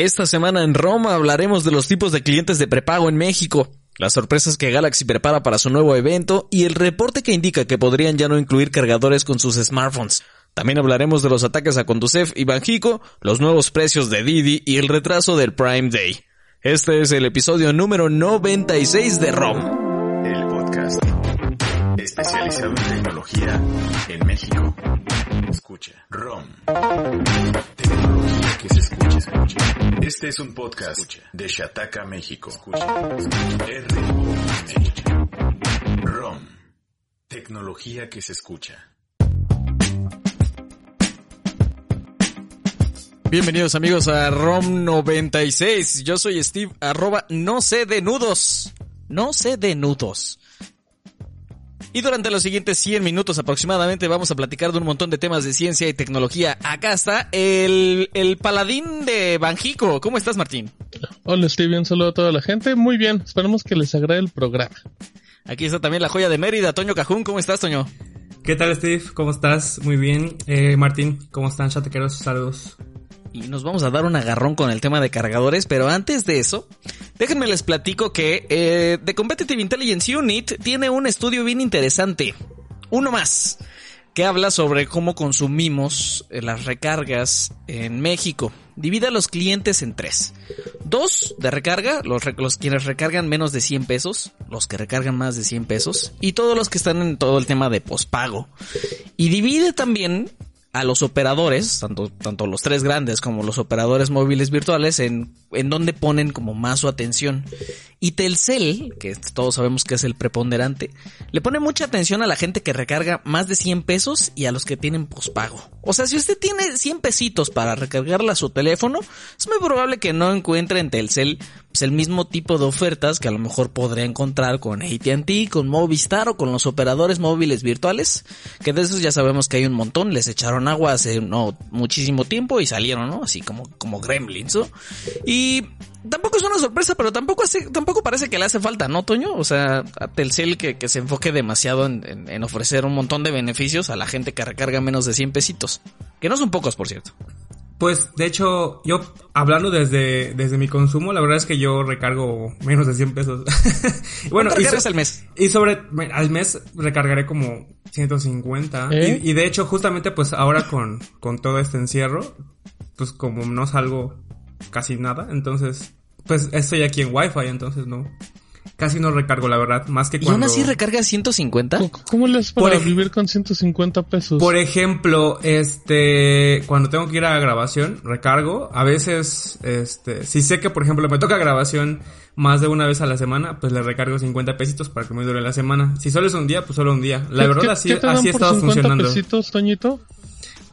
Esta semana en Roma hablaremos de los tipos de clientes de prepago en México, las sorpresas que Galaxy prepara para su nuevo evento y el reporte que indica que podrían ya no incluir cargadores con sus smartphones. También hablaremos de los ataques a Conducef y Banjico, los nuevos precios de Didi y el retraso del Prime Day. Este es el episodio número 96 de ROM. El podcast especializado en tecnología en México. Escucha. ROM. Tecnología que se escucha, escucha. Este es un podcast de Shataka, México. Escucha. R-O-M. ROM. Tecnología que se escucha. Bienvenidos amigos a ROM 96. Yo soy Steve, arroba no sé de nudos. No sé de nudos. Y durante los siguientes 100 minutos aproximadamente vamos a platicar de un montón de temas de ciencia y tecnología. Acá está el, el paladín de Banjico. ¿Cómo estás, Martín? Hola, Steve. Un saludo a toda la gente. Muy bien. Esperemos que les agrade el programa. Aquí está también la joya de Mérida, Toño Cajún. ¿Cómo estás, Toño? ¿Qué tal, Steve? ¿Cómo estás? Muy bien. Eh, Martín, ¿cómo están, chatequeros? Saludos y nos vamos a dar un agarrón con el tema de cargadores, pero antes de eso, déjenme les platico que eh, The Competitive Intelligence Unit tiene un estudio bien interesante, uno más, que habla sobre cómo consumimos eh, las recargas en México. Divide a los clientes en tres. Dos de recarga, los, los quienes recargan menos de 100 pesos, los que recargan más de 100 pesos, y todos los que están en todo el tema de pospago. Y divide también a los operadores, tanto, tanto los tres grandes como los operadores móviles virtuales, en, en donde ponen como más su atención. Y Telcel, que todos sabemos que es el preponderante, le pone mucha atención a la gente que recarga más de 100 pesos y a los que tienen pospago. O sea, si usted tiene 100 pesitos para recargarla a su teléfono, es muy probable que no encuentre en Telcel pues, el mismo tipo de ofertas que a lo mejor podría encontrar con AT&T, con Movistar o con los operadores móviles virtuales, que de esos ya sabemos que hay un montón, les echaron agua hace no muchísimo tiempo y salieron, ¿no? Así como como gremlins, ¿no? Y tampoco es una sorpresa, pero tampoco tampoco parece que le hace falta, ¿no, Toño? O sea, Telcel que, que se enfoque demasiado en, en, ofrecer un montón de beneficios a la gente que recarga menos de 100 pesitos. Que no son pocos, por cierto. Pues, de hecho, yo hablando desde, desde mi consumo, la verdad es que yo recargo menos de 100 pesos. bueno, y al mes? Y sobre, al mes recargaré como 150. ¿Eh? Y, y, de hecho, justamente pues ahora con, con todo este encierro, pues como no salgo casi nada, entonces, pues estoy aquí en Wi-Fi, entonces no, casi no recargo, la verdad. Más que cuando... ¿Y aún así recarga 150? ¿Cómo le haces para vivir con 150 pesos? Por ejemplo, este, cuando tengo que ir a grabación, recargo. A veces, este, si sé que, por ejemplo, me toca grabación más de una vez a la semana, pues le recargo 50 pesitos para que me dure la semana. Si solo es un día, pues solo un día. La verdad, así, así ha estado funcionando. pesitos, Toñito?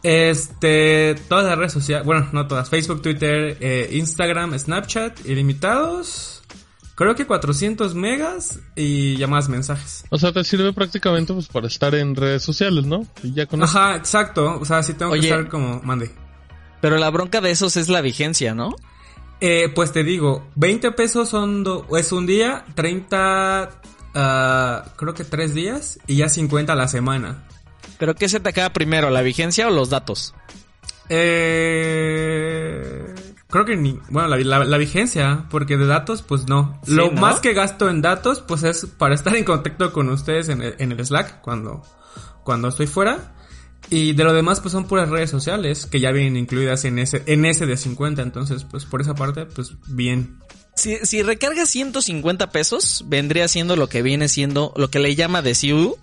Este, todas las redes sociales, bueno, no todas, Facebook, Twitter, eh, Instagram, Snapchat, ilimitados. Creo que 400 megas y llamadas mensajes. O sea, te sirve prácticamente pues para estar en redes sociales, ¿no? Y ya con Ajá, exacto. O sea, si tengo que estar como mande. Pero la bronca de esos es la vigencia, ¿no? Eh, pues te digo, 20 pesos son es un día, 30 ah, creo que 3 días y ya 50 a la semana. ¿Pero qué se te acaba primero, la vigencia o los datos? Eh, creo que ni, bueno, la, vigencia, porque de datos, pues no. Lo más que gasto en datos, pues es para estar en contacto con ustedes en el, Slack cuando, cuando estoy fuera. Y de lo demás, pues son puras redes sociales que ya vienen incluidas en ese, en ese de 50. Entonces, pues por esa parte, pues bien. Si, si recargas 150 pesos, vendría siendo lo que viene siendo, lo que le llama de CU,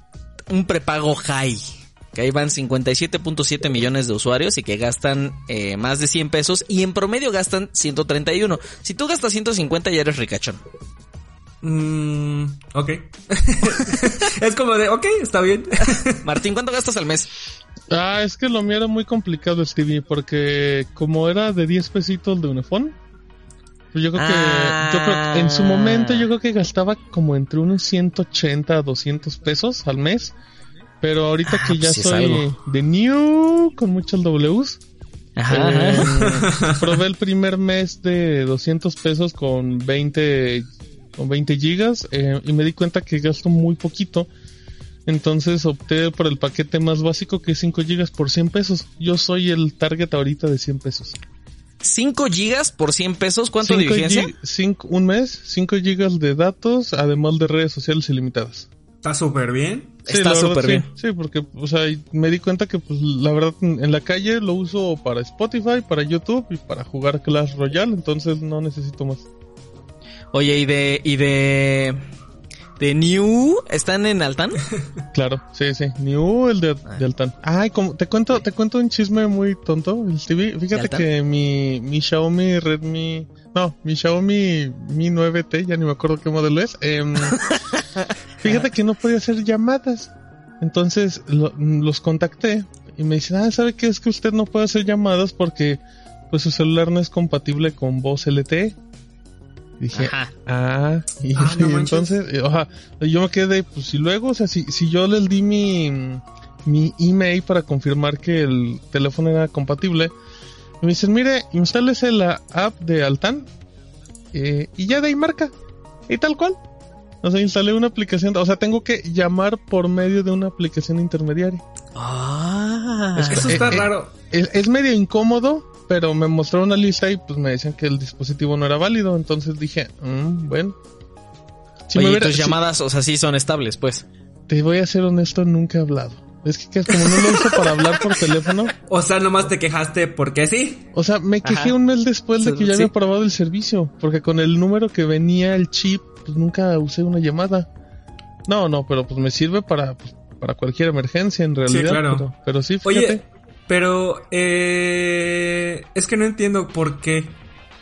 un prepago high que ahí van 57.7 millones de usuarios y que gastan eh, más de 100 pesos y en promedio gastan 131. Si tú gastas 150 ya eres ricachón. Mmm, ok. es como de, ok, está bien. Martín, ¿cuánto gastas al mes? Ah, es que lo mío era muy complicado, Stevie, porque como era de 10 pesitos de Unifón, pues yo creo que en su momento yo creo que gastaba como entre unos 180 a 200 pesos al mes. Pero ahorita que ah, ya pues soy de New con muchos Ws. Eh, probé el primer mes de 200 pesos con 20 con 20 gigas eh, y me di cuenta que gasto muy poquito. Entonces opté por el paquete más básico que es 5 gigas por 100 pesos. Yo soy el target ahorita de 100 pesos. 5 gigas por 100 pesos, ¿cuánto de Cinco vigencia? gi- cinco- un mes, 5 gigas de datos, además de redes sociales ilimitadas. Está súper bien. Sí, Está súper sí. bien. Sí, porque, o sea, me di cuenta que, pues, la verdad, en la calle lo uso para Spotify, para YouTube y para jugar Clash Royale, entonces no necesito más. Oye, ¿y de, y de, de New están en Altan? Claro, sí, sí. New, el de, Ah. de Altan. Ay, como, te cuento, te cuento un chisme muy tonto, Stevie. Fíjate Altan? que mi, mi Xiaomi Redmi, no, mi Xiaomi Mi 9T, ya ni me acuerdo qué modelo es. em, fíjate que no podía hacer llamadas. Entonces lo- los contacté y me dicen, ah, ¿sabe qué? Es que usted no puede hacer llamadas porque pues su celular no es compatible con voz LTE. Dije, Ajá. Ah, y, Ah, no y manches. entonces, eh, oja, yo me quedé, pues y luego, o sea, si, si yo les di mi, mi email para confirmar que el teléfono era compatible, y me dicen, mire, instálese la app de Altan, eh, y ya de ahí marca, y tal cual. O sea, instalé una aplicación, o sea, tengo que llamar por medio de una aplicación intermediaria. Ah. Es que- Eso está eh, eh, raro. Es, es medio incómodo, pero me mostraron una lista y pues me decían que el dispositivo no era válido, entonces dije, "Mm, bueno. Si Oye, me ¿y hubiera- tus si- llamadas, o sea, sí son estables, pues. Te voy a ser honesto, nunca he hablado. Es que, que como no lo uso para hablar por teléfono, O sea, nomás te quejaste porque sí. o sea, me quejé Ajá. un mes después de que ya sí. había probado el servicio, porque con el número que venía el chip, pues nunca usé una llamada. No, no, pero pues me sirve para, pues, para cualquier emergencia en realidad. claro. Pero, pero sí, fíjate. Oye, pero eh, es que no entiendo por qué.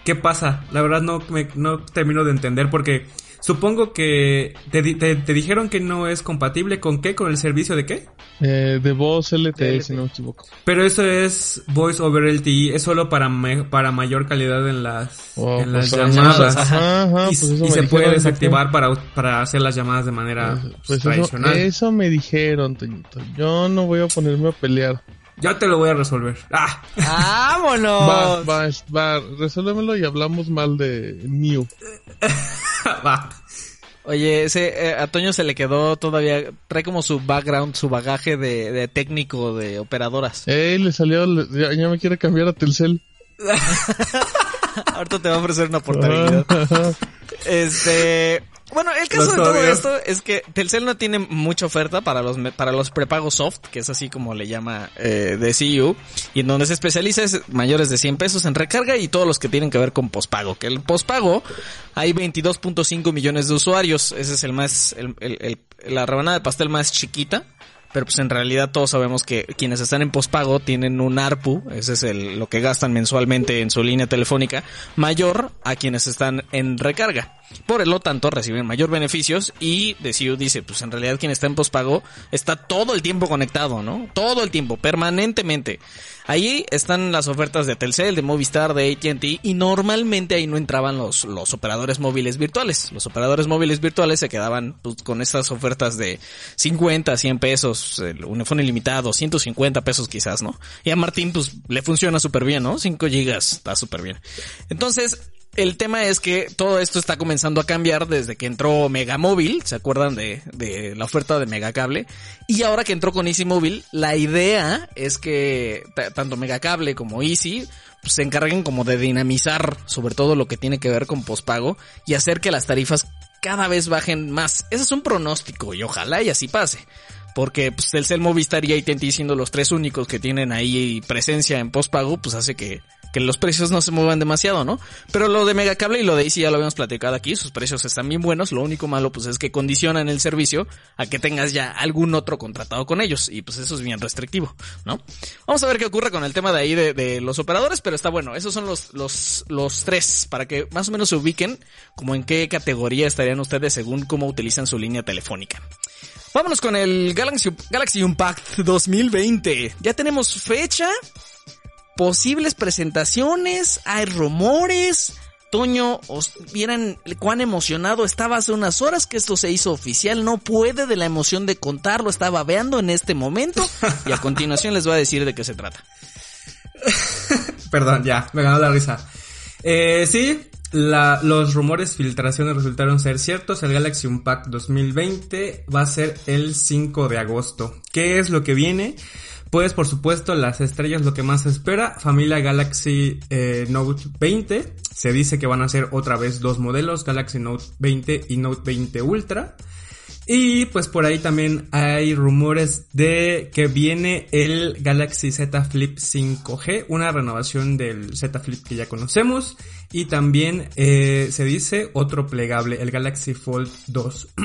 ¿Qué pasa? La verdad no, me, no termino de entender porque supongo que te, di- te, te dijeron que no es compatible con qué, con el servicio de qué. Eh, de voz LTE, LTE. si no me equivoco. Pero eso es Voice over LTE, es solo para, me- para mayor calidad en las, Oh, en pues, las llamadas. ajá, ajá, y pues eso y me se puede desactivar para, para hacer las llamadas de manera Pues, pues, pues eso, tradicional. eso me dijeron, Toñito. Yo no voy a ponerme a pelear. Yo te lo voy a resolver. ¡Ah! ¡Vámonos! Va, va, va, resuélvemelo y hablamos mal de New. Va. Oye, ese, eh, a Toño se le quedó todavía, trae como su background, su bagaje de, de técnico de operadoras. Ey, le salió, ya, ya me quiere cambiar a Telcel. Ahorita te va a ofrecer una portabilidad. Ajá. Este, bueno, el caso Los de todo esto es que Telcel no tiene mucha oferta para los para los prepagos soft, que es así como le llama eh, de CU, y en donde se especializa es mayores de 100 pesos en recarga y todos los que tienen que ver con pospago. Que el pospago hay 22.5 millones de usuarios, ese es el más el- el- el- la rebanada de pastel más chiquita. Pero pues en realidad todos sabemos que quienes están en pospago tienen un ARPU, ese es el, lo que gastan mensualmente en su línea telefónica, mayor a quienes están en recarga. Por lo tanto reciben mayor beneficios y Deciu dice, pues en realidad quien está en pospago está todo el tiempo conectado, ¿no? Todo el tiempo, permanentemente. Ahí están las ofertas de Telcel, de Movistar, de AT&T y normalmente ahí no entraban los, los operadores móviles virtuales. Los operadores móviles virtuales se quedaban pues, con estas ofertas de 50, 100 pesos, el- un iPhone ilimitado, 150 pesos quizás, ¿no? Y a Martín pues le funciona súper bien, ¿no? 5 gigas, está súper bien. Entonces, el tema es que todo esto está comenzando a cambiar desde que entró Megamóvil, ¿se acuerdan de, de la oferta de Megacable? Y ahora que entró con Easy Móvil, la idea es que tanto Megacable como Easy pues, se encarguen como de dinamizar sobre todo lo que tiene que ver con pospago y hacer que las tarifas cada vez bajen más. Ese es un pronóstico y ojalá y así pase. Porque pues, Telcel, Movistar y AT&T siendo los tres únicos que tienen ahí presencia en postpago, pues hace que, que los precios no se muevan demasiado, ¿no? Pero lo de Megacable y lo de Easy ya lo habíamos platicado aquí, sus precios están bien buenos, lo único malo pues es que condicionan el servicio a que tengas ya algún otro contratado con ellos y pues eso es bien restrictivo, ¿no? Vamos a ver qué ocurre con el tema de ahí de, los operadores, pero está bueno, esos son los, los, los tres para que más o menos se ubiquen como en qué categoría estarían ustedes según cómo utilizan su línea telefónica. Vámonos con el Galaxy, Galaxy Unpacked 2020. Ya tenemos fecha, posibles presentaciones, hay rumores. Toño, os vieran cuán emocionado estaba hace unas horas que esto se hizo oficial. No puede de la emoción de contarlo, está babeando en este momento. Y a continuación les voy a decir de qué se trata. Perdón, ya, me ganó la risa. Eh, sí, los rumores filtraciones resultaron ser ciertos. El Galaxy Unpacked 2020 va a ser el 5 de agosto. ¿Qué es lo que viene? Pues por supuesto las estrellas lo que más se espera, familia Galaxy eh, Note 20, se dice que van a ser otra vez dos modelos, Galaxy Note 20 y Note 20 Ultra. Y pues por ahí también hay rumores de que viene el Galaxy Z Flip 5G, una renovación del Z Flip que ya conocemos. Y también eh, se dice otro plegable, el Galaxy Fold 2.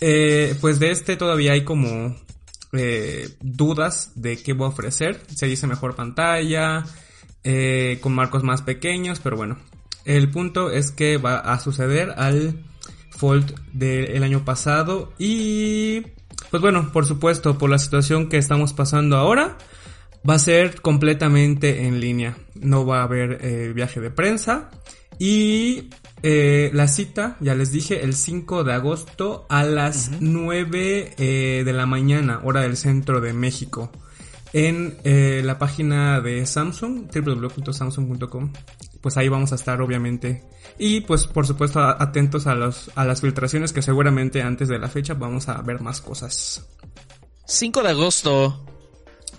Eh, pues de este todavía hay como eh, dudas de qué va a ofrecer. Se dice mejor pantalla, con marcos más pequeños, pero bueno. El punto es que va a suceder al Fold del año pasado. Y pues bueno, por supuesto, por la situación que estamos pasando ahora, va a ser completamente en línea. No va a haber eh, viaje de prensa. Y eh, la cita, ya les dije, el 5 de agosto a las 9 eh, de la mañana, hora del centro de México. En la página de Samsung, www.samsung.com pues ahí vamos a estar obviamente. Y pues por supuesto atentos a, los, a las filtraciones que seguramente antes de la fecha vamos a ver más cosas. 5 de agosto.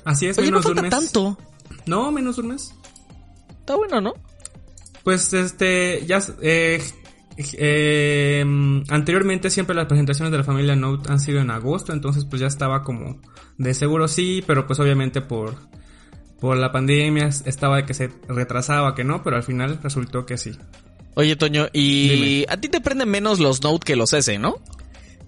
Así es, menos no de un mes. tanto. No, menos de un mes. Está bueno, ¿no? Pues este, ya eh, eh, anteriormente siempre las presentaciones de la familia Note han sido en agosto, entonces pues ya estaba como de seguro sí, pero pues obviamente por por la pandemia estaba que se retrasaba, que no, pero al final resultó que sí. Oye, Toño, y a ti te prenden menos los Note que los S, ¿no?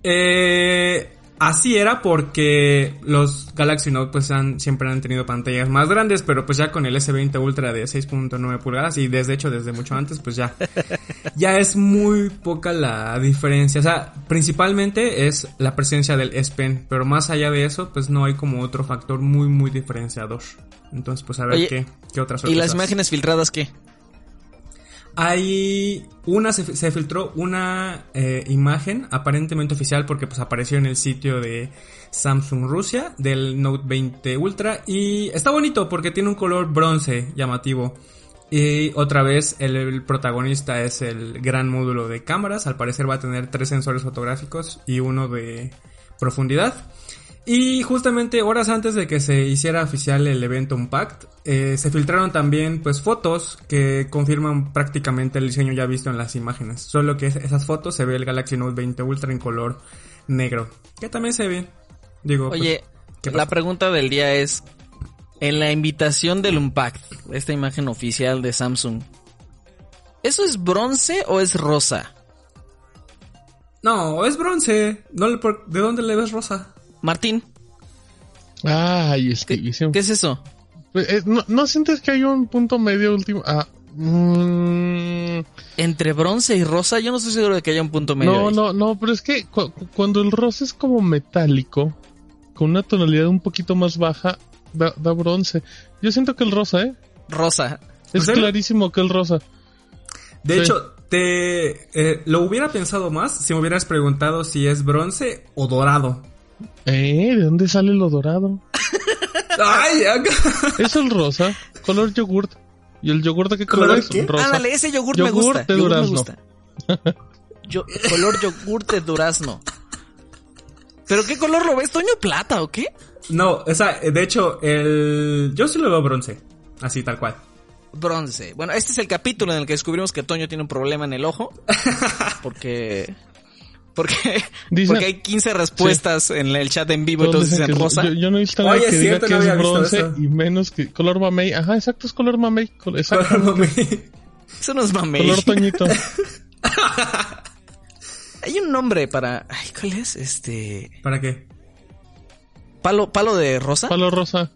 Eh, así era porque los Galaxy Note pues han, siempre han tenido pantallas más grandes, pero pues ya con el S20 Ultra de 6.9 pulgadas y desde hecho desde mucho antes pues ya, ya es muy poca la diferencia. O sea, principalmente es la presencia del S Pen, pero más allá de eso pues no hay como otro factor muy muy diferenciador. Entonces, pues a ver qué, qué otras ¿Y las imágenes filtradas qué? Hay una, se, filtró una eh, imagen aparentemente oficial porque pues apareció en el sitio de Samsung Rusia del Note 20 Ultra y está bonito porque tiene un color bronce llamativo. Y otra vez el, protagonista es el gran módulo de cámaras, al parecer va a tener tres sensores fotográficos y uno de profundidad. Y justamente horas antes de que se hiciera oficial el evento Unpacked, eh, se filtraron también pues fotos que confirman prácticamente el diseño ya visto en las imágenes. Solo que esas fotos se ve el Galaxy Note 20 Ultra en color negro, que también se ve. Digo, pues, Oye, la pregunta del día es, en la invitación del Unpacked, esta imagen oficial de Samsung, ¿eso es bronce o es rosa? No, es bronce. No, ¿De dónde le ves rosa? Martín. Ay, es que... ¿Qué, es eso? Pues, eh, ¿no, sientes que hay un punto medio último? Ah, mm. Entre bronce y rosa, yo no estoy seguro de que haya un punto medio. No, no, no, pero es que cuando el rosa es como metálico, con una tonalidad un poquito más baja, da, bronce. Yo siento que el rosa, ¿eh? Rosa. Es clarísimo que el rosa. De hecho, te eh, lo hubiera pensado más si me hubieras preguntado si es bronce o dorado. ¿Eh? ¿De dónde sale lo dorado? Ay, es el rosa, color yogurt. ¿Y el yogurt de qué color, es? Rosa. Ándale, ese yogurt, me gusta. De durazno. Yo, color yogurt de durazno. ¿Pero qué color lo ves, Toño? ¿Plata o qué? No, o sea, de hecho, el... Yo sí lo veo bronce. Así, tal cual. Bronce. Bueno, este es el capítulo en el que descubrimos que Toño tiene un problema en el ojo. Porque porque, porque hay 15 respuestas en el chat en vivo, entonces en rosa. Yo, no he visto nada que diga que es bronce y menos que color mamey. Ajá, exacto, es color mamey. Exacto. mamey. Eso no es mamey. Color toñito. hay un nombre para... Ay, ¿cuál es? Este... ¿Para qué? ¿Palo, palo de rosa? Palo rosa.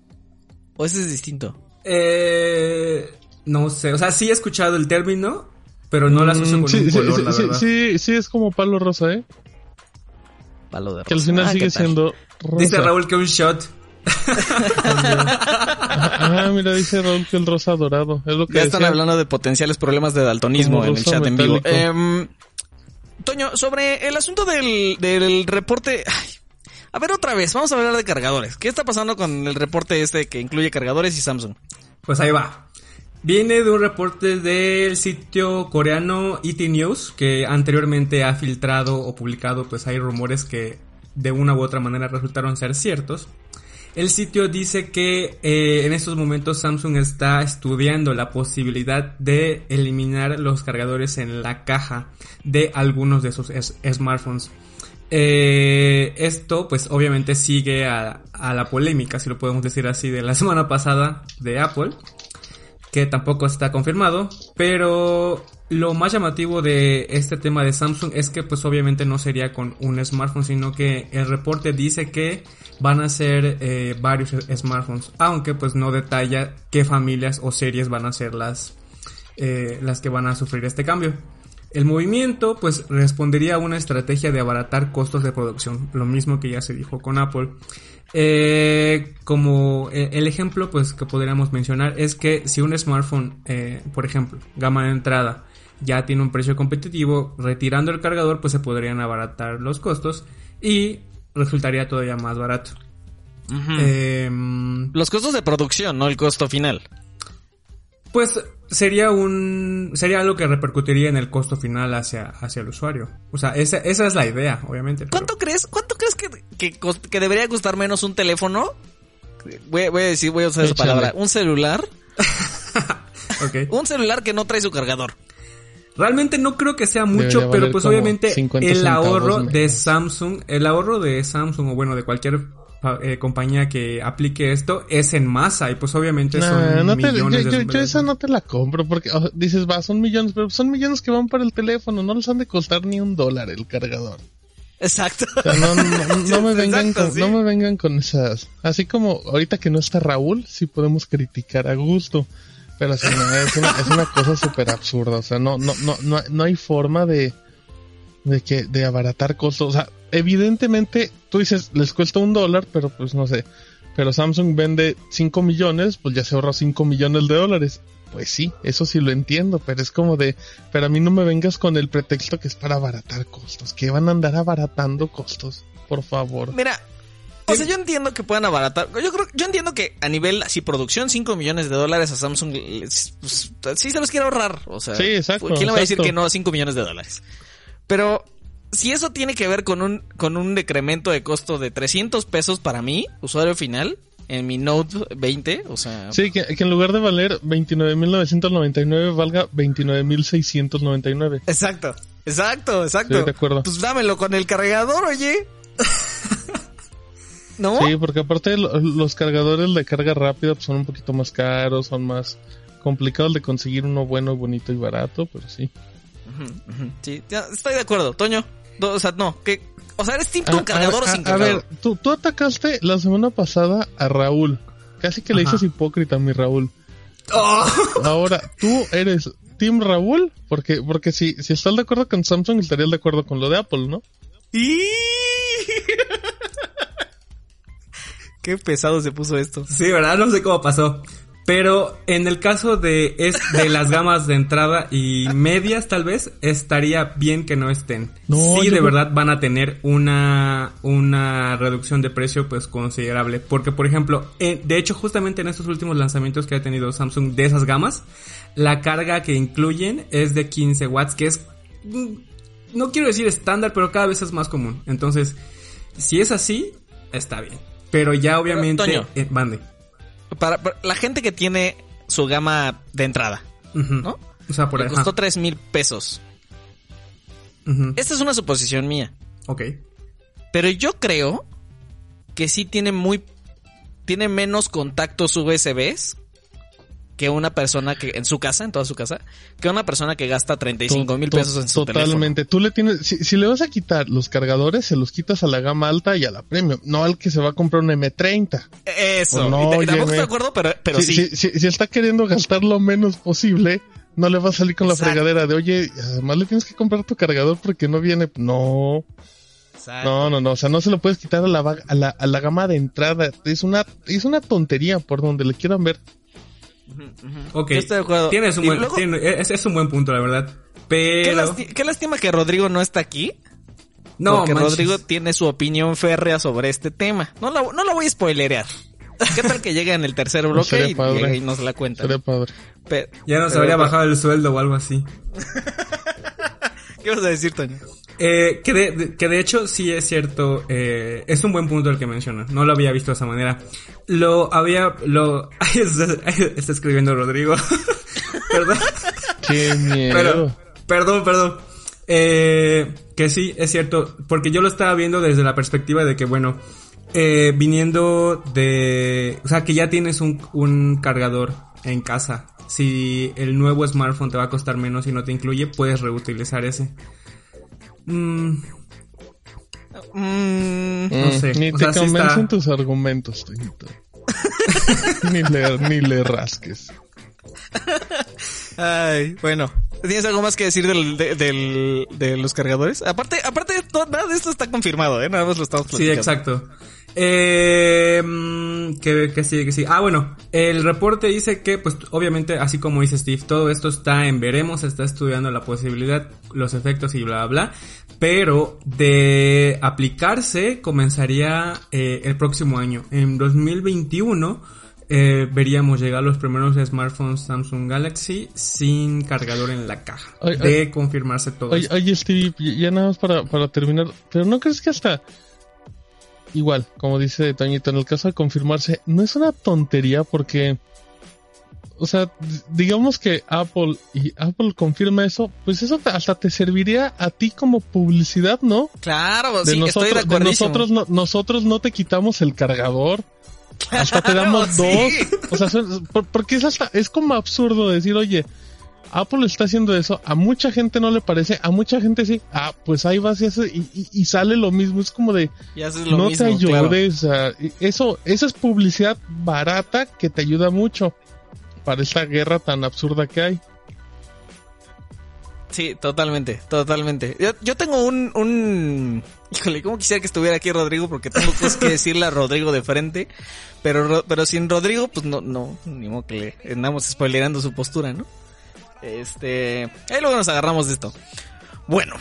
¿O ese es distinto? Eh... No sé, o sea, sí he escuchado el término, pero no la asocio con un color, la verdad. Sí, sí, es como palo rosa, ¿eh? Palo de rosa. Que al final ah, sigue siendo rosa. Dice Raúl que un shot. ah, mira, dice Raúl que el rosa dorado. Es lo que ya están hablando de potenciales problemas de daltonismo en el chat en vivo. Eh, Toño, sobre el asunto del, del reporte... a ver otra vez, vamos a hablar de cargadores. ¿Qué está pasando con el reporte este que incluye cargadores y Samsung? Pues ahí va. Viene de un reporte del sitio coreano ET News que anteriormente ha filtrado o publicado pues hay rumores que de una u otra manera resultaron ser ciertos. El sitio dice que eh, en estos momentos Samsung está estudiando la posibilidad de eliminar los cargadores en la caja de algunos de sus smartphones. Eh, esto pues obviamente sigue a, a, la polémica, si lo podemos decir así, de la semana pasada de Apple, que tampoco está confirmado, pero lo más llamativo de este tema de Samsung es que pues obviamente no sería con un smartphone, sino que el reporte dice que van a ser eh, varios smartphones, aunque pues no detalla qué familias o series van a ser las, eh, las que van a sufrir este cambio. El movimiento pues respondería a una estrategia de abaratar costos de producción, lo mismo que ya se dijo con Apple. Eh, como eh, el ejemplo pues que podríamos mencionar es que si un smartphone, eh, por ejemplo, gama de entrada, ya tiene un precio competitivo, retirando el cargador pues se podrían abaratar los costos y resultaría todavía más barato. Em, los costos de producción, no el costo final. Pues sería un sería algo que repercutiría en el costo final hacia, hacia el usuario. O sea, esa, esa es la idea, obviamente. ¿Cuánto crees? ¿Cuánto crees que, que, debería costar menos un teléfono? Voy, voy, a decir, voy a usar esa palabra. ¿Un celular? okay. un celular que no trae su cargador. Realmente no creo que sea mucho, pero pues obviamente el ahorro de Samsung, el ahorro de Samsung o bueno de cualquier eh, compañía que aplique esto es en masa y pues obviamente son millones yo, yo, esa no te la compro porque dices va son millones pero son millones que van para el teléfono no les han de costar ni un dólar el cargador Exacto. no, me vengan con, no me vengan con esas. Así como ahorita que no está Raúl, sí podemos criticar a gusto. Pero es, una, es una cosa súper absurda. O sea, no, no, no, no, no hay forma de, de que, de abaratar costos. O sea, evidentemente, tú dices, les cuesta un dólar, pero pues no sé. Pero Samsung vende 5 millones, pues ya se ahorra 5 millones de dólares. Pues sí, eso sí lo entiendo, pero es como de, pero a mí no me vengas con el pretexto que es para abaratar costos, que van a andar abaratando costos, por favor. Mira, o sea, yo entiendo que puedan abaratar. Yo creo, yo entiendo que a nivel así producción 5 millones de dólares a Samsung pues, sí se los quiere ahorrar, o sea, sí, exacto, ¿quién le va a decir que no a 5 millones de dólares? Pero si eso tiene que ver con un, con un decremento de costo de 300 pesos para mí, usuario final, en mi Note 20, o sea... Sí, que, en lugar de valer 29.999 valga 29.699. Exacto, exacto, exacto. de acuerdo. Pues dámelo con el cargador, oye. ¿No? Sí, porque aparte los cargadores de carga rápida pues, son un poquito más caros, son más complicados de conseguir uno bueno, bonito y barato, pero sí. Sí, estoy de acuerdo. Toño, o sea, no, que, o sea, eres team con cargador o sin cargador. A ver, tú, tú atacaste la semana pasada a Raúl. Casi que le dices hipócrita a mi Raúl. Oh. Ahora, tú eres Team Raúl, porque, porque si, si estás de acuerdo con Samsung, estarías de acuerdo con lo de Apple, ¿no? Qué pesado se puso esto. Sí, ¿verdad? No sé cómo pasó. Pero en el caso de, es, de las gamas de entrada y medias, tal vez, estaría bien que no estén. No, sí, de verdad van a tener una, una reducción de precio pues considerable. Porque, por ejemplo, de hecho, justamente en estos últimos lanzamientos que ha tenido Samsung de esas gamas, la carga que incluyen es de 15 watts, que es, mm, no quiero decir estándar, pero cada vez es más común. Entonces, si es así, está bien. Pero ya obviamente, eh, mande para, la gente que tiene su gama de entrada, ¿no? O sea, por Le costó tres mil pesos. Esta es una suposición mía. Ok. Pero yo creo que sí tiene muy. Tiene menos contactos USBs que una persona que en su casa, en toda su casa, que una persona que gasta 35 mil pesos en su Totalmente. Tú le tienes, si, le vas a quitar los cargadores, se los quitas a la gama alta y a la premium, no al que se va a comprar un M30. Eso. No, tampoco estoy de acuerdo, pero, pero sí. Si, está queriendo gastar lo menos posible, no le va a salir con la fregadera de, oye, además le tienes que comprar tu cargador porque no viene. No. No, no, no, o sea, no se lo puedes quitar a la, a la, a la gama de entrada. Es una, es una tontería por donde le quieran ver. Ok, estoy de acuerdo. Tienes un buen, es, un buen punto, la verdad. Pero... Qué, lástima que Rodrigo no está aquí. No, porque Rodrigo tiene su opinión férrea sobre este tema. No la, no la voy a spoilerear. ¿Qué tal que llegue en el tercer bloque y, nos la cuenta? ya nos habría bajado el sueldo o algo así. ¿Qué vas a decir, Toño? Eh, que, de, que de hecho sí es cierto, eh, es un buen punto el que mencionas, no lo había visto de esa manera. Lo había, lo, está, escribiendo Rodrigo, perdón. Qué miedo. perdón, perdón. Eh, que sí, es cierto, porque yo lo estaba viendo desde la perspectiva de que, bueno, eh, viniendo de, o sea, que ya tienes un, un cargador en casa. Si el nuevo smartphone te va a costar menos y no te incluye, puedes reutilizar ese. Mm. Mm. no sé. Ni te convencen tus argumentos, ni, le, ni le rasques. Ay, bueno. ¿Tienes algo más que decir del, de, los cargadores? Aparte, aparte de todo, nada de esto está confirmado, ¿eh? Nada más lo estamos platicando. Sí, exacto. Eh, que, que sí, que sí. Ah, bueno, el reporte dice que, pues, obviamente, así como dice Steve, todo esto está en veremos, está estudiando la posibilidad, los efectos y bla, bla, bla. Pero de aplicarse comenzaría eh, el próximo año. En 2021 eh, veríamos llegar los primeros smartphones Samsung Galaxy sin cargador en la caja. de confirmarse todo. Oye, Steve, ya nada más para, para terminar. Pero ¿no crees que hasta igual, como dice Toñito, en el caso de confirmarse, no es una tontería porque, o sea, digamos que Apple y Apple confirma eso, pues eso hasta te serviría a ti como publicidad, ¿no? Claro, de sí, nosotros, estoy de, nosotros no, nosotros no te quitamos el cargador. hasta te damos dos. O sea, porque es hasta, es como absurdo decir, oye, Apple está haciendo eso, a mucha gente no le parece, a mucha gente sí, ah, pues ahí vas y, y, sale lo mismo, es como de, no te ayudes, eso, eso es publicidad barata que te ayuda mucho para esta guerra tan absurda que hay. Sí, totalmente, totalmente. Yo, tengo un, un... Híjole, ¿cómo quisiera que estuviera aquí Rodrigo? Porque tengo cosas que decirle a Rodrigo de frente. Pero, pero sin Rodrigo, pues no, no, ni modo que le andamos spoilerando su postura, ¿no? Este, ahí luego nos agarramos de esto. Bueno,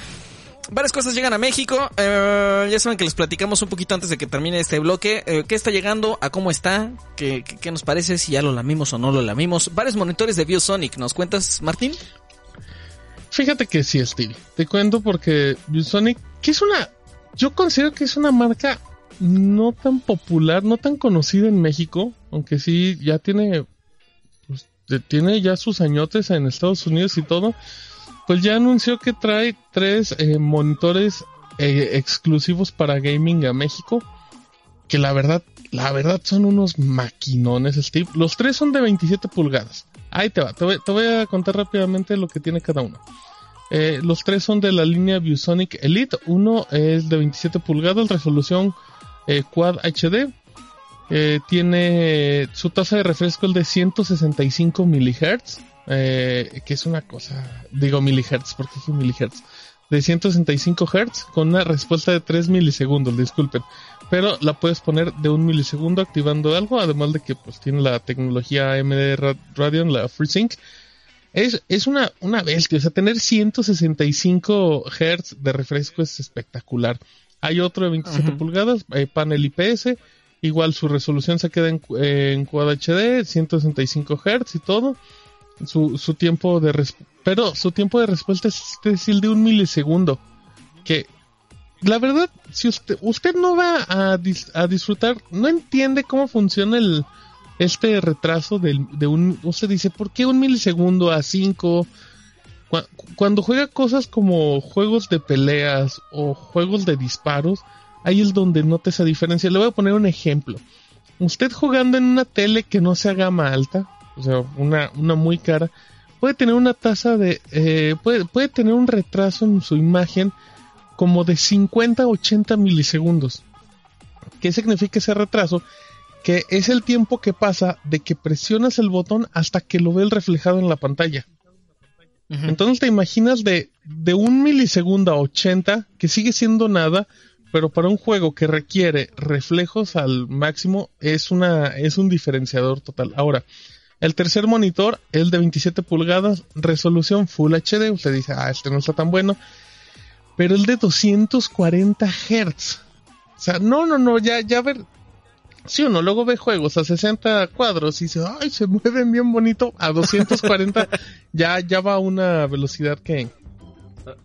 varias cosas llegan a México. Eh, ya saben que les platicamos un poquito antes de que termine este bloque. Eh, ¿Qué está llegando? ¿A cómo está? ¿Qué, ¿Qué, nos parece? Si ya lo lamimos o no lo lamimos. Varios monitores de ViewSonic. ¿Nos cuentas, Martín? Fíjate que sí, Stevie. Te cuento porque ViewSonic, que es una... Yo considero que es una marca no tan popular, no tan conocida en México. Aunque sí, ya tiene tiene ya sus añotes en Estados Unidos y todo, pues ya anunció que trae tres eh, monitores eh, exclusivos para gaming a México, que la verdad, la verdad son unos maquinones, Steve. Los tres son de 27 pulgadas. Ahí te va, te voy, a contar rápidamente lo que tiene cada uno. Eh, los tres son de la línea ViewSonic Elite. Uno es de 27 pulgadas, resolución Quad HD, eh, tiene su tasa de refresco el de 165 milihertz, eh, que es una cosa, digo milihertz, porque es milihertz, de 165 hertz con una respuesta de 3 milisegundos, disculpen, pero la puedes poner de un milisegundo activando algo, además de que pues tiene la tecnología AMD Radeon, la FreeSync. Es, es una, una bestia, o sea, tener 165 hertz de refresco es espectacular. Hay otro de 27 pulgadas, eh, panel IPS, Igual su resolución se queda en, en Quad HD, 165 Hz y todo. Su, su tiempo de pero su tiempo de respuesta es, decir de un milisegundo. Que la verdad, si usted, usted no va a, a disfrutar, no entiende cómo funciona el, este retraso de, de un, usted dice, ¿por qué un milisegundo a 5? Cuando juega cosas como juegos de peleas o juegos de disparos, ahí es donde nota esa diferencia. Le voy a poner un ejemplo. Usted jugando en una tele que no sea gama alta, o sea, una, una muy cara, puede tener una tasa de, eh, puede, puede tener un retraso en su imagen como de 50 a 80 milisegundos. ¿Qué significa ese retraso? Que es el tiempo que pasa de que presionas el botón hasta que lo ves reflejado en la pantalla. Entonces te imaginas de, de un milisegundo a 80, que sigue siendo nada, pero para un juego que requiere reflejos al máximo es una es un diferenciador total. Ahora, el tercer monitor, el de 27 pulgadas, resolución Full HD, usted dice, "Ah, este no está tan bueno." Pero el de 240 Hz. O sea, no, no, no, ya ya ver si uno luego ve juegos a 60 cuadros y dice, "Ay, se mueven bien bonito." A 240 ya ya va a una velocidad que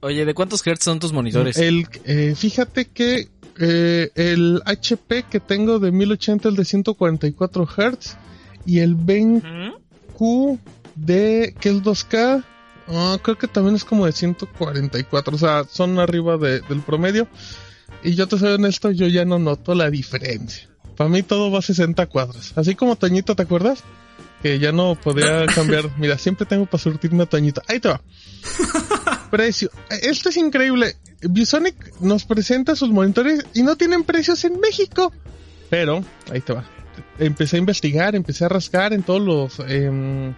Oye, ¿de cuántos hertz son tus monitores? El, eh, fíjate que eh, el HP que tengo de 1080 es de 144 Hz y el BenQ de que es 2K ah, creo que también es como de 144, o sea, son arriba del promedio. Y yo te soy honesto, yo ya no noto la diferencia. Para mí todo va a 60 cuadros. Así como Toñito, ¿te acuerdas? Que ya no podía cambiar. Mira, siempre tengo para surtirme a Toñito. Ahí te va. Precio. Esto es increíble. Biosonic nos presenta sus monitores y no tienen precios en México. Pero, ahí te va. Empecé a investigar, empecé a rascar en todos los, em,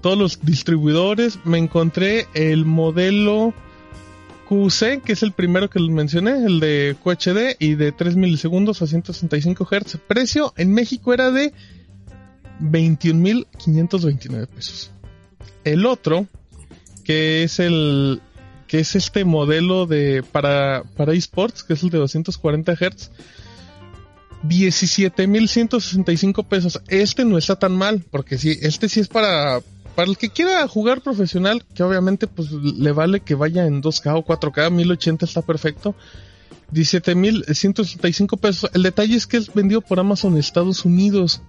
todos los distribuidores. Me encontré el modelo QC, que es el primero que les mencioné, el de QHD y de 3 milisegundos a 165 Hz. Precio en México era de 21.529 pesos. El otro, que es el que es este modelo de para para esports, que es el de 240 Hz, 17.165 pesos. Este no está tan mal, porque sí, este sí es para para el que quiera jugar profesional, que obviamente pues le vale que vaya en 2K o 4K, 1080 está perfecto. 17.165 pesos. El detalle es que es vendido por Amazon Estados Unidos.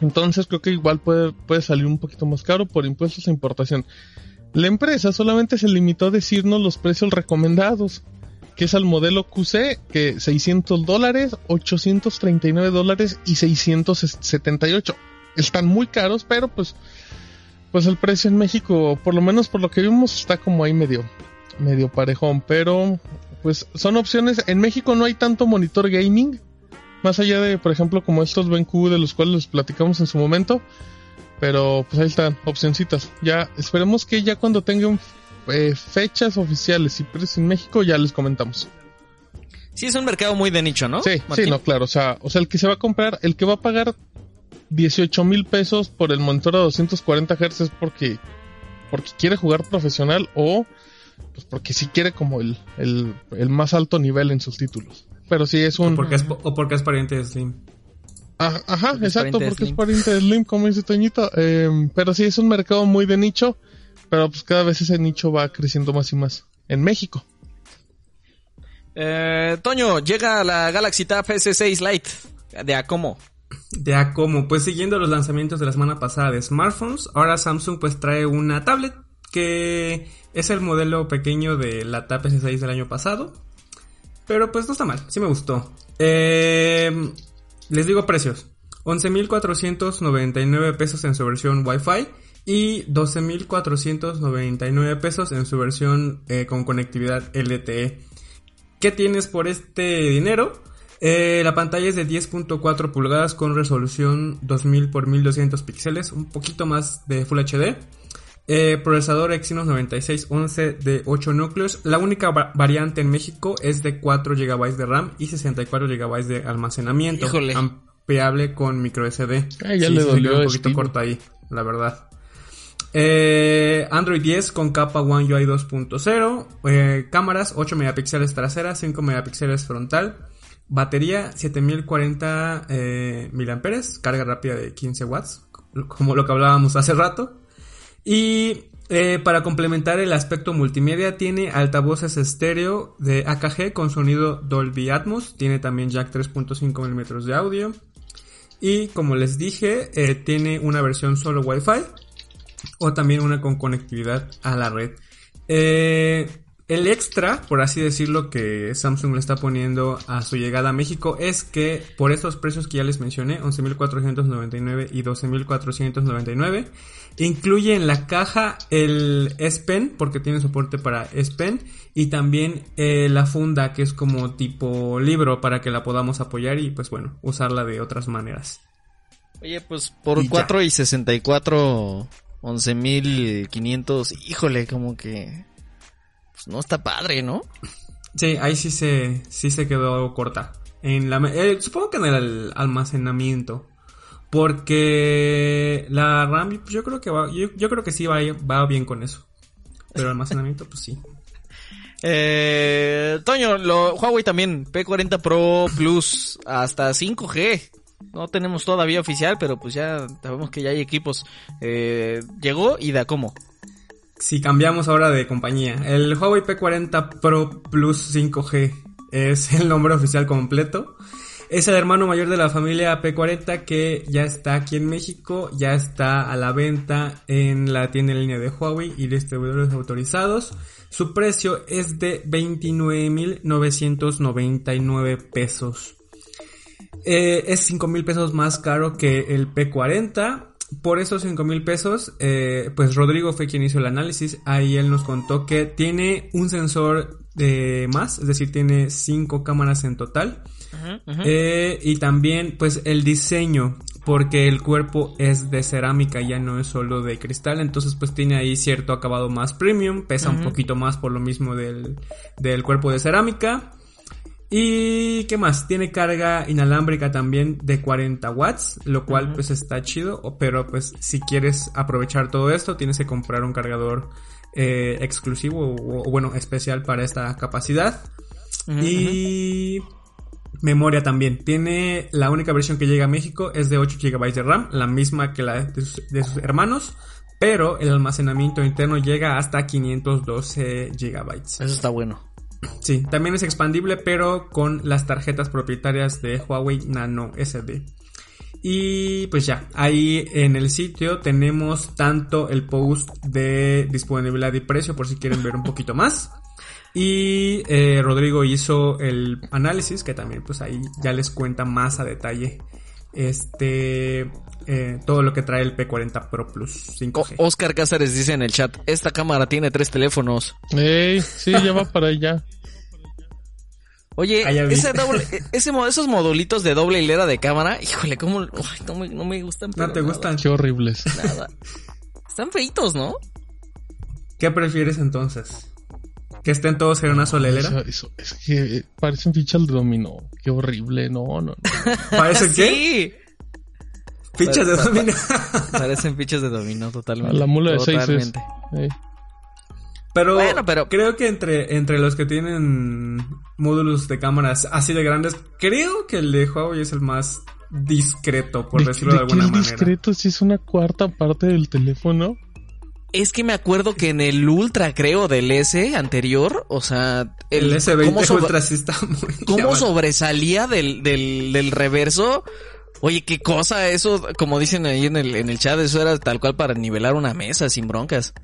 Entonces creo que igual puede, puede salir un poquito más caro por impuestos de importación. La empresa solamente se limitó a decirnos los precios recomendados, que es al modelo QC, que 600 dólares, 839 dólares y 678. Están muy caros, pero pues pues el precio en México, por lo menos por lo que vimos, está como ahí medio, medio parejón. Pero, pues son opciones. En México no hay tanto monitor gaming. Más allá de, por ejemplo, como estos BenQ de los cuales les platicamos en su momento. Pero, pues ahí están, opcioncitas. Ya, esperemos que ya cuando tengan eh, fechas oficiales y precios en México, ya les comentamos. Sí, es un mercado muy de nicho, ¿no? Sí, sí, no, claro. O sea, o sea, el que se va a comprar, el que va a pagar 18 mil pesos por el monitor a 240 Hz es porque, porque quiere jugar profesional o pues porque sí quiere como el, el, más alto nivel en sus títulos. Pero sí es un... O porque es, o porque es pariente de Slim. Ah, ajá, exacto, porque es pariente de Slim, como dice Toñito. Eh, pero sí es un mercado muy de nicho, pero pues cada vez ese nicho va creciendo más y más. En México. Eh, Toño, llega la Galaxy Tab S6 Lite de Acomo. De a cómo, pues siguiendo los lanzamientos de la semana pasada de smartphones, ahora Samsung pues trae una tablet que es el modelo pequeño de la Tab S6 del año pasado. Pero pues no está mal, sí me gustó. Eh, les digo precios. 11.499 pesos en su versión Wi-Fi y 12.499 pesos en su versión eh, con conectividad LTE. ¿Qué tienes por este dinero? Eh, la pantalla es de 10.4 pulgadas con resolución 2000 x 1200 píxeles, un poquito más de Full HD. Eh, procesador Exynos 9611 de 8 núcleos. La única variante en México es de 4 GB de RAM y 64 GB de almacenamiento. Ampliable con micro SD. ya le dolió un poquito corto ahí, la verdad. Eh, Android 10 con capa One UI 2.0. cámaras 8 megapíxeles trasera, 5 megapíxeles frontal. Batería 7040 eh, miliamperes, carga rápida de 15 watts, como lo que hablábamos hace rato. Y eh, para complementar el aspecto multimedia tiene altavoces estéreo de AKG con sonido Dolby Atmos, tiene también jack 3.5 mm de audio. Y como les dije, eh, tiene una versión solo Wi-Fi o también una con conectividad a la red. Eh, el extra, por así decirlo, que Samsung le está poniendo a su llegada a México es que por estos precios que ya les mencioné, 11.499 y 12.499, incluye en la caja el S Pen, porque tiene soporte para S Pen, y también eh, la funda, que es como tipo libro, para que la podamos apoyar y pues bueno, usarla de otras maneras. Oye, pues por 4 y 64, 11.500, híjole, como que pues no está padre, ¿no? Sí, ahí sí se, sí se quedó corta. En la, eh, supongo que en el almacenamiento. Porque la RAM, yo creo que va, yo, creo que sí va, va bien con eso. Pero el almacenamiento, pues sí. Eh, Toño, lo, Huawei también, P40 Pro Plus hasta 5G. No tenemos todavía oficial, pero pues ya sabemos que ya hay equipos. Eh, llegó y da cómo. si cambiamos ahora de compañía, el Huawei P40 Pro Plus 5G es el nombre oficial completo. Es el hermano mayor de la familia P40 que ya está aquí en México, ya está a la venta en la tienda en línea de Huawei y distribuidores autorizados. Su precio es de 29.999 pesos. Eh, es 5 mil pesos más caro que el P40. Por esos 5 mil pesos, eh, pues Rodrigo fue quien hizo el análisis. Ahí él nos contó que tiene un sensor de más, es decir, tiene 5 cámaras en total. Eh, y también, pues el diseño, porque el cuerpo es de cerámica, ya no es solo de cristal. Entonces, pues tiene ahí cierto acabado más premium, pesa un poquito más por lo mismo del, del cuerpo de cerámica. Y qué más, tiene carga inalámbrica también de 40 watts, lo cual pues está chido, pero pues si quieres aprovechar todo esto tienes que comprar un cargador eh, exclusivo o, bueno especial para esta capacidad. y memoria también, tiene la única versión que llega a México es de 8 GB de RAM, la misma que la de sus, de sus hermanos, pero el almacenamiento interno llega hasta 512 GB. Eso está bueno. Sí, también es expandible, pero con las tarjetas propietarias de Huawei Nano SD. Y pues ya, ahí en el sitio tenemos tanto el post de disponibilidad y precio por si quieren ver un poquito más. Y eh, Rodrigo hizo el análisis que también pues ahí ya les cuenta más a detalle este eh, todo lo que trae el P40 Pro Plus 5G. Oscar Cáceres dice en el chat, esta cámara tiene tres teléfonos. Ey, sí, ya va para allá. Oye, ese doble, ese, esos modulitos de doble hilera de cámara, híjole, cómo no, me, no me gustan. No te gustan. Qué horribles. Nada. Están feitos, ¿no? ¿Qué prefieres entonces? ¿Que estén todos en una sola hilera? Eso, es que eh, parecen fichas de dominó. Qué horrible, no, no. no. ¿Parecen qué? Fichas de dominó. Parecen fichas de dominó totalmente. La mula de seis es. Pero, pero creo que entre, entre los que tienen módulos de cámaras así de grandes, creo que el de Huawei es el más discreto, por decirlo de, alguna manera. discreto si es una cuarta parte del teléfono? Es que me acuerdo que en el Ultra, creo, del S anterior, o sea... El, S20 Ultra sí está muy... ¿Cómo sobresalía del, del, del reverso? Oye, qué cosa eso, como dicen ahí en el, en el chat, eso era tal cual para nivelar una mesa sin broncas.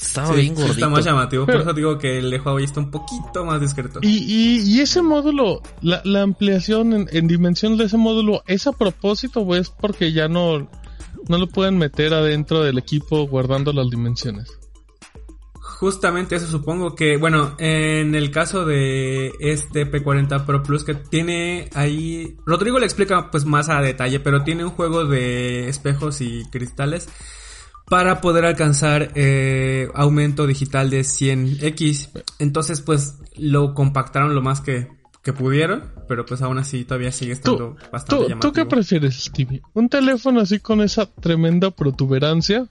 Estaba bien gordito. está más llamativo, por eso digo que el de Huawei está un poquito más discreto. Y, y, y ese módulo, la, la ampliación en, en, dimensión de ese módulo, ¿es a propósito o es porque ya no, no lo pueden meter adentro del equipo guardando las dimensiones? Justamente eso supongo que, bueno, en el caso de este P40 Pro Plus que tiene ahí, Rodrigo le explica pues más a detalle, pero tiene un juego de espejos y cristales para poder alcanzar eh, aumento digital de 100x. Entonces, pues lo compactaron lo más que, que pudieron, pero pues aún así todavía sigue estando bastante ¿tú, ¿Tú qué prefieres, Stevie? ¿Un teléfono así con esa tremenda protuberancia?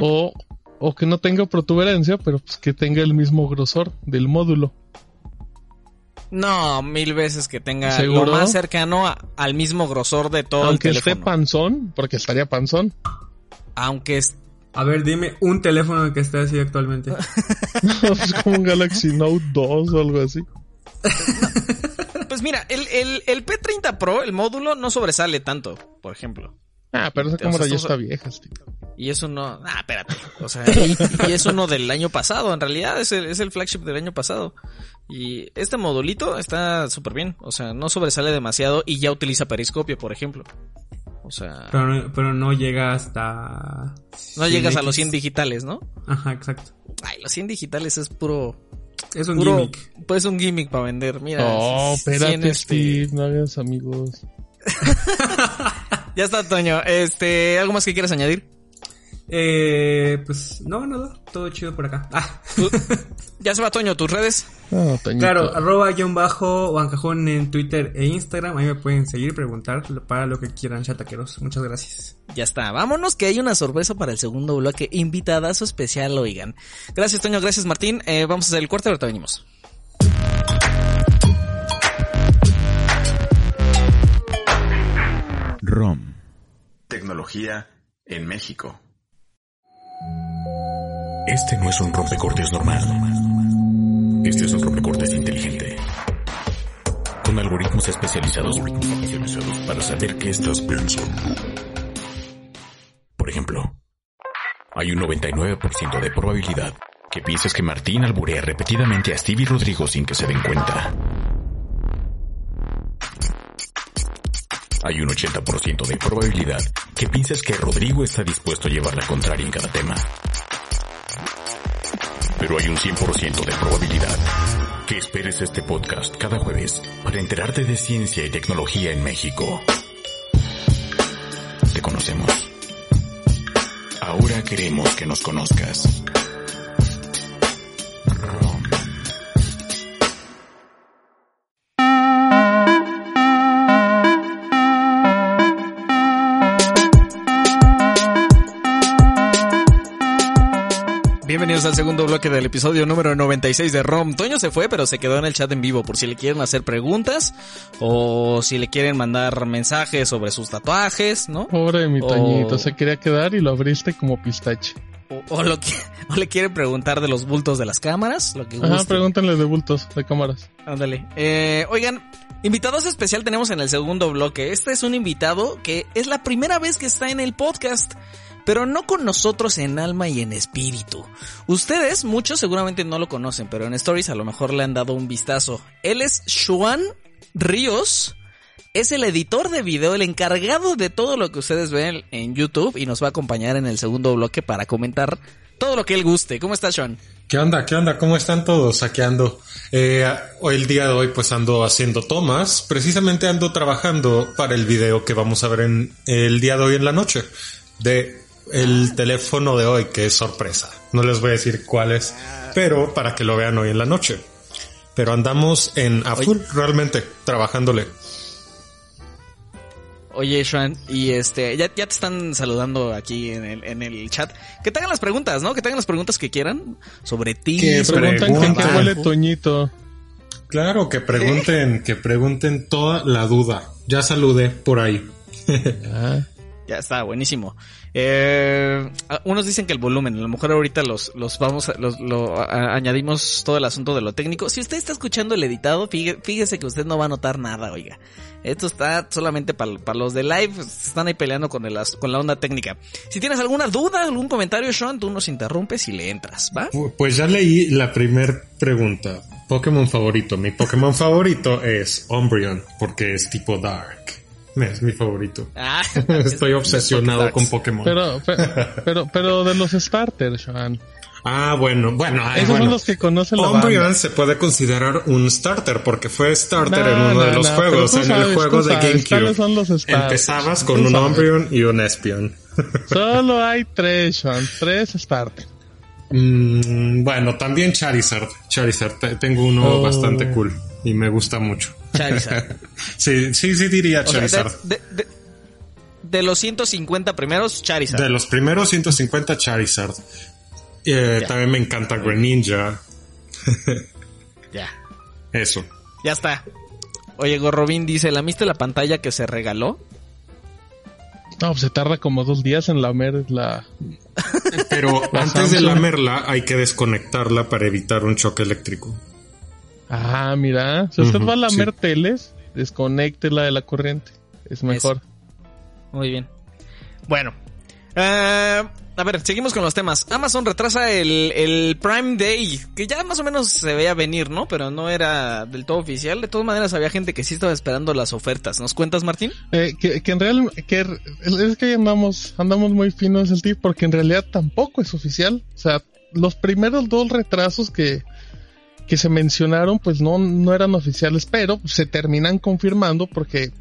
o, o que no tenga protuberancia, pero pues que tenga el mismo grosor del módulo. No, mil veces que tenga lo más cercano al mismo grosor de todo Aunque el teléfono. esté panzón, porque estaría panzón. Aunque es... A ver, dime un teléfono que esté así actualmente. es como un Galaxy Note 2 o algo así. Pues mira, el, el, el, P30 Pro, el módulo, no sobresale tanto, por ejemplo. Ah, pero esa cámara ya está vieja, tío. Y es uno, ah, espérate, o sea, y, y, es uno del año pasado, en realidad es el, es el flagship del año pasado. Y este modulito está súper bien, o sea, no sobresale demasiado y ya utiliza periscopio, por ejemplo. O sea... Pero no, pero no llega hasta... No llegas a los 100 digitales, ¿no? Ajá, exacto. Ay, los 100 digitales es puro... Es un puro, gimmick. Pues un gimmick para vender, mira. Oh, espérate, Steve, este... no hagas amigos. ya está, Toño. Este, ¿algo más que quieras añadir? Eh, pues no, nada, todo chido por acá. Ah. ya se va Toño, tus redes. Oh, claro, arroba guion bajo Bancajón en Twitter e Instagram. Ahí me pueden seguir, preguntar para lo que quieran, chataqueros. Muchas gracias. Ya está, vámonos que hay una sorpresa para el segundo bloque. Invitadazo especial, oigan. Gracias, Toño, gracias, Martín. Eh, vamos a hacer el cuarto, ahorita venimos. ROM. Tecnología en México. Este no es un rompecortes normal. Este es un rompecortes inteligente. Con algoritmos especializados para saber qué estás pensando. Por ejemplo, hay un 99% de probabilidad que pienses que Martín alburea repetidamente a Stevie Rodrigo sin que se den cuenta. Hay un 80% de probabilidad que pienses que Rodrigo está dispuesto a llevar la contraria en cada tema. Pero hay un 100% de probabilidad que esperes este podcast cada jueves para enterarte de ciencia y tecnología en México. Te conocemos. Ahora queremos que nos conozcas. Bienvenidos al segundo bloque del episodio número 96 de ROM. Toño se fue, pero se quedó en el chat en vivo por si le quieren hacer preguntas o si le quieren mandar mensajes sobre sus tatuajes, ¿no? Pobre mi O- Toñito, se quería quedar y lo abriste como pistache. O, o lo que, o le quieren preguntar de los bultos de las cámaras, lo que Ajá, pregúntenle de bultos, de cámaras. Ándale. Eh, oigan, invitados especial tenemos en el segundo bloque. Este es un invitado que es la primera vez que está en el podcast, pero no con nosotros en alma y en espíritu. Ustedes, muchos seguramente no lo conocen, pero en Stories a lo mejor le han dado un vistazo. Él es Juan Ríos. Es el editor de video, el encargado de todo lo que ustedes ven en YouTube y nos va a acompañar en el segundo bloque para comentar todo lo que él guste. ¿Cómo estás, Sean? ¿Qué onda? ¿Qué onda? ¿Cómo están todos? Aquí ando. Eh, hoy el día de hoy pues ando haciendo tomas. Precisamente ando trabajando para el video que vamos a ver en el día de hoy en la noche. De el teléfono de hoy, que es sorpresa. No les voy a decir cuál es, pero para que lo vean hoy en la noche. Pero andamos en a full, realmente, trabajándole. Oye, Sean, y este, ya, ya te están saludando aquí en el, en el chat. Que te hagan las preguntas, ¿no? Que te hagan las preguntas que quieran sobre ti. Que Preguntan en qué pregunta. huele. Toñito. Claro, que pregunten, que pregunten toda la duda. Ya saludé por ahí. Ah, Ya está, buenísimo. Eh, unos dicen que el volumen, a lo mejor ahorita los, los vamos a, los, lo, añadimos todo el asunto de lo técnico. Si usted está escuchando el editado, fíjese, que usted no va a notar nada, oiga. Esto está solamente para los de live, pues, están ahí peleando con, el, con la onda técnica. Si tienes alguna duda, algún comentario, Sean, tú nos interrumpes y le entras, ¿va? Pu- Pues ya leí la primer pregunta. Pokémon favorito. Mi Pokémon favorito es Umbreon, porque es tipo Dark. Es mi favorito. Ah, Estoy obsesionado con Pokémon. pero, pero, pero, pero de los starters, Sean. ah, bueno, bueno, ay, Esos bueno. son los que conocen la Umbreon banda. se puede considerar un starter porque fue starter No, en uno no, de los no, juegos, en el juego de sabes GameCube. cuáles son los starters. Empezabas con Tú un sabes. Umbreon y un Espion. Solo hay tres, Sean. Tres starters. Mm, bueno, también Charizard. Charizard, te- tengo uno Oh. bastante cool y me gusta mucho. Charizard. sí, sí, sí diría O sea, Charizard. de, de- de- de los 150 primeros, Charizard. De los primeros 150 Charizard. Eh. También me encanta Greninja. Ya. Eso. Ya está. Oye, Gorrobin dice, ¿la viste la pantalla que se regaló? No, pues se tarda como dos días en lamer la... Pero La antes de lamerla hay que desconectarla para evitar un choque eléctrico. Ah, mira. Si usted va a lamer sí. teles, desconéctela de la corriente. Es mejor. Muy bien. Bueno. eh, a ver, seguimos con los temas. Amazon retrasa el, el Prime Day, que ya más o menos se veía venir, ¿no? Pero no era del todo oficial. De todas maneras, había gente que sí estaba esperando las ofertas. ¿Nos cuentas, Martín? Eh, que, que en real, que es que andamos, andamos muy finos el tip porque en realidad tampoco es oficial. O sea, los primeros dos retrasos que, que se mencionaron pues no, no eran oficiales, pero se terminan confirmando porque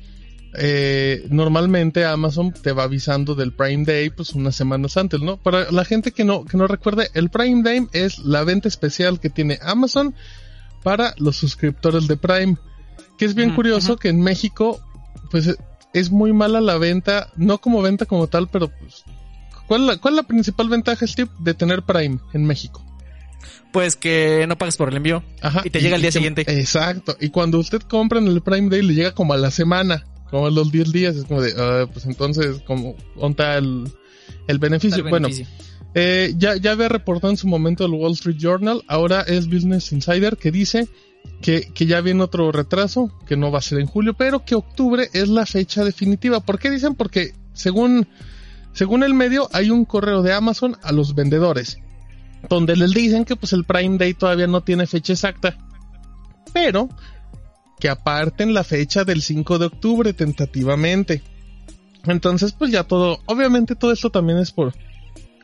eh, normalmente Amazon te va avisando del Prime Day pues unas semanas antes, ¿no? Para la gente que no, que no recuerde, el Prime Day es la venta especial que tiene Amazon para los suscriptores de Prime. Que es bien curioso que en México pues eh, es muy mala la venta, no como venta como tal, pero pues ¿cuál es la, cuál es la principal ventaja, Steve, de tener Prime en México? Pues que no pagas por el envío. Ajá. Y te llega al día siguiente. Exacto. Y cuando usted compra en el Prime Day le llega como a la semana, como los 10 días. Es como de, ah, pues entonces, como, ¿onta el, el beneficio? El Bueno, beneficio. Eh, ya, ya había reportado en su momento el Wall Street Journal, ahora es Business Insider que dice que, que ya viene otro retraso, que no va a ser en julio, pero que octubre es la fecha definitiva. ¿Por qué dicen? Porque según, según el medio hay un correo de Amazon a los vendedores, donde les dicen que pues el Prime Day todavía no tiene fecha exacta, pero que aparten la fecha del 5 de octubre tentativamente. Entonces pues ya todo, obviamente todo esto también es por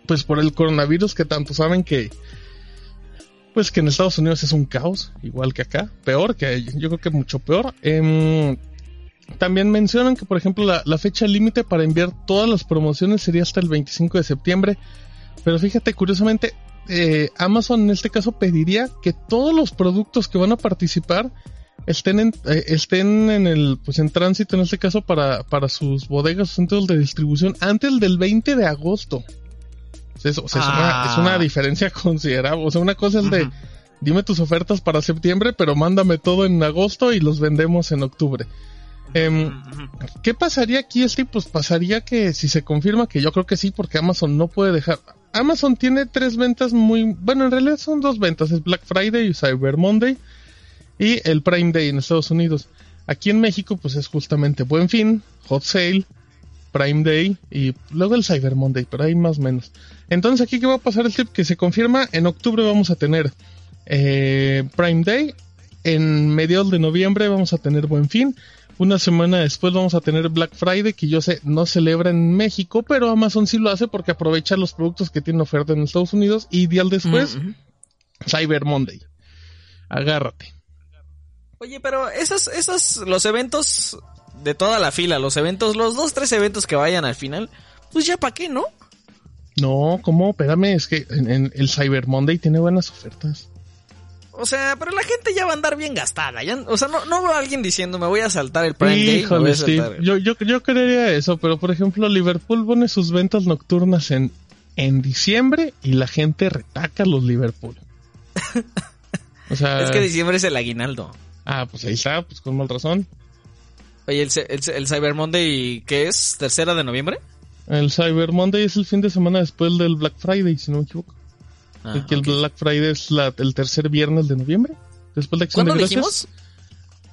pues por el coronavirus que tanto saben que pues que en Estados Unidos es un caos, igual que acá, peor que yo creo que mucho peor. Em, también mencionan que, por ejemplo, la, fecha límite para enviar todas las promociones sería hasta el 25 de septiembre. Pero fíjate, curiosamente, eh, Amazon en este caso pediría que todos los productos que van a participar estén en, eh, estén en el, pues en tránsito en este caso para, para sus bodegas o centros de distribución antes del 20 de agosto es, una, ah. diferencia considerable. O sea, una cosa es de, dime tus ofertas para septiembre, pero mándame todo en agosto y los vendemos en octubre. Em, ¿Qué pasaría aquí, Steve? Pues pasaría que si se confirma, que yo creo que sí, porque Amazon no puede dejar. Amazon tiene tres ventas muy, bueno, en realidad son dos ventas, es Black Friday y Cyber Monday y el Prime Day en Estados Unidos. Aquí en México, pues es justamente Buen Fin, Hot Sale, Prime Day y luego el Cyber Monday, pero ahí más o menos. Entonces aquí qué va a pasar el tip que se confirma, en octubre vamos a tener eh, Prime Day, en mediados de noviembre vamos a tener Buen Fin, una semana después vamos a tener Black Friday, que yo sé no celebra en México, pero Amazon sí lo hace porque aprovecha los productos que tiene oferta en Estados Unidos y día después Cyber Monday. Agárrate. Oye, pero esos, esos, los eventos de toda la fila, los eventos, los dos, tres eventos que vayan al final, pues ya para qué, ¿no? No, ¿cómo? Espérame, es que en, el Cyber Monday tiene buenas ofertas. O sea, pero la gente ya va a andar bien gastada. o sea, no, no veo a alguien diciendo me voy a saltar el Prime Day. Yo, yo, yo creería eso, pero por ejemplo, Liverpool pone sus ventas nocturnas en, en diciembre y la gente retaca los Liverpool. O sea, es que diciembre es el aguinaldo. Ah, pues ahí está, pues con mal razón. Oye, el, el, Cyber Monday, ¿qué es? ¿Tercera de noviembre? El Cyber Monday es el fin de semana después del Black Friday, si no me equivoco. Ah, que el Black Friday es el tercer viernes de noviembre. Después de ¿Cuándo de dijimos?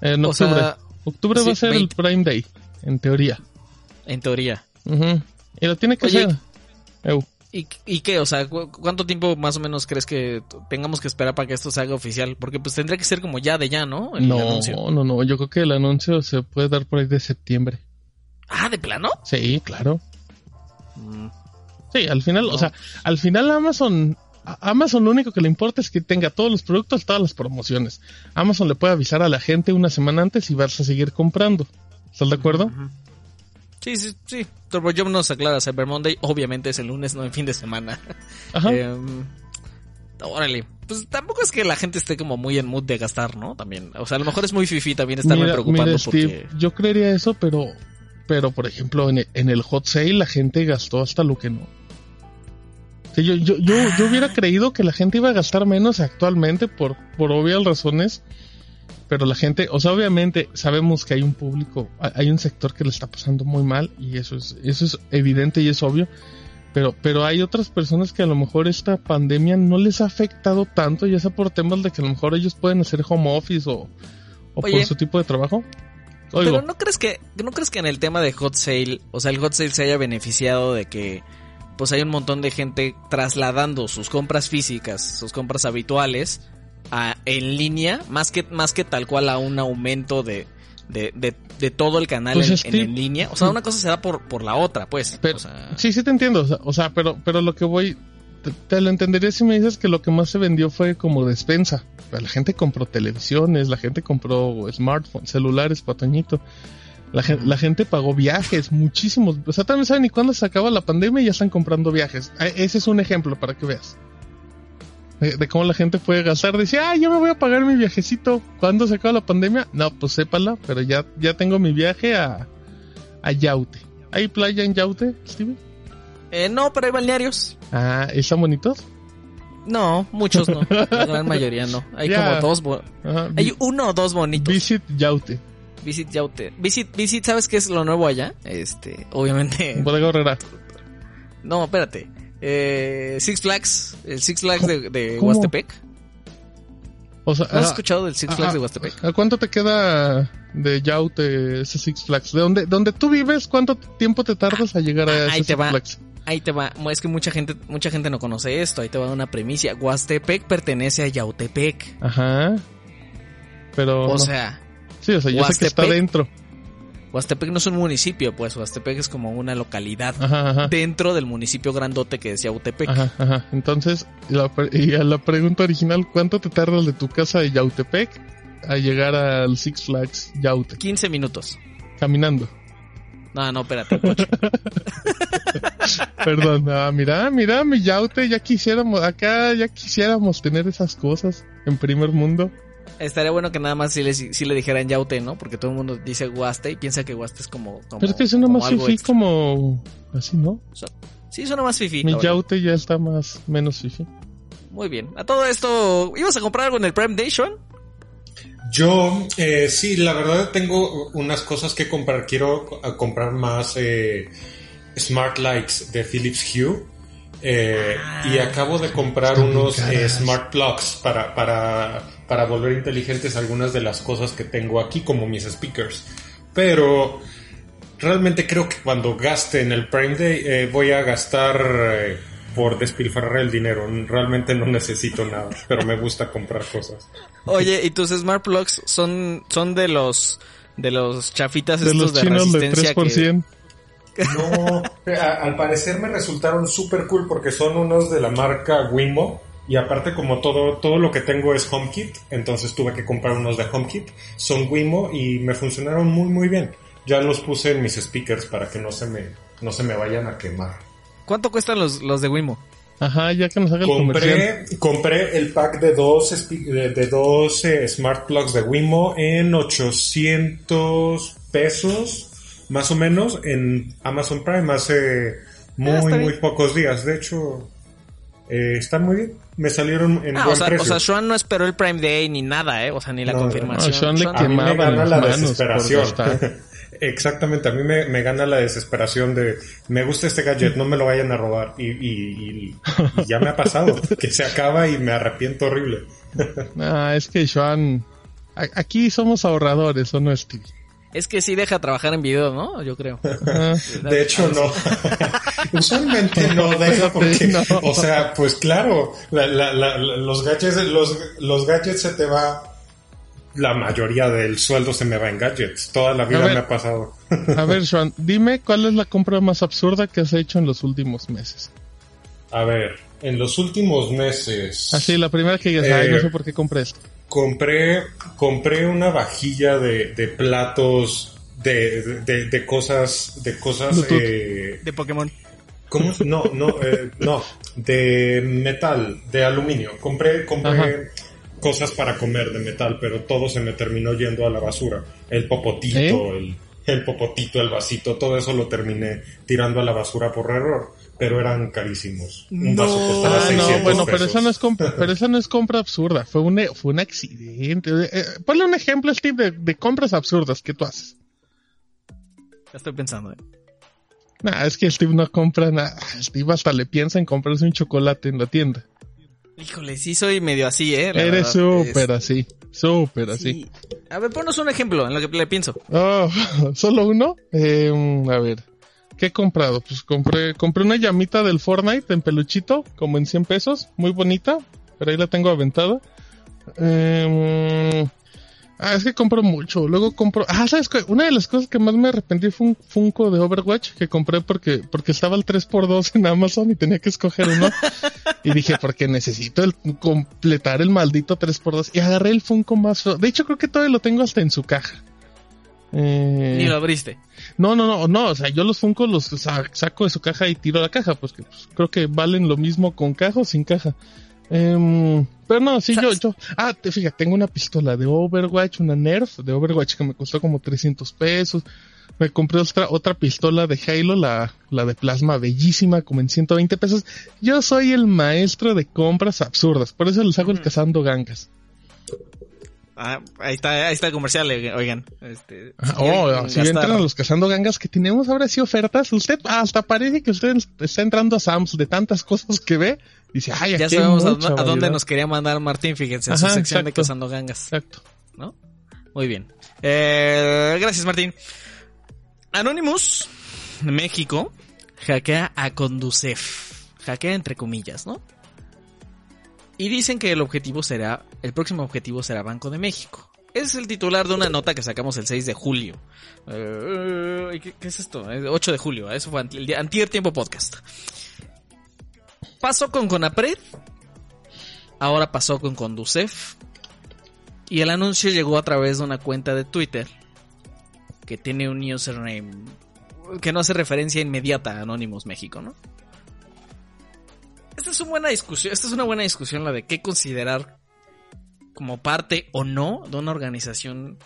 En octubre. octubre va a ser el Prime Day, en teoría. En teoría. Y lo tiene que hacer. ¿Y, ¿Y qué? O sea, ¿cuánto tiempo más o menos crees que tengamos que esperar para que esto se haga oficial? Porque pues tendría que ser como ya de ya, ¿no? no, no, no. Yo creo que el anuncio se puede dar por ahí de septiembre. Ah, ¿de plano? Sí, claro. Mm. Sí, al final, o sea, al final Amazon, Amazon lo único que le importa es que tenga todos los productos, todas las promociones. Amazon le puede avisar a la gente una semana antes y vas a seguir comprando. ¿Estás de acuerdo? Sí, sí, sí. TurboJob nos aclara Cyber Monday. Obviamente es el lunes, no en fin de semana. Ajá. Em, órale. Pues tampoco es que la gente esté como muy en mood de gastar, ¿no? También. O sea, a lo mejor es muy fifi también estarme preocupando porque... yo creería eso, pero... Pero, por ejemplo, en el, hot sale la gente gastó hasta lo que no. yo, yo, yo, yo hubiera creído que la gente iba a gastar menos actualmente por, por obvias razones pero la gente, o sea, obviamente sabemos que hay un público, hay un sector que le está pasando muy mal y eso es, eso es evidente y es obvio. Pero, pero hay otras personas que a lo mejor esta pandemia no les ha afectado tanto, ya sea por temas de que a lo mejor ellos pueden hacer home office o, por su tipo de trabajo. Pero no crees que, no crees que en el tema de hot sale, o sea, el hot sale se haya beneficiado de que pues hay un montón de gente trasladando sus compras físicas, sus compras habituales en línea, más que, más que tal cual a un aumento de, de, de, todo el canal pues en, línea. O sea, una cosa se da por, por la otra, pues. Pero, sí, sí te entiendo. O sea, pero, pero lo que voy, te, lo entendería si me dices que lo que más se vendió fue como despensa. La gente compró televisiones, la gente compró smartphones, celulares, patoñito. La gente, la gente pagó viajes, muchísimos. O sea, también saben ni cuándo se acaba la pandemia y ya están comprando viajes. E, ese es un ejemplo para que veas de, cómo la gente puede gastar. Decía, ah, yo me voy a pagar mi viajecito. ¿Cuándo se acaba la pandemia? No, pues sépala, pero ya, ya tengo mi viaje a, a Yaute. ¿Hay playa en Yaute, Steve? Eh, no, pero hay balnearios. Ah, ¿están bonitos? No, muchos no. La gran mayoría no. Hay como dos. hay uno o dos bonitos. Visit Yaute. Visit Yaute. Visit, Visit, ¿sabes qué es lo nuevo allá? Este, obviamente. Bodega Herrera. No, espérate. Eh, Six Flags, el Six Flags de, de Huastepec. O sea, ¿No has ah, escuchado del Six Flags ah, de Huastepec? ¿A cuánto te queda de Yaute ese Six Flags? ¿De donde, donde tú vives, cuánto tiempo te tardas a llegar a ese Ahí te Six va. Flags? Ahí te va. Es que mucha gente, mucha gente no conoce esto. Ahí te va una premisa. Huastepec pertenece a Yautepec. Ajá. Pero. O no. sea, sí, o sea, yo sé que está dentro. Huastepec no es un municipio, pues Huastepec es como una localidad Ajá, ajá. dentro del municipio grandote que es Yautepec. Ajá, ajá. Entonces, la, y a la pregunta original, ¿cuánto te tardas de tu casa de Yautepec a llegar al Six Flags Yaute? 15 minutos. Caminando. No, no, espérate. coche. Perdón, ah, mira, mira, mi Yaute, ya quisiéramos, acá ya quisiéramos tener esas cosas en primer mundo. Estaría bueno que nada más si le, si le dijeran Yaute, ¿no? Porque todo el mundo dice Huaste y piensa que Huaste es como. como Pero es que suena más extra. como así, ¿no? Sí, suena más fifi. Mi. Yaute ya está más, menos fifi. Muy bien. A todo esto, ¿ibas a comprar algo en el Prime Day, Sean? Yo, eh, sí, la verdad tengo unas cosas que comprar. Quiero co- comprar más eh, Smart Lights de Philips Hue. Eh, y acabo de comprar unos eh. Smart Plugs para, para, para volver inteligentes algunas de las cosas que tengo aquí, como mis speakers. Pero realmente creo que cuando gaste en el Prime Day eh, voy a gastar eh, por despilfarrar el dinero. Realmente no necesito nada, pero me gusta comprar cosas. Oye, ¿y tus Smart Plugs son, son de los de los chafitas De estos los de chinos de resistencia que- 3%. No, a- al parecer me resultaron súper cool porque son unos de la marca Wimo. Y aparte como todo, todo lo que tengo es HomeKit, entonces tuve que comprar unos de HomeKit. Son Wimo y me funcionaron muy muy bien. Ya los puse en mis speakers para que no se me, no se me vayan a quemar. ¿Cuánto cuestan los, los de Wimo? Ajá, ya que nos haga el comercial. Compré, compré el pack de dos, de, de dos eh, smart plugs de Wimo en 800 pesos, más o menos, en Amazon Prime hace muy, Ah, muy bien. pocos días. De hecho, eh, están muy bien. Me salieron en Ah, buen o sea, precio. o sea, Sean no esperó el Prime Day ni nada, ¿eh? O sea, ni la No, no, no. confirmación. A Sean le Sean- a mí me gana la desesperación. Exactamente, a mí me, me gana la desesperación de me gusta este gadget, no me lo vayan a robar. Y, y- y- y ya me ha pasado, que se acaba y me arrepiento horrible. Ah, es que Joan, a- aquí somos ahorradores, ¿o no, Steve? Es que sí deja trabajar en video, ¿no? Yo creo. Ah, De hecho, no. Usualmente no deja porque, No. o sea, pues claro, la- la- la- la- los gadgets, los, los gadgets se te va, la mayoría del sueldo se me va en gadgets. Toda la vida ver. me ha pasado. a ver, Joan, dime cuál es la compra más absurda que has hecho en los últimos meses. A ver, en los últimos meses. Así, la primera que digas, ay, no Eh, sé por qué compré esto. Compré, compré una vajilla de, de platos, de, de, de cosas, de cosas, eh, De Pokémon. ¿Cómo? No, no, eh, no, de metal, de aluminio. Compré, compré Ajá. cosas para comer de metal, pero todo se me terminó yendo a la basura. El popotito, ¿Eh? el, el popotito, el vasito, todo eso lo terminé tirando a la basura por error, pero eran carísimos. Un vaso costaba Ah, 600 no, bueno, pero esa no es compra, pero esa no es compra absurda, fue un, fue un accidente. Eh, eh, ponle un ejemplo, Steve, de, de compras absurdas que tú haces. Ya estoy pensando, ¿eh? Nah, es que Steve no compra nada. Steve hasta le piensa en comprarse un chocolate en la tienda. Híjole, sí soy medio así, ¿eh? La Eres súper es- así, súper así. Sí. A ver, ponos un ejemplo en lo que le pienso. Oh, ¿Solo uno? Eh, a ver, ¿qué he comprado? Pues compré, compré una llamita del Fortnite en peluchito, como en 100 pesos, muy bonita, pero ahí la tengo aventada. Eh, ah, es que compro mucho, luego compro... Ah, ¿sabes qué? Una de las cosas que más me arrepentí fue un Funko de Overwatch que compré porque, porque estaba el 3x2 en Amazon y tenía que escoger uno. y dije, porque necesito el, completar el maldito 3x2. Y agarré el Funko más feo. De hecho, creo que todavía lo tengo hasta en su caja. Eh, Ni lo abriste. no, no, no, no, o sea, yo los Funko los sa- saco de su caja y tiro la caja, pues que pues, creo que valen lo mismo con caja o sin caja. Em, pero no, sí, yo, yo, ah, te fíjate, tengo una pistola de Overwatch, una Nerf de Overwatch que me costó como 300 pesos. Me compré otra, otra pistola de Halo, la, la de plasma bellísima, como en 120 pesos. Yo soy el maestro de compras absurdas, por eso les hago el cazando gangas. Ah, ahí está, ahí está el comercial, eh, oigan. Este, si oh, si entran a los cazando gangas que tenemos ahora sí ofertas, usted hasta parece que usted está entrando a Sam's de tantas cosas que ve. Dice, ay, ya sabemos a, dónde nos quería mandar Martín, fíjense, en su sección de cazando gangas. Exacto. ¿No? Muy bien. Eh, gracias, Martín. Anonymous, México, hackea a Conducef. Hackea entre comillas, ¿no? Y dicen que el objetivo será, el próximo objetivo será Banco de México. Es el titular de una nota que sacamos el 6 de julio. Eh, ¿qué, es esto? 8 de julio. Eso fue el antier tiempo podcast. Pasó con Conapred. Ahora pasó con Conducef. Y el anuncio llegó a través de una cuenta de Twitter que tiene un username que no hace referencia inmediata a Anonymous México, ¿no? Esta es una buena discusión, esta es una buena discusión la de qué considerar como parte o no de una organización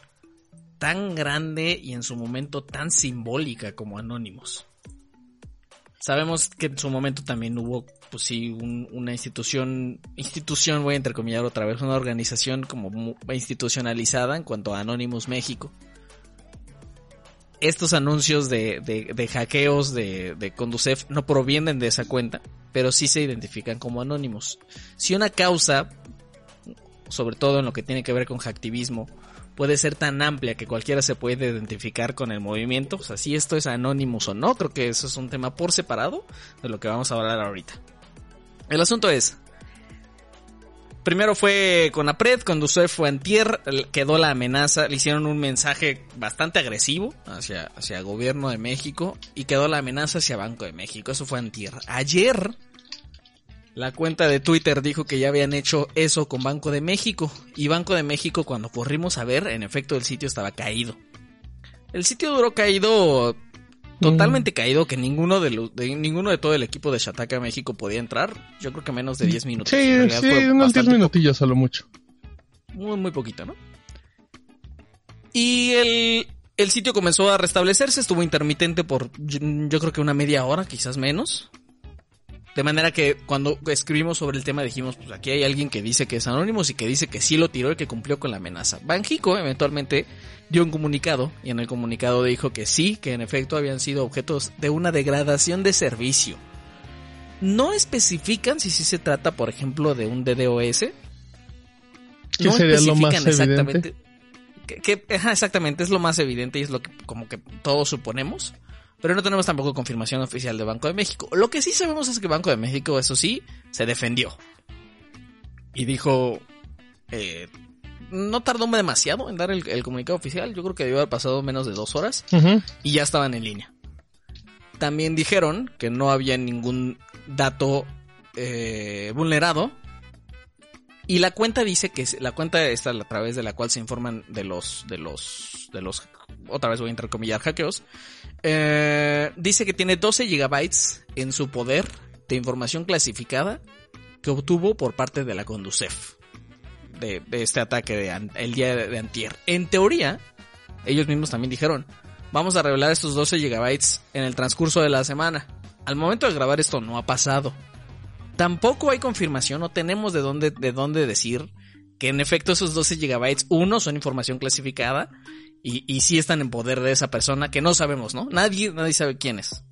tan grande y en su momento tan simbólica como Anónimos. Sabemos que en su momento también hubo, pues sí, una institución, institución voy a entrecomillar otra vez, una organización como institucionalizada en cuanto a Anonymous México estos anuncios de, de, hackeos de, de, Conducef no provienen de esa cuenta, pero sí se identifican como anónimos. Si una causa, sobre todo en lo que tiene que ver con hacktivismo, puede ser tan amplia que cualquiera se puede identificar con el movimiento, o sea, si esto es anónimos o no, creo que eso es un tema por separado de lo que vamos a hablar ahorita. El asunto es, Primero fue con Apred, cuando usted fue antier, quedó la amenaza, le hicieron un mensaje bastante agresivo hacia, hacia el gobierno de México y quedó la amenaza hacia Banco de México. Eso fue antier. Ayer, la cuenta de Twitter dijo que ya habían hecho eso con Banco de México. Y Banco de México, cuando corrimos a ver, en efecto el sitio estaba caído. El sitio duró caído totalmente caído que ninguno de, los, de ninguno de todo el equipo de Shataka México podía entrar. Yo creo que menos de 10 minutos. Sí, sí, unos 10 minutillos solo mucho. Muy, muy poquito, ¿no? Y el, el sitio comenzó a restablecerse, estuvo intermitente por yo creo que una media hora, quizás menos. De manera que cuando escribimos sobre el tema dijimos, pues aquí hay alguien que dice que es anónimo y que dice que sí lo tiró y que cumplió con la amenaza. Banjico eventualmente dio un comunicado y en el comunicado dijo que sí, que en efecto habían sido objetos de una degradación de servicio. No especifican si sí se trata, por ejemplo, de un DDoS. ¿Qué sería lo más exactamente. Que, exactamente, es lo más evidente y es lo que como que todos suponemos. Pero no tenemos tampoco confirmación oficial de Banco de México. Lo que sí sabemos es que Banco de México, eso sí, se defendió. Y dijo, eh, no tardó demasiado en dar el, comunicado oficial. Yo creo que debió haber pasado menos de dos horas. Y ya estaban en línea. También dijeron que no había ningún dato eh, vulnerado. Y la cuenta dice que la cuenta está a través de la cual se informan de los de los de los otra vez voy a entrecomillar hackeos eh, dice que tiene 12 gigabytes en su poder de información clasificada que obtuvo por parte de la Conducef. De, este ataque de, el día de, antier. En teoría, ellos mismos también dijeron, vamos a revelar estos 12 gigabytes en el transcurso de la semana. Al momento de grabar esto no ha pasado. Tampoco hay confirmación, no tenemos de dónde, de dónde decir que en efecto esos 12 gigabytes, uno, son información clasificada y, y sí están en poder de esa persona que no sabemos, ¿no? Nadie, nadie sabe quién es.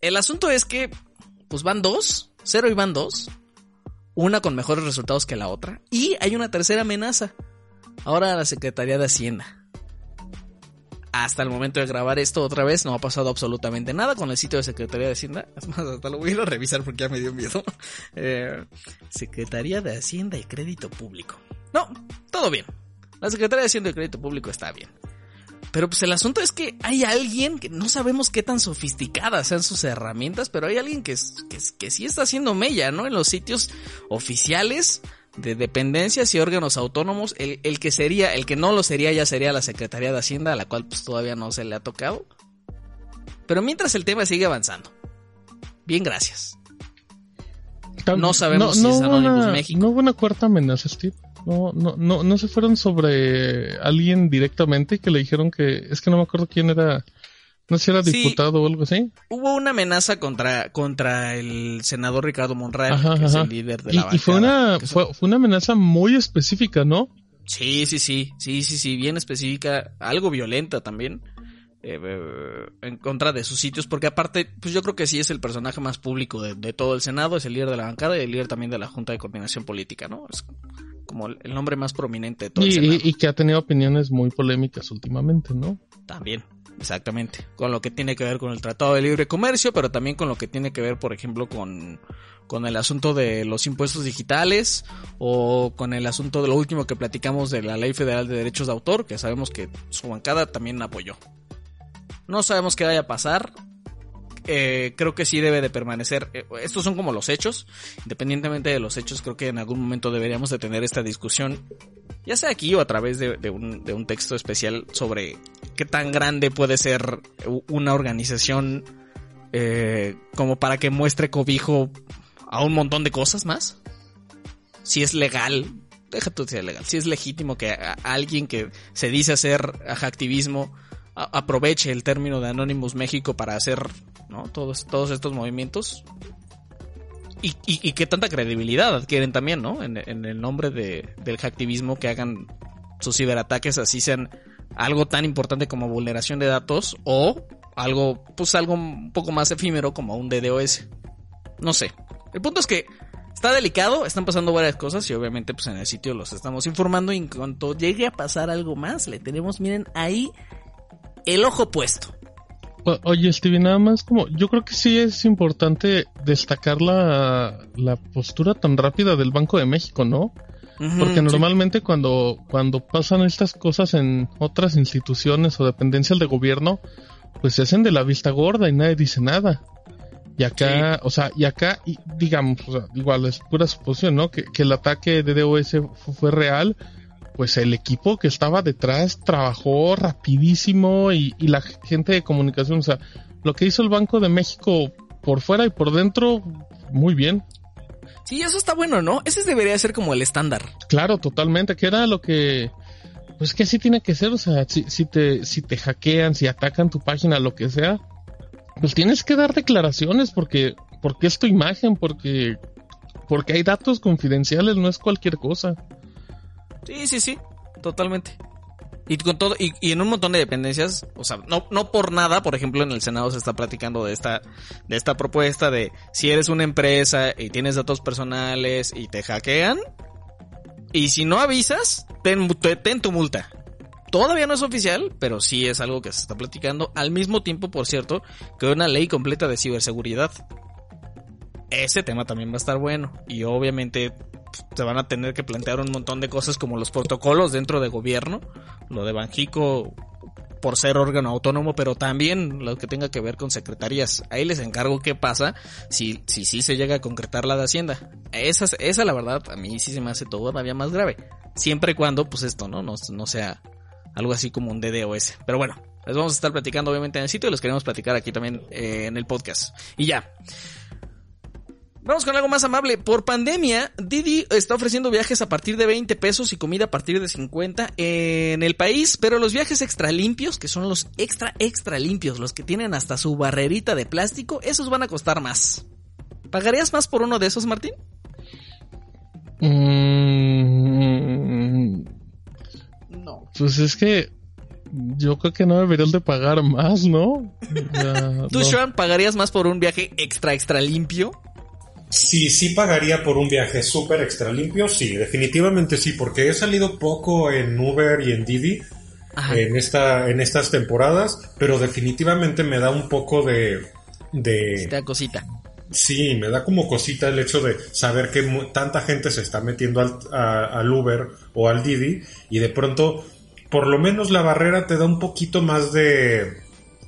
El asunto es que, pues van dos, cero y van dos. Una con mejores resultados que la otra. Y hay una tercera amenaza. Ahora la Secretaría de Hacienda. Hasta el momento de grabar esto otra vez no ha pasado absolutamente nada con el sitio de Secretaría de Hacienda. Es más, hasta lo voy a ir a revisar porque ya me dio miedo. Eh, Secretaría de Hacienda y Crédito Público. No, todo bien. La Secretaría de Hacienda y Crédito Público está bien. Pero pues el asunto es que hay alguien que no sabemos qué tan sofisticadas sean sus herramientas, pero hay alguien que, que, que sí está haciendo mella, ¿no? En los sitios oficiales de dependencias y órganos autónomos, el, el, que sería, el que no lo sería ya sería la Secretaría de Hacienda, a la cual pues todavía no se le ha tocado. Pero mientras el tema sigue avanzando. Bien, gracias. No sabemos si es Anonymous México. No hubo una cuarta amenaza, Steve. No, no, no, no se fueron sobre alguien directamente que le dijeron que, es que no me acuerdo quién era No sé si era diputado o algo así. Hubo una amenaza contra, contra el senador Ricardo Monreal, que es el líder de y, la Y fue una, fue, fue una amenaza muy específica, ¿no? Sí, sí, sí, sí, sí, sí, bien específica, algo violenta también. Eh, en contra de sus sitios, porque aparte, pues yo creo que sí es el personaje más público de, todo el Senado, es el líder de la bancada y el líder también de la Junta de Coordinación Política, ¿no? Es como el nombre más prominente de todo el Senado. Y, que ha tenido opiniones muy polémicas últimamente, ¿no? También, exactamente, con lo que tiene que ver con el Tratado de Libre Comercio, pero también con lo que tiene que ver, por ejemplo, con, con el asunto de los impuestos digitales o con el asunto de lo último que platicamos de la Ley Federal de Derechos de Autor, que sabemos que su bancada también apoyó. No sabemos qué vaya a pasar. Eh, creo que sí debe de permanecer. Eh, estos son como los hechos. Independientemente de los hechos, creo que en algún momento deberíamos de tener esta discusión. Ya sea aquí o a través de, un, texto especial sobre qué tan grande puede ser una organización eh, como para que muestre cobijo a un montón de cosas más. Si es legal, deja tú de legal, si es legítimo que alguien que se dice hacer activismo aproveche el término de Anonymous México para hacer ¿no? todos, todos estos movimientos. Y, y, qué tanta credibilidad adquieren también, ¿no? En, el nombre de, del hacktivismo que hagan sus ciberataques así sean algo tan importante como vulneración de datos o algo, pues algo un poco más efímero como un DDoS. No sé. El punto es que está delicado, están pasando varias cosas y obviamente pues en el sitio los estamos informando y en cuanto llegue a pasar algo más, le tenemos, miren, ahí el ojo puesto. Oye, Stevie, nada más como, yo creo que sí es importante destacar la, la postura tan rápida del Banco de México, ¿no? Porque normalmente cuando, cuando pasan estas cosas en otras instituciones o dependencias de gobierno, pues se hacen de la vista gorda y nadie dice nada. Y acá, o sea, y acá, y, digamos, igual es pura suposición, ¿no? Que, que el ataque de DOS fue real, pues el equipo que estaba detrás trabajó rapidísimo y, la gente de comunicación, o sea, lo que hizo el Banco de México por fuera y por dentro, muy bien. Sí, eso está bueno, ¿no? Ese debería ser como el estándar. Claro, totalmente, que era lo que, pues que así tiene que ser, o sea, si, si te, si te hackean, si atacan tu página, lo que sea, pues tienes que dar declaraciones porque, porque es tu imagen, porque, porque hay datos confidenciales, no es cualquier cosa. Sí, sí, sí, totalmente. Y con todo, y, en un montón de dependencias, o sea, no, no por nada, por ejemplo, en el Senado se está platicando de esta, de esta propuesta de si eres una empresa y tienes datos personales y te hackean, y si no avisas, ten, ten tu multa. Todavía no es oficial, pero sí es algo que se está platicando. Al mismo tiempo, por cierto, que una ley completa de ciberseguridad. Ese tema también va a estar bueno. Y obviamente se van a tener que plantear un montón de cosas como los protocolos dentro de gobierno, lo de Banjico por ser órgano autónomo, pero también lo que tenga que ver con secretarías. Ahí les encargo qué pasa si si sí se llega a concretar la de Hacienda. Esa, esa la verdad a mí sí se me hace todavía más grave. Siempre y cuando pues esto no, no, no sea algo así como un DDoS. Pero bueno, les vamos a estar platicando obviamente en el sitio y les queremos platicar aquí también eh, en el podcast. Y ya. Vamos con algo más amable. Por pandemia, Didi está ofreciendo viajes a partir de 20 pesos y comida a partir de 50 en el país, pero los viajes extra limpios, que son los extra extra limpios, los que tienen hasta su barrerita de plástico, esos van a costar más. ¿Pagarías más por uno de esos, Martín? Mm, no. Pues es que yo creo que no deberías de pagar más, ¿no? ¿Tú, Sean, pagarías más por un viaje extra extra limpio? Sí, sí pagaría por un viaje súper extra limpio, sí, definitivamente sí, porque he salido poco en Uber y en Didi en esta en estas temporadas, pero definitivamente me da un poco de de da cosita. Sí, me da como cosita el hecho de saber que tanta gente se está metiendo al, al Uber o al Didi y de pronto por lo menos la barrera te da un poquito más de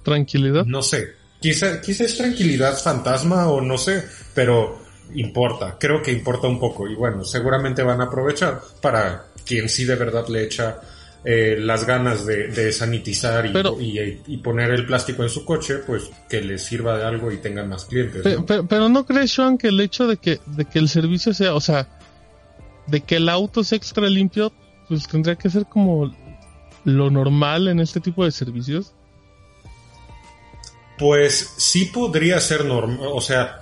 tranquilidad. No sé, quizá, quizá es tranquilidad fantasma o no sé, pero importa, creo que importa un poco y bueno, seguramente van a aprovechar para quien sí de verdad le echa eh, las ganas de, sanitizar y, poner el plástico en su coche, pues que les sirva de algo y tengan más clientes. Pero, ¿no? crees, Sean, que el hecho de que, de que el servicio sea, o sea, de que el auto sea extra limpio, pues tendría que ser como lo normal en este tipo de servicios? Pues sí podría ser normal, o sea,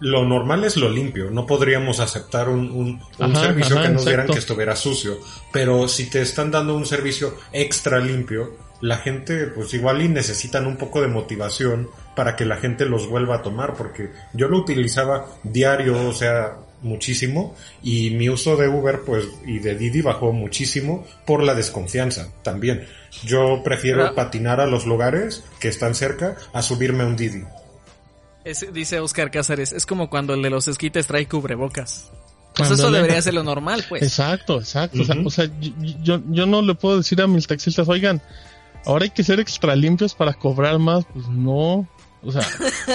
lo normal es lo limpio, no podríamos aceptar un, un, servicio ajá, que nos dieran que estuviera sucio, pero si te están dando un servicio extra limpio, la gente pues igual y necesitan un poco de motivación para que la gente los vuelva a tomar, porque yo lo utilizaba diario, o sea, muchísimo, y mi uso de Uber pues y de Didi bajó muchísimo por la desconfianza también. Yo prefiero patinar a los lugares que están cerca a subirme a un Didi. Es- dice Oscar Cáceres, es como cuando el de los esquites trae cubrebocas. Pues eso debería ser lo normal, pues. Exacto, exacto. O sea- Ujú. O sea, yo, yo, yo no le puedo decir a mis taxistas, oigan, ahora hay que ser extra limpios para cobrar más. Pues no. O sea,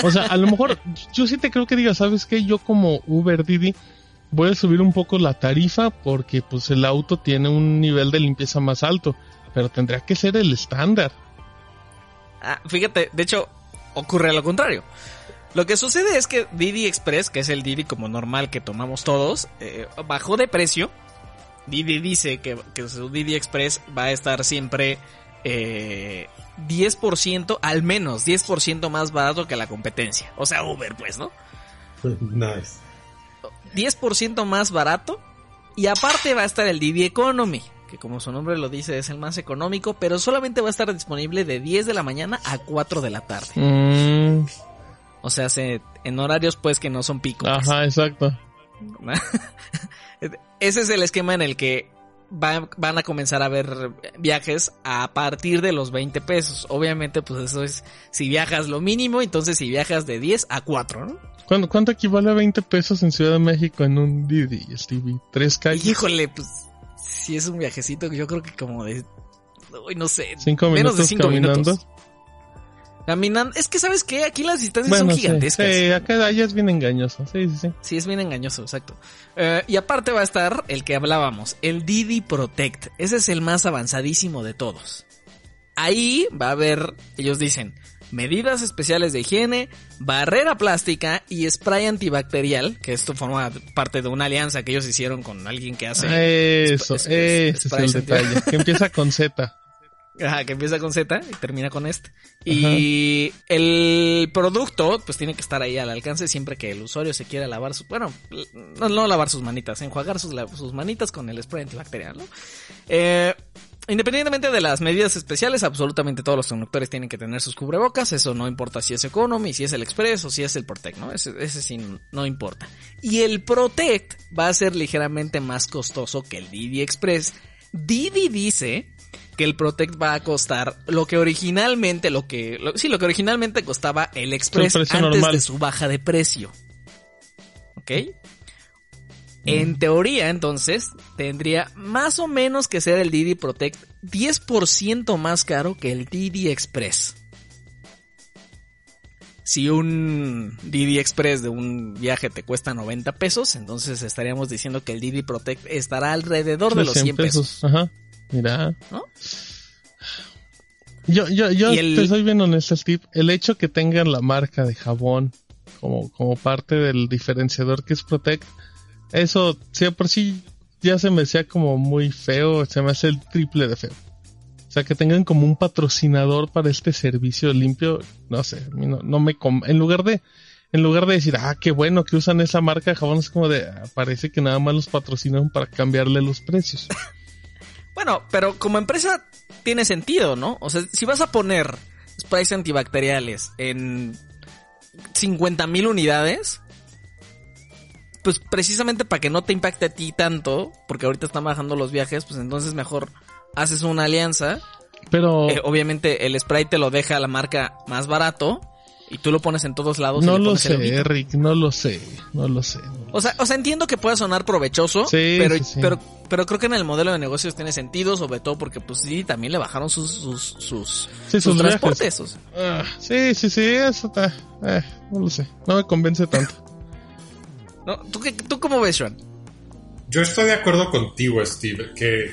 o sea, a lo mejor yo sí te creo que diga, ¿sabes qué? Yo como Uber Didi voy a subir un poco la tarifa porque pues el auto tiene un nivel de limpieza más alto, pero tendría que ser el estándar. Ah, fíjate, de hecho, ocurre lo contrario. Lo que sucede es que Didi Express, que es el Didi como normal que tomamos todos, eh, bajó de precio. Didi dice que, que su Didi Express va a estar siempre eh, 10%, al menos 10% más barato que la competencia. O sea, Uber, pues, ¿no? Nice. 10% más barato. Y aparte va a estar el Didi Economy, que como su nombre lo dice es el más económico, pero solamente va a estar disponible de 10 de la mañana a 4 de la tarde. Mm, O sea, se- en horarios pues que no son picos. ajá, exacto. Ese es el esquema en el que va- van a comenzar a ver viajes a partir de los 20 pesos. Obviamente pues eso es si viajas lo mínimo, entonces si viajas de 10 a 4, ¿no? ¿Cuánto, cuánto equivale a 20 pesos en Ciudad de México en un Didi, Stevie? ¿Tres calles? Híjole, pues si es un viajecito yo creo que como de... uy, no sé. ¿Cinco menos de minutos 5 caminando? minutos. Caminando. Es que sabes qué, aquí las distancias Bueno, son sí, gigantescas. sí, acá allá es bien engañoso. Sí, sí, sí. Sí, es bien engañoso, exacto. Eh, y aparte va a estar el que hablábamos, el Didi Protect. Ese es el más avanzadísimo de todos. Ahí va a haber, ellos dicen, medidas especiales de higiene, barrera plástica y spray antibacterial, que esto forma parte de una alianza que ellos hicieron con alguien que hace... Eso, es- es- ese es, el detalle. Que empieza con Z. Ajá, que empieza con Z y termina con este. Y el producto, pues tiene que estar ahí al alcance siempre que el usuario se quiera lavar su, bueno, no, no lavar sus manitas, enjuagar sus, sus manitas con el spray antibacterial, ¿no? Eh, independientemente de las medidas especiales, absolutamente todos los conductores tienen que tener sus cubrebocas, eso no importa si es Economy, si es el Express o si es el Protect, ¿no? Ese, ese sí no importa. Y el Protect va a ser ligeramente más costoso que el Didi Express. Didi dice que el Protect va a costar lo que originalmente, lo que, lo- sí, lo que originalmente costaba el Express El antes normal. de su baja de precio. ¿Ok? En teoría, entonces, tendría más o menos que ser el Didi Protect 10% más caro que el Didi Express. Si un Didi Express de un viaje te cuesta 90 pesos, entonces estaríamos diciendo que el Didi Protect estará alrededor de los 100 pesos. Ajá. Mira. ¿No? Yo, yo, yo el- te soy bien honesto, Steve. El hecho que tengan la marca de jabón como, como parte del diferenciador que es Protect, eso, sí, por sí ya se me hacía como muy feo, se me hace el triple de feo. O sea, que tengan como un patrocinador para este servicio limpio, no sé, no, no me... en lugar de... En lugar de decir, ah, qué bueno que usan esa marca de jabón, es como de, ah, parece que nada más los patrocinan para cambiarle los precios. Bueno, pero como empresa tiene sentido, ¿no? O sea, si vas a poner sprays antibacteriales en 50 mil unidades, pues precisamente para que no te impacte a ti tanto, porque ahorita están bajando los viajes, pues entonces mejor haces una alianza. Pero... Eh, obviamente el spray te lo deja la marca más barato y tú lo pones en todos lados. y No lo sé. Rick, no lo sé, no lo sé. no O sea, o sea, entiendo que pueda sonar provechoso, Sí, pero, sí, sí. pero, pero creo que en el modelo de negocios tiene sentido, sobre todo porque pues sí, también le bajaron sus, sus, sus, Sí, sus transportes. o sea. Ah, sí, sí, sí, eso está. Eh, no lo sé. No me convence tanto. ¿No? ¿Tú, qué, ¿Tú cómo ves, Sean? Yo estoy de acuerdo contigo, Steve, que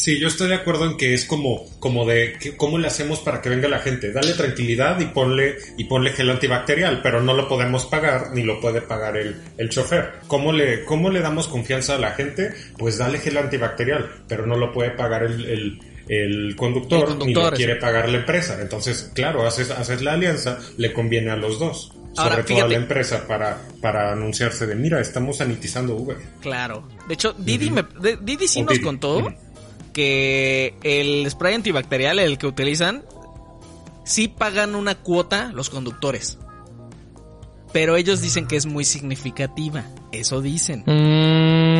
sí, yo estoy de acuerdo en que es como, como de que, cómo le hacemos para que venga la gente. Dale tranquilidad y ponle, y ponle gel antibacterial, pero no lo podemos pagar, ni lo puede pagar el, el chofer. ¿Cómo le, ¿Cómo le damos confianza a la gente? Pues dale gel antibacterial, pero no lo puede pagar el, el, el conductor, ni lo quiere pagar la empresa. Entonces, claro, haces, haces la alianza, le conviene a los dos. sobre todo a la empresa para, para anunciarse de, mira, estamos sanitizando Uber. Claro. De hecho, Didi, me, Didi sí nos contó que el spray antibacterial, el que utilizan, sí pagan una cuota los conductores. Pero ellos dicen que es muy significativa. Eso dicen. Mm.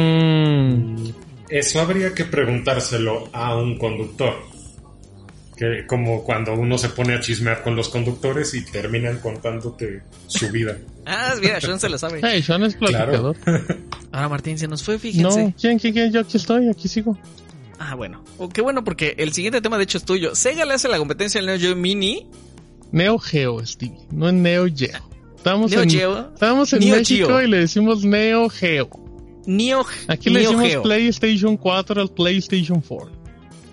Eso habría que preguntárselo a un conductor. Que como cuando uno se pone a chismear con los conductores y terminan contándote su vida. ah, mira, Sean se lo sabe. Hey, Sean es platicador. Ahora Martín se nos fue, fíjense. No, ¿quién, quién, quién? Yo aquí estoy, aquí sigo. Ah, bueno. Oh, qué bueno porque el siguiente tema de hecho es tuyo. Sega le hace la competencia al Neo Geo Mini. Neo Geo, Stevie, no es Neo Geo. Estamos en, Estamos en México y le decimos Neo Geo. Neo Aquí le decimos PlayStation 4 al PlayStation 4.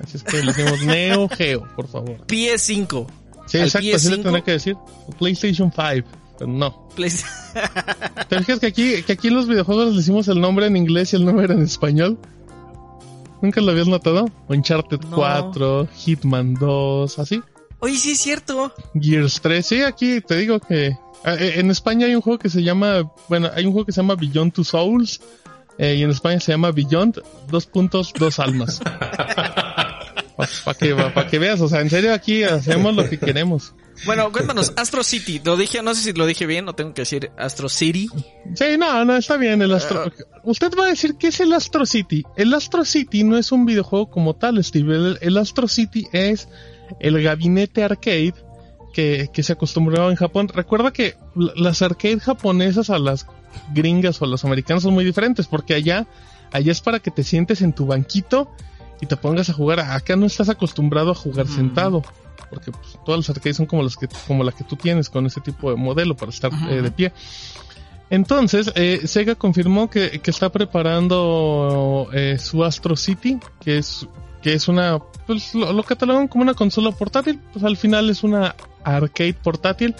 Así es que le decimos Neo Geo, por favor. PS5. Sí, exacto, así le tendré que decir. PlayStation 5, pero no. ¿Te fijas que aquí, que aquí en los videojuegos le decimos el nombre en inglés y el nombre en español? ¿Nunca lo habías notado? Uncharted 4, Hitman 2, así. Oye, sí es cierto. Gears 3, sí, aquí te digo que ah, eh, en España hay un juego que se llama, bueno, hay un juego que se llama Beyond Two Souls eh, y en España se llama Beyond, dos puntos, dos almas. Para que, pa que veas, o sea, en serio aquí hacemos lo que queremos. Bueno, cuéntanos, Astro City, lo dije, no sé si lo dije bien, no tengo que decir Astro City. Sí, no, no, está bien el Astro. Ah. Usted va a decir qué es el Astro City. El Astro City no es un videojuego como tal, Steve. El, Astro City es el gabinete arcade que, que se acostumbraba en Japón. Recuerda que las arcades japonesas a las gringas o a las americanas son muy diferentes, porque allá, allá es para que te sientes en tu banquito y te pongas a jugar. Acá no estás acostumbrado a jugar sentado, porque pues, todas las arcades son como las que, como la que tú tienes con ese tipo de modelo para estar eh, de pie. Entonces, eh, Sega confirmó que, está preparando eh, su Astro City, que es, que es una, pues lo, lo, catalogan como una consola portátil, pues al final es una arcade portátil.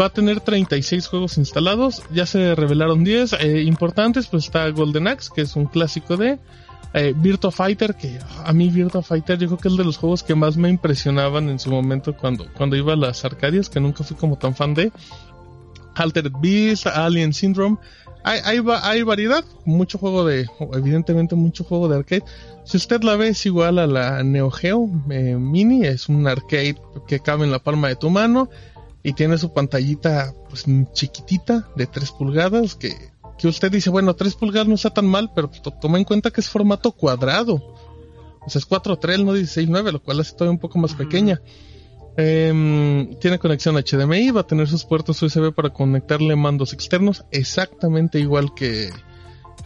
Va a tener 36 juegos instalados, ya se revelaron 10 importantes, pues está Golden Axe, que es un clásico de eh, Virtua Fighter, que a mí Virtua Fighter yo creo que es de los juegos que más me impresionaban en su momento cuando, cuando iba a las Arcadias, que nunca fui como tan fan de. Altered Beast, Alien Syndrome. Hay, hay, hay variedad, mucho juego de, evidentemente mucho juego de arcade. Si usted la ve es igual a la Neo Geo eh, Mini, es un arcade que cabe en la palma de tu mano y tiene su pantallita pues chiquitita de 3 pulgadas que que usted dice, bueno, 3 pulgadas no está tan mal, pero toma en cuenta que es formato cuadrado. O sea, es 4.3, no 16.9, lo cual hace todavía un poco más pequeña. Em, tiene conexión HDMI, va a tener sus puertos USB para conectarle mandos externos, exactamente igual que,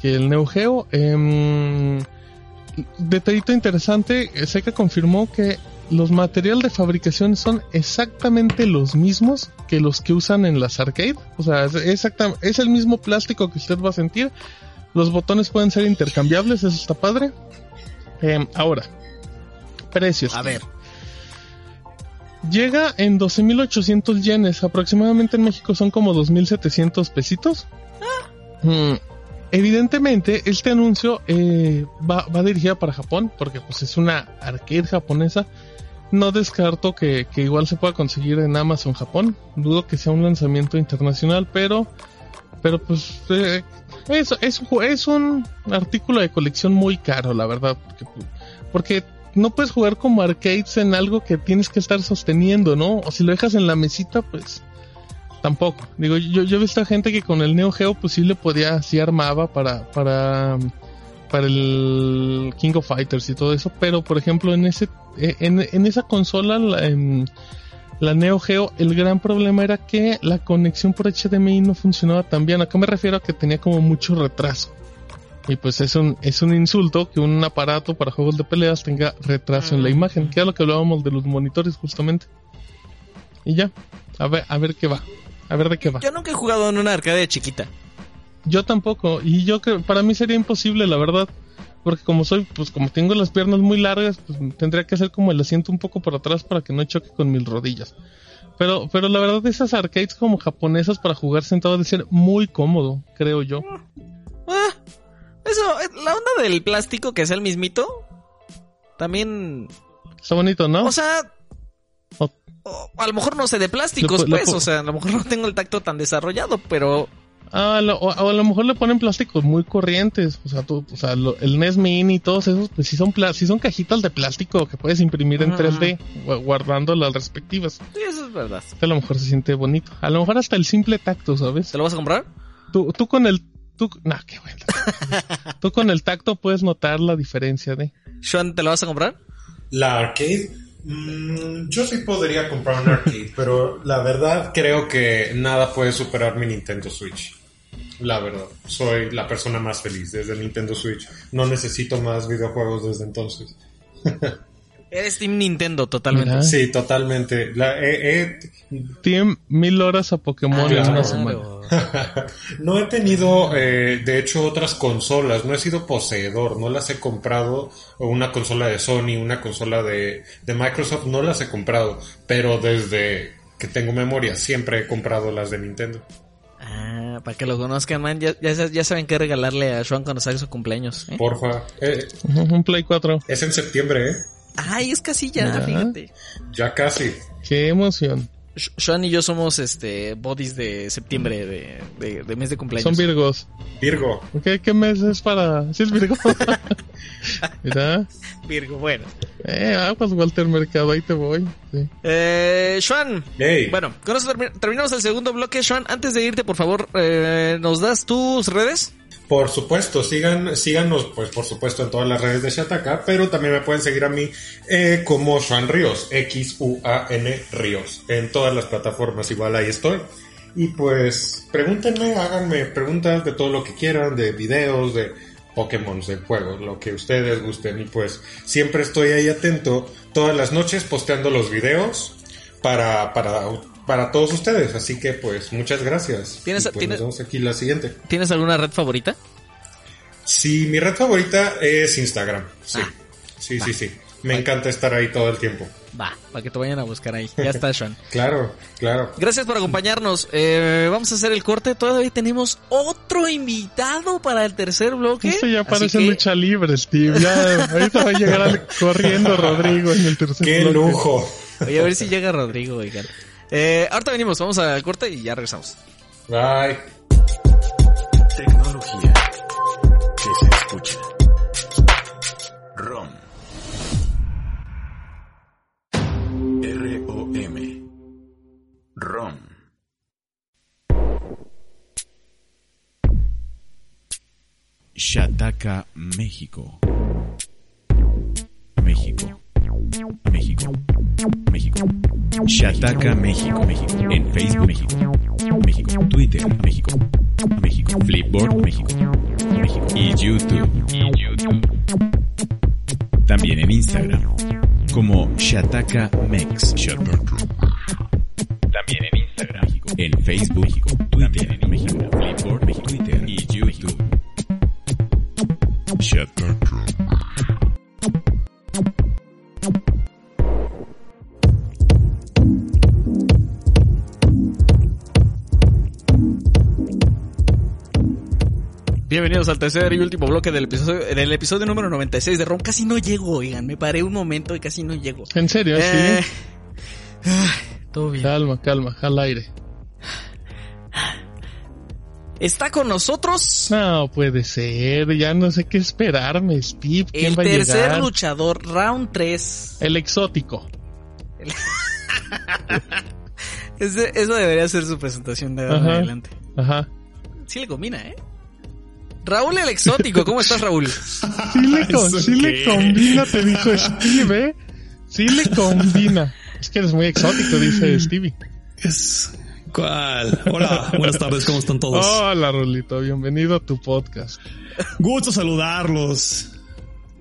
que el Neo Geo. Eh, detallito interesante, Seca confirmó que los materiales de fabricación son exactamente los mismos que los que usan en las arcade. O sea, es, es el mismo plástico que usted va a sentir. Los botones pueden ser intercambiables, eso está padre. Em, ahora, precios. A ver. Llega en 12.800 yenes, aproximadamente en México son como 2.700 pesitos. Ah. Mm, evidentemente, este anuncio eh, va, va dirigida para Japón, porque pues es una arcade japonesa no descarto que, igual se pueda conseguir en Amazon Japón. Dudo que sea un lanzamiento internacional, pero, pero pues eh, es, es, un artículo de colección muy caro, la verdad. Porque, porque, no puedes jugar como arcades en algo que tienes que estar sosteniendo, ¿no? O si lo dejas en la mesita, pues tampoco. Digo, yo, yo he visto gente que con el Neo Geo pues sí le podía, así armaba para, para para el King of Fighters y todo eso, pero por ejemplo en ese eh, en, esa consola la, en la Neo Geo el gran problema era que la conexión por HDMI no funcionaba tan bien. Acá me refiero a que tenía como mucho retraso. Y pues es un, es un insulto que un aparato para juegos de peleas tenga retraso en la imagen, que es lo que hablábamos de los monitores justamente. Y ya, a ver, a ver qué va. A ver de qué va. Yo nunca he jugado en una arcade chiquita. Yo tampoco. Y yo que para mí sería imposible, la verdad. Porque como soy, pues como tengo las piernas muy largas, pues tendría que hacer como el asiento un poco por atrás para que no choque con mis rodillas. Pero, pero la verdad esas arcades como japonesas para jugar sentado de ser muy cómodo, creo yo. Ah, eso, eh, la onda del plástico que es el mismito, también Está bonito, ¿no? O sea, O- o a lo mejor no sé de plásticos, Le po- le pues. O sea, a lo mejor no tengo el tacto tan desarrollado, pero Ah, lo- o, o a lo mejor le ponen plásticos muy corrientes. O sea, tú, o sea lo- el NES Mini y todos esos, pues sí son, pla- sí son cajitas de plástico que puedes imprimir en Ajá. 3D, gu- guardando las respectivas. sí, eso es verdad. A lo mejor se siente bonito. A lo mejor hasta el simple tacto, ¿sabes? ¿Te lo vas a comprar? Tú, tú con el... Tú, nah, qué bueno. tú con el tacto puedes notar la diferencia de... Sean, ¿te lo vas a comprar? La arcade, mm, yo sí podría comprar un arcade, pero la verdad creo que nada puede superar mi Nintendo Switch. La verdad, soy la persona más feliz desde el Nintendo Switch. No necesito más videojuegos desde entonces. Eres Team Nintendo, totalmente. Mira. Sí, totalmente. La, he- he- Tiene mil horas a Pokémon en una semana. no he tenido, eh, de hecho, otras consolas. No he sido poseedor. No las he comprado. Una consola de Sony, una consola de, de Microsoft. No las he comprado. Pero desde que tengo memoria, siempre he comprado las de Nintendo. Ah, para que lo conozcan, man. Ya, ya, ya saben qué regalarle a Sean cuando salga su cumpleaños. ¿eh? Porfa. Eh, Un Play 4. es en septiembre, ¿eh? Ay, es casi ya, fíjate. Ya casi. Qué emoción. Sean y yo somos este bodies de septiembre de, de, de mes de cumpleaños. Son Virgos. Virgo. ¿Qué, qué mes es para...? ¿Sí es Virgo? Mira. Virgo, bueno. Eh, aguas Walter Mercado, ahí te voy. Sí. Eh, Sean. Hey. Bueno, con eso termi- terminamos el segundo bloque. Sean, antes de irte, por favor, eh, ¿nos das tus redes? Por supuesto, sigan, síganos, pues por supuesto, en todas las redes de Shataka, pero también me pueden seguir a mí eh, como Juan Ríos, X-U-A-N Ríos, en todas las plataformas, igual ahí estoy. Y pues, pregúntenme, háganme preguntas de todo lo que quieran, de videos, de Pokémon, de juegos, lo que ustedes gusten. Y pues, siempre estoy ahí atento, todas las noches posteando los videos para, para, para todos ustedes. Así que pues, muchas gracias. ¿Tienes- Y, pues, tienes- Nos vemos aquí la siguiente. ¿Tienes alguna red favorita? Sí, mi red favorita es Instagram. Sí, Ah, sí, sí, sí. Me encanta estar ahí todo el tiempo. Va, para que te vayan a buscar ahí. Ya está, Sean. Claro, claro. Gracias por acompañarnos. Eh, vamos a hacer el corte. Todavía tenemos otro invitado para el tercer bloque. Esto ya Así parece que- lucha libre, Steve. Ya, ahorita va a llegar al- corriendo Rodrigo en el tercer ¡Qué bloque. lujo! Oye, a ver si llega Rodrigo, oigan. Eh, ahorita venimos, vamos al corte y ya regresamos. Bye. Shataka, México. México. México. México. Shataka, México. México. En Facebook, México. México. Twitter, México. México. Flipboard, México. México. Y YouTube. Y YouTube. También en Instagram. Como Shataka Mex. También en Instagram. México. En Facebook, México. Twitter, en México. Flipboard, México. Twitter y YouTube. Bienvenidos al tercer y último bloque del episodio, del episodio número 96 de ROM. Casi no llego, oigan, me paré un momento y casi no llego. En serio, Eh, sí. Todo bien. Calma, calma, al aire. Está con nosotros No puede ser, ya no sé qué esperarme, Steve. ¿Quién el va a tercer llegar? luchador, round 3. El exótico. Ese- eso debería ser su presentación de ahora en Ajá. adelante. Ajá. Sí le combina, ¿eh? Raúl el exótico, ¿cómo estás, Raúl? Sí le, con- ¿Eso sí le qué? combina, te dijo Steve, ¿eh? Sí le combina. Es que eres muy exótico, dice Stevie. Es... ¿Cuál? Hola, buenas tardes, ¿cómo están todos? Hola, Rolito, bienvenido a tu podcast. Gusto saludarlos.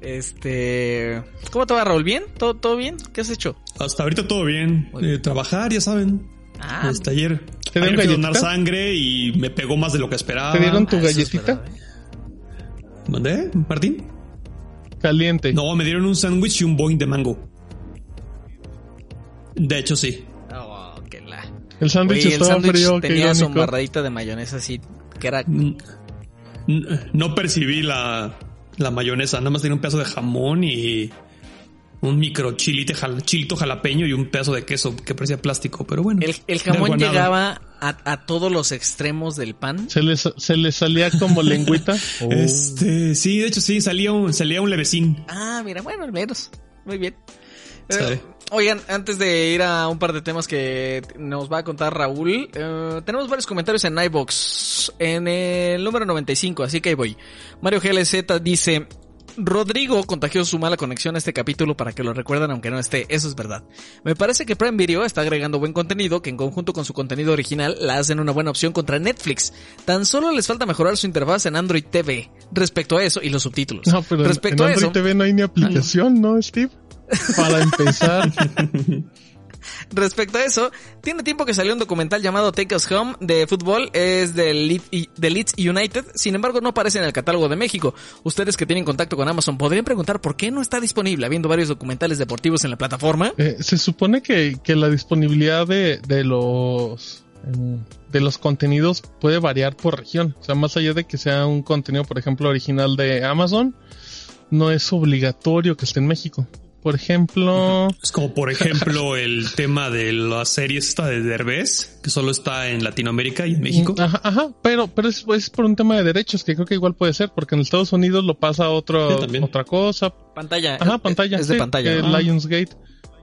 Este, ¿cómo te va, Raúl? ¿Bien? ¿Todo, todo bien? ¿Qué has hecho? Hasta ahorita todo bien. Eh, trabajar, ya saben. Ah, Este, ayer, ¿Te dieron ayer donar sangre y me pegó más de lo que esperaba. ¿Te dieron tu ah, galletita? ¿eh? ¿Mandé, Martín? Caliente. No, me dieron un sándwich y un boing de mango. De hecho, sí. Oh, qué la. El sándwich el estaba frío, tenía su embarradita de mayonesa así, que era... N- No percibí la, la mayonesa, nada más tenía un pedazo de jamón y, un micro chilite jal- chilito jalapeño y un pedazo de queso que parecía plástico, pero bueno. El, el jamón llegaba a, a todos los extremos del pan. Se les, se les salía como lengüita. Oh. Este, sí, de hecho sí, salía un, salía un levecín. Ah, mira, bueno, al menos. Muy bien. Eh, oigan, antes de ir a un par de temas que nos va a contar Raúl, eh, tenemos varios comentarios en iBox en el número 95, así que ahí voy. Mario GLZ dice, Rodrigo contagió su mala conexión a este capítulo para que lo recuerden aunque no esté, eso es verdad. Me parece que Prime Video está agregando buen contenido que en conjunto con su contenido original la hacen una buena opción contra Netflix. Tan solo les falta mejorar su interfaz en Android TV. Respecto a eso y los subtítulos. No, pero en- Respecto en a Android eso, TV no hay ni aplicación, ¿no, Steve? Para empezar. Respecto a eso, tiene tiempo que salió un documental llamado Take Us Home de fútbol, es del Leeds, y- de Leeds United, sin embargo no aparece en el catálogo de México. Ustedes que tienen contacto con Amazon podrían preguntar por qué no está disponible habiendo varios documentales deportivos en la plataforma. Eh, se supone que, que la disponibilidad de, de los em, de los contenidos puede variar por región. O sea, más allá de que sea un contenido, por ejemplo, original de Amazon, no es obligatorio que esté en México. Por ejemplo, Es como por ejemplo el tema de la serie esta de Derbez, que solo está en Latinoamérica y en México. Ajá, ajá, pero, pero es, es por un tema de derechos, que creo que igual puede ser, porque en Estados Unidos lo pasa otro, Sí, otra cosa. Pantalla. Ajá, pantalla. Es de sí, pantalla. eh, ¿no? Lionsgate.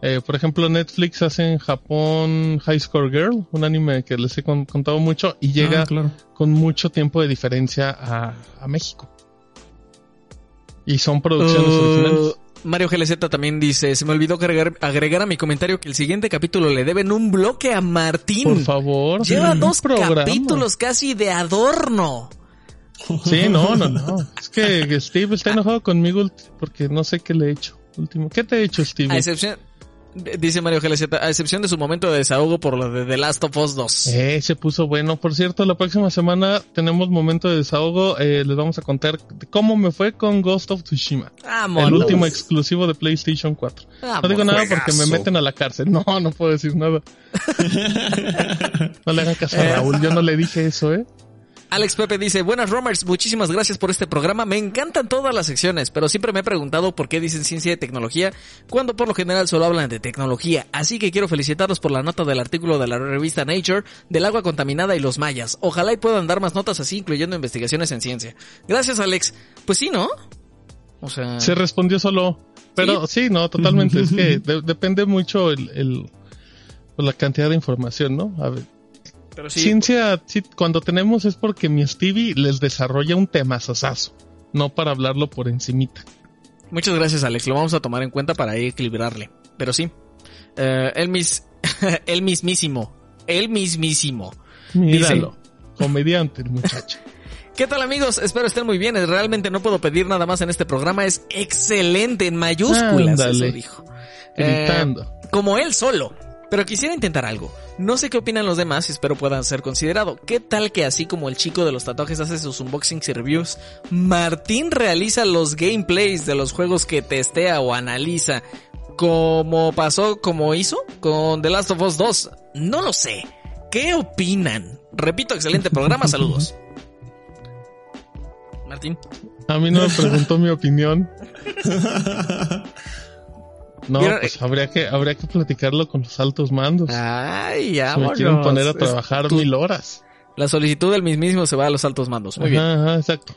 Eh, por ejemplo, Netflix hace en Japón High Score Girl, un anime que les he con- contado mucho y llega Ah, claro. con mucho tiempo de diferencia a, a México. Y son producciones Uh, originales. Mario GLZ también dice, se me olvidó agregar, agregar a mi comentario que el siguiente capítulo le deben un bloque a Martín. Por favor. Lleva dos programa. capítulos casi de adorno. Sí, no, no, no. Es que Steve está enojado conmigo porque no sé qué le he hecho. Último. ¿Qué te he hecho, Steve? A excepción, dice Mario GLZ, a excepción de su momento de desahogo por lo de The Last of Us 2. Eh, se puso bueno. Por cierto, la próxima semana tenemos momento de desahogo. Eh, les vamos a contar cómo me fue con Ghost of Tsushima. Vámonos. El último exclusivo de PlayStation 4. Vamos. No digo nada porque me meten a la cárcel. No, no puedo decir nada. no le hagan caso a. Raúl. Yo no le dije eso, ¿eh? Alex Pepe dice, buenas Romers, muchísimas gracias por este programa, me encantan todas las secciones, pero siempre me he preguntado por qué dicen ciencia y tecnología cuando por lo general solo hablan de tecnología, así que quiero felicitarlos por la nota del artículo de la revista Nature del agua contaminada y los mayas. Ojalá y puedan dar más notas así, incluyendo investigaciones en ciencia. Gracias Alex. Pues sí, ¿no? O sea... Se respondió solo. Pero sí, no, totalmente. es que de- depende mucho el, el- pues, la cantidad de información, ¿no? A ver, pero sí, Ciencia, sí, cuando tenemos es porque mi Stevie les desarrolla un tema sasazo, no para hablarlo por encimita. Muchas gracias, Alex. Lo vamos a tomar en cuenta para equilibrarle. Pero sí. Eh, el mis... el mismísimo. El mismísimo. Míralo. Comediante el muchacho. ¿Qué tal amigos? Espero estén muy bien. Realmente no puedo pedir nada más en este programa. Es excelente en mayúsculas. Ándale. Eso dijo. Eh, Gritando. como él solo. Pero quisiera intentar algo. No sé qué opinan los demás y espero puedan ser considerado. ¿Qué tal que así como el chico de los tatuajes hace sus unboxings y reviews, Martín realiza los gameplays de los juegos que testea o analiza? Como pasó, como hizo con The Last of Us 2. No lo sé. ¿Qué opinan? Repito, excelente programa. Saludos. Martín. A mí no me preguntó mi opinión. No, ¿Vieron? pues habría que, habría que platicarlo con los altos mandos. Ay, Se me quieren poner a trabajar tu- mil horas. La solicitud del mismísimo se va a los altos mandos. Muy bien. Ajá, ajá, exacto.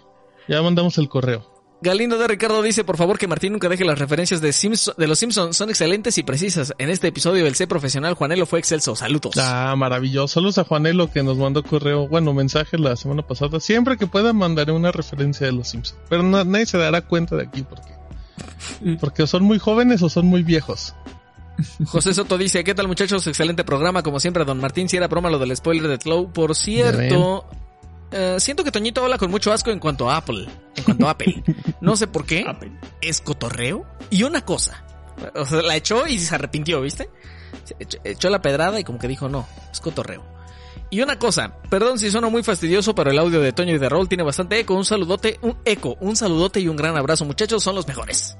Ya mandamos el correo. Galindo de Ricardo dice, por favor, que Martín nunca deje las referencias de, Simpson- de los Simpsons. Son excelentes y precisas. En este episodio el C profesional Juanelo fue excelso. Saludos. Ah, maravilloso. Saludos a Juanelo que nos mandó correo, bueno, mensaje la semana pasada. Siempre que pueda mandaré una referencia de los Simpsons. Pero na- nadie se dará cuenta de aquí porque porque o son muy jóvenes o son muy viejos. José Soto dice, ¿qué tal muchachos? Excelente programa. Como siempre, don Martín, si era broma lo del spoiler de Tlow. Por cierto, eh, siento que Toñito habla con mucho asco en cuanto a Apple. En cuanto a Apple. No sé por qué. Es cotorreo. Y una cosa. O sea, la echó y se arrepintió, ¿viste? Se Echó, echó la pedrada y como que dijo, no, es cotorreo. Y una cosa, perdón si sueno muy fastidioso, pero el audio de Toño y de Raúl tiene bastante eco. Un saludote, un eco, un saludote y un gran abrazo, muchachos, son los mejores.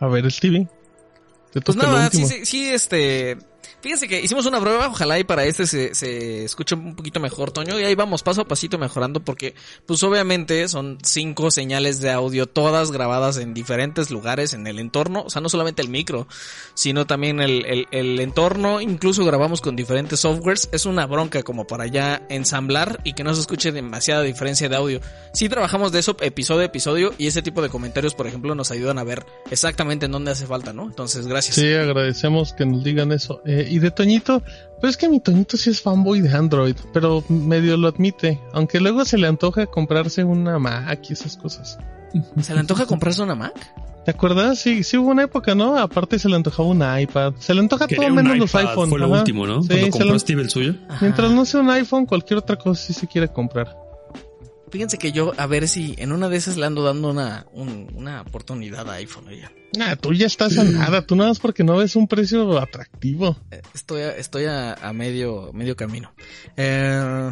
A ver, Stevie. Te Pues nada, sí, sí, sí, este. Fíjense que hicimos una prueba, ojalá y para este se, se escuche un poquito mejor, Toño, y ahí vamos paso a pasito mejorando porque, pues obviamente son cinco señales de audio, todas grabadas en diferentes lugares en el entorno, o sea, no solamente el micro, sino también el, el, el entorno, incluso grabamos con diferentes softwares, es una bronca como para ya ensamblar y que no se escuche demasiada diferencia de audio. Sí trabajamos de eso episodio a episodio y ese tipo de comentarios, por ejemplo, nos ayudan a ver exactamente en dónde hace falta, ¿no? Entonces, gracias. Sí, agradecemos que nos digan eso. Eh, y de Toñito, pues es que mi Toñito sí es fanboy de Android, pero medio lo admite, aunque luego se le antoja comprarse una Mac y esas cosas. ¿Se le antoja comprarse una Mac? ¿Te acuerdas? Sí, sí hubo una época, ¿no? Aparte se le antojaba un iPad. Se le antoja Quería todo un menos los iPhone. Fue lo Ajá. último, ¿no? Sí, Cuando se compró Steve el suyo. Mientras no sea un iPhone, cualquier otra cosa sí se quiere comprar. Fíjense que yo, a ver si en una de esas le ando dando una, un- una oportunidad a iPhone. oye. Ah, tú ya estás a nada, tú nada más porque no ves un precio atractivo. Eh, Estoy a, estoy a, a medio, medio camino. Eh,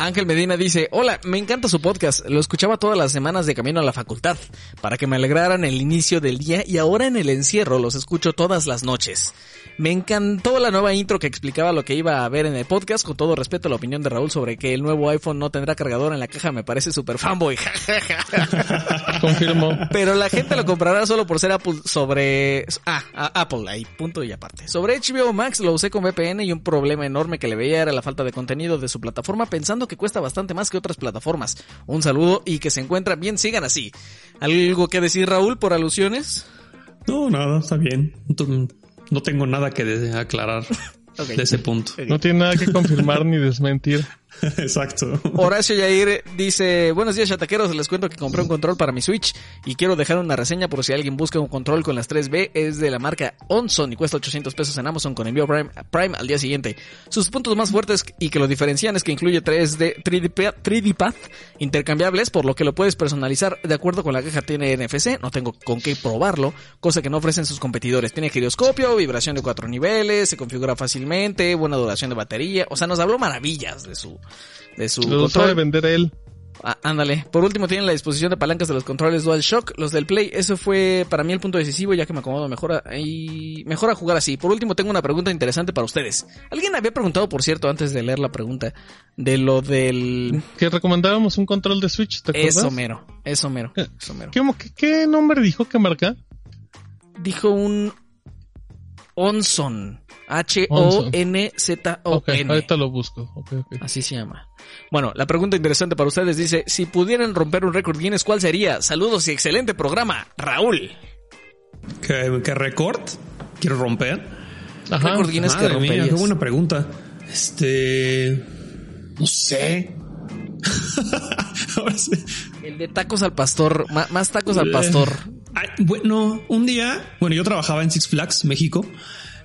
Ángel Medina dice, hola, me encanta su podcast, lo escuchaba todas las semanas de camino a la facultad, para que me alegraran el inicio del día y ahora en el encierro los escucho todas las noches. Me encantó la nueva intro que explicaba lo que iba a ver en el podcast, con todo respeto a la opinión de Raúl sobre que el nuevo iPhone no tendrá cargador en la caja, me parece super fanboy. Confirmo. Pero la gente lo comprará solo por ser Apple sobre... Ah, Apple, ahí, punto y aparte. Sobre HBO Max lo usé con VPN y un problema enorme que le veía era la falta de contenido de su plataforma pensando que cuesta bastante más que otras plataformas. Un saludo y que se encuentran bien, sigan así. ¿Algo que decir Raúl por alusiones? No, nada, está bien. No- tengo nada que aclarar de ese punto. No tiene nada que confirmar ni desmentir. Exacto. Horacio Yair dice, buenos días chataqueros, les cuento que compré un control para mi Switch y quiero dejar una reseña por si alguien busca un control con las 3B, es de la marca Onson y cuesta 800 pesos en Amazon con envío Prime, Prime al día siguiente. Sus puntos más fuertes y que lo diferencian es que incluye 3D, 3D, pa- 3D Path intercambiables, por lo que lo puedes personalizar de acuerdo con la caja tiene NFC, no tengo con qué probarlo, cosa que no ofrecen sus competidores. Tiene giroscopio, vibración de cuatro niveles, se configura fácilmente, buena duración de batería, o sea, nos habló maravillas de su de su Lo sabe control. vender él. Ah, ándale. Por último tienen la disposición de palancas de los controles DualShock, los del Play. Eso fue para mí el punto decisivo ya que me acomodo mejor a, y mejor a jugar así. Por último tengo una pregunta interesante para ustedes. Alguien había preguntado, por cierto, antes de leer la pregunta, de lo del... Que recomendábamos un control de Switch, ¿te acuerdas? Eso mero, eso mero, eso mero. ¿Qué, qué, qué nombre dijo que marca? Dijo un Onson. H-O-N-Z-O-N. ahorita lo busco. Ok, ok. Así se llama. Bueno, la pregunta interesante para ustedes dice, si pudieran romper un récord Guinness, ¿cuál sería? Saludos y excelente programa, Raúl. ¿Qué, qué récord? ¿Quiero romper? Ajá. récord Guinness que mía, romperías. qué buena pregunta. Este. No sé. Ahora sí. El de tacos al pastor, más tacos al pastor. Bueno, un día, bueno, yo trabajaba en Six Flags, México.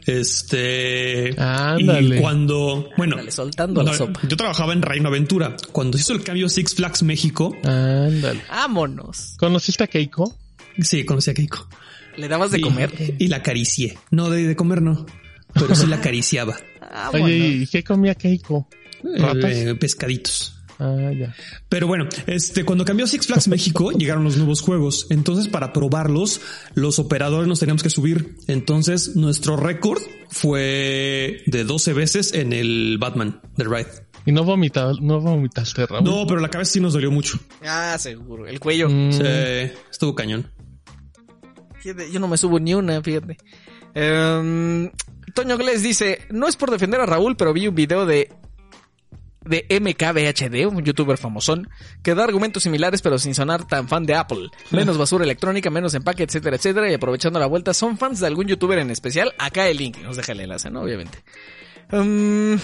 Este. Ándale. Y cuando, bueno, Ándale, soltando la sopa. yo trabajaba en Reino Aventura. Cuando se hizo el cambio Six Flags México, Ándale. Vámonos. ¿Conociste a Keiko? sí, conocí a Keiko. ¿Le dabas de Y- comer? Y la acaricié. No, de, de comer no. Pero sí la acariciaba. Vámonos. Oye, ¿y qué comía Keiko? Eh, pescaditos. Ah, ya. Pero bueno, este, cuando cambió Six Flags México, llegaron los nuevos juegos. Entonces, para probarlos, los operadores nos teníamos que subir. Entonces, nuestro récord fue de 12 veces en el Batman de Ride. ¿Y no, vomita, no vomitaste, Raúl? No, pero la cabeza sí nos dolió mucho. Ah, seguro. El cuello. Mm, Sí, estuvo cañón. Fíjate, yo no me subo ni una, fíjate. Em, Toño Gles dice, no es por defender a Raúl, pero vi un video de de MKBHD, un youtuber famosón, que da argumentos similares pero sin sonar tan fan de Apple. Menos basura electrónica, menos empaque, etcétera, etcétera. Y aprovechando la vuelta, ¿son fans de algún youtuber en especial? Acá el link, nos deja el enlace, ¿no? Obviamente. Em,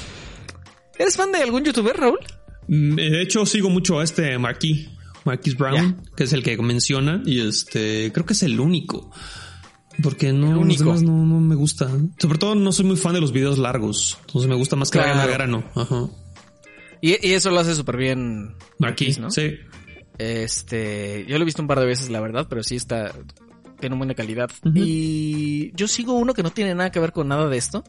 ¿Eres fan de algún youtuber, Raúl? Mm, De hecho, sigo mucho a este Marquis, Marquis Brown, que es el que menciona, y este, creo que es el único. Porque no, los demás no, no me gustan. Sobre todo no soy muy fan de los videos largos. Entonces me gusta más que vayan al Claro. grano. Ajá. Y, y eso lo hace súper bien. Marquis, ¿no? Sí. Este, yo lo he visto un par de veces, la verdad, pero sí está, tiene buena calidad. Y yo sigo uno que no tiene nada que ver con nada de esto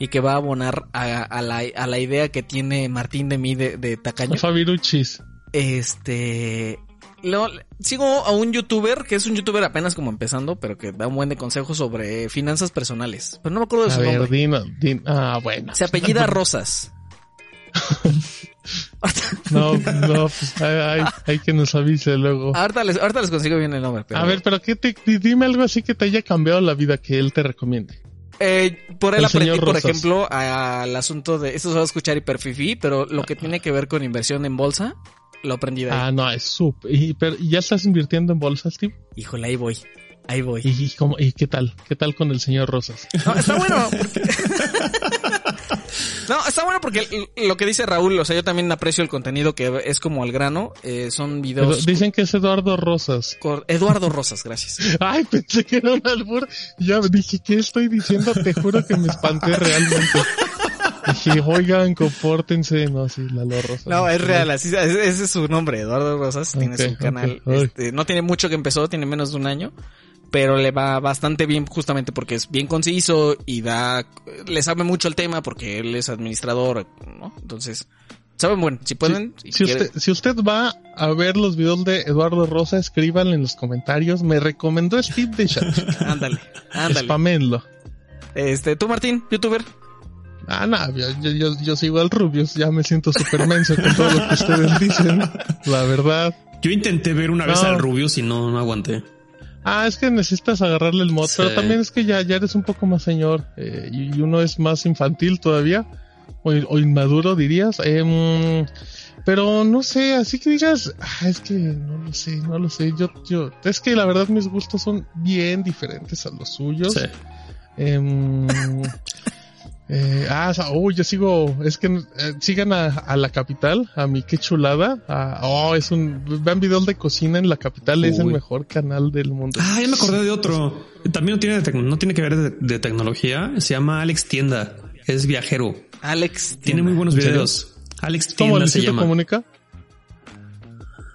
y que va a abonar a, a la, a la idea que tiene Martín de mí de, de tacaño. Fabiruchis. Este, Lo- sigo a un youtuber que es un youtuber apenas como empezando, pero que da un buen de consejos sobre finanzas personales. Pero no me acuerdo de A su ver, nombre. Dino, Din- ah, bueno. Se apellida Rosas. No, no, pues hay, hay- hay que nos avise luego. ahorita, les, ahorita les consigo bien el nombre. pero- A ver, pero ¿qué te, di- dime algo así que te haya cambiado la vida que él te recomiende. Eh, por él El aprendí, por ejemplo, al asunto de. Esto se va a escuchar hiperfifi, pero lo que tiene que ver con inversión en bolsa, lo aprendí de ahí. Ah, no, es súper. Y, ¿y ¿Ya estás invirtiendo en bolsa, Steve? Híjole, ahí voy. Ahí voy. ¿Y, y cómo- y qué tal? ¿Qué tal con el señor Rosas? No, está bueno. porque- no, está bueno porque lo que dice Raúl, o sea, yo también aprecio el contenido que es como al grano. eh, son Pero videos. dicen que es Eduardo Rosas. cor- Eduardo Rosas, gracias. Ay, pensé que era un albur. Ya dije, ¿qué estoy diciendo? Te juro que me espanté realmente. Dije, oigan, compórtense. No, sí, Lalo Rosas. No, es real, así, ese ese es su nombre, Eduardo Rosas. Tiene Ok, su canal. Este, no tiene mucho que empezó, tiene menos de un año. Pero le va bastante bien justamente porque es bien conciso y da, le sabe mucho el tema porque él es administrador, ¿no? Entonces, saben bueno, si pueden, si usted, si usted va a ver los videos de Eduardo Rosa, escríbanle en los comentarios. Me recomendó Steve de chat. ándale, ándale. Spamenlo. Este, tú Martín, youtuber. Ah, no, yo, yo, yo, yo sigo al Rubius. Ya me siento súper menso con todo lo que ustedes dicen. La verdad. Yo intenté ver una vez al Rubius y no, no aguanté. Ah, es que necesitas agarrarle el mod, Sí. pero también es que ya, ya eres un poco más señor eh, y, uno es más infantil todavía o, o inmaduro dirías. Em, pero no sé, así que digas, ah, es que no lo sé, no lo sé. Yo, yo, es que la verdad mis gustos son bien diferentes a los suyos. Sí. Em, eh, ah, o sea, uy, yo sigo, es que eh, sigan a, a la capital, a mi qué chulada. a- oh, es un, vean videos de cocina en la capital, es el mejor canal del mundo. Ah, ya me acordé de otro. También no tiene, no tiene que ver de, de tecnología. Se llama Alex Tienda. Es viajero. Alex. Tiene muy buenos videos. Alex ¿Cómo Tienda se Luisito llama. comunica?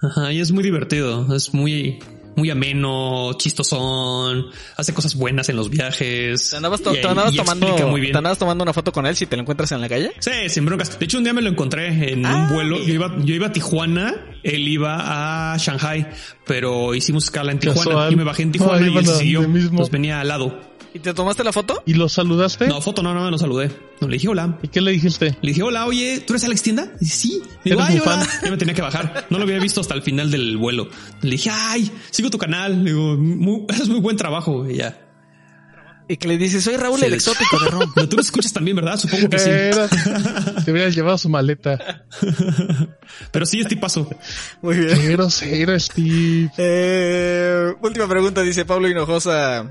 Ajá, y es muy divertido. Es muy, muy ameno, chistosón. Hace cosas buenas en los viajes. ¿Te andabas, to- y- te andabas y tomando, muy bien. te andabas tomando una foto con él si te lo encuentras en la calle? Sí, sin broncas. De hecho, un día me lo encontré en un vuelo. Yo iba, yo iba a Tijuana, él iba a Shanghai, pero hicimos escala en Tijuana Casual. y me bajé en Tijuana y él siguió. Nos venía al lado. ¿Y te tomaste la foto? ¿Y lo saludaste? No, foto no, no, lo saludé. No, le dije hola. ¿Y qué le dijiste? Le dije, hola, oye, ¿tú eres Alex Tienda? Y dice, sí. Le digo, ay, mi hola. fan. Ya me tenía que bajar. No lo había visto hasta el final del vuelo. Le dije, ay, sigo tu canal. Le digo, muy, haces muy buen trabajo. Y ya. Y que le dices, soy Raúl Sí, el exótico de Rom. Pero tú lo escuchas también, ¿verdad? Supongo que sí. Era- te hubieras llevado su maleta. Pero sí, este paso. Muy bien. Qué grosero, Steve. Eh, última pregunta, dice Pablo Hinojosa.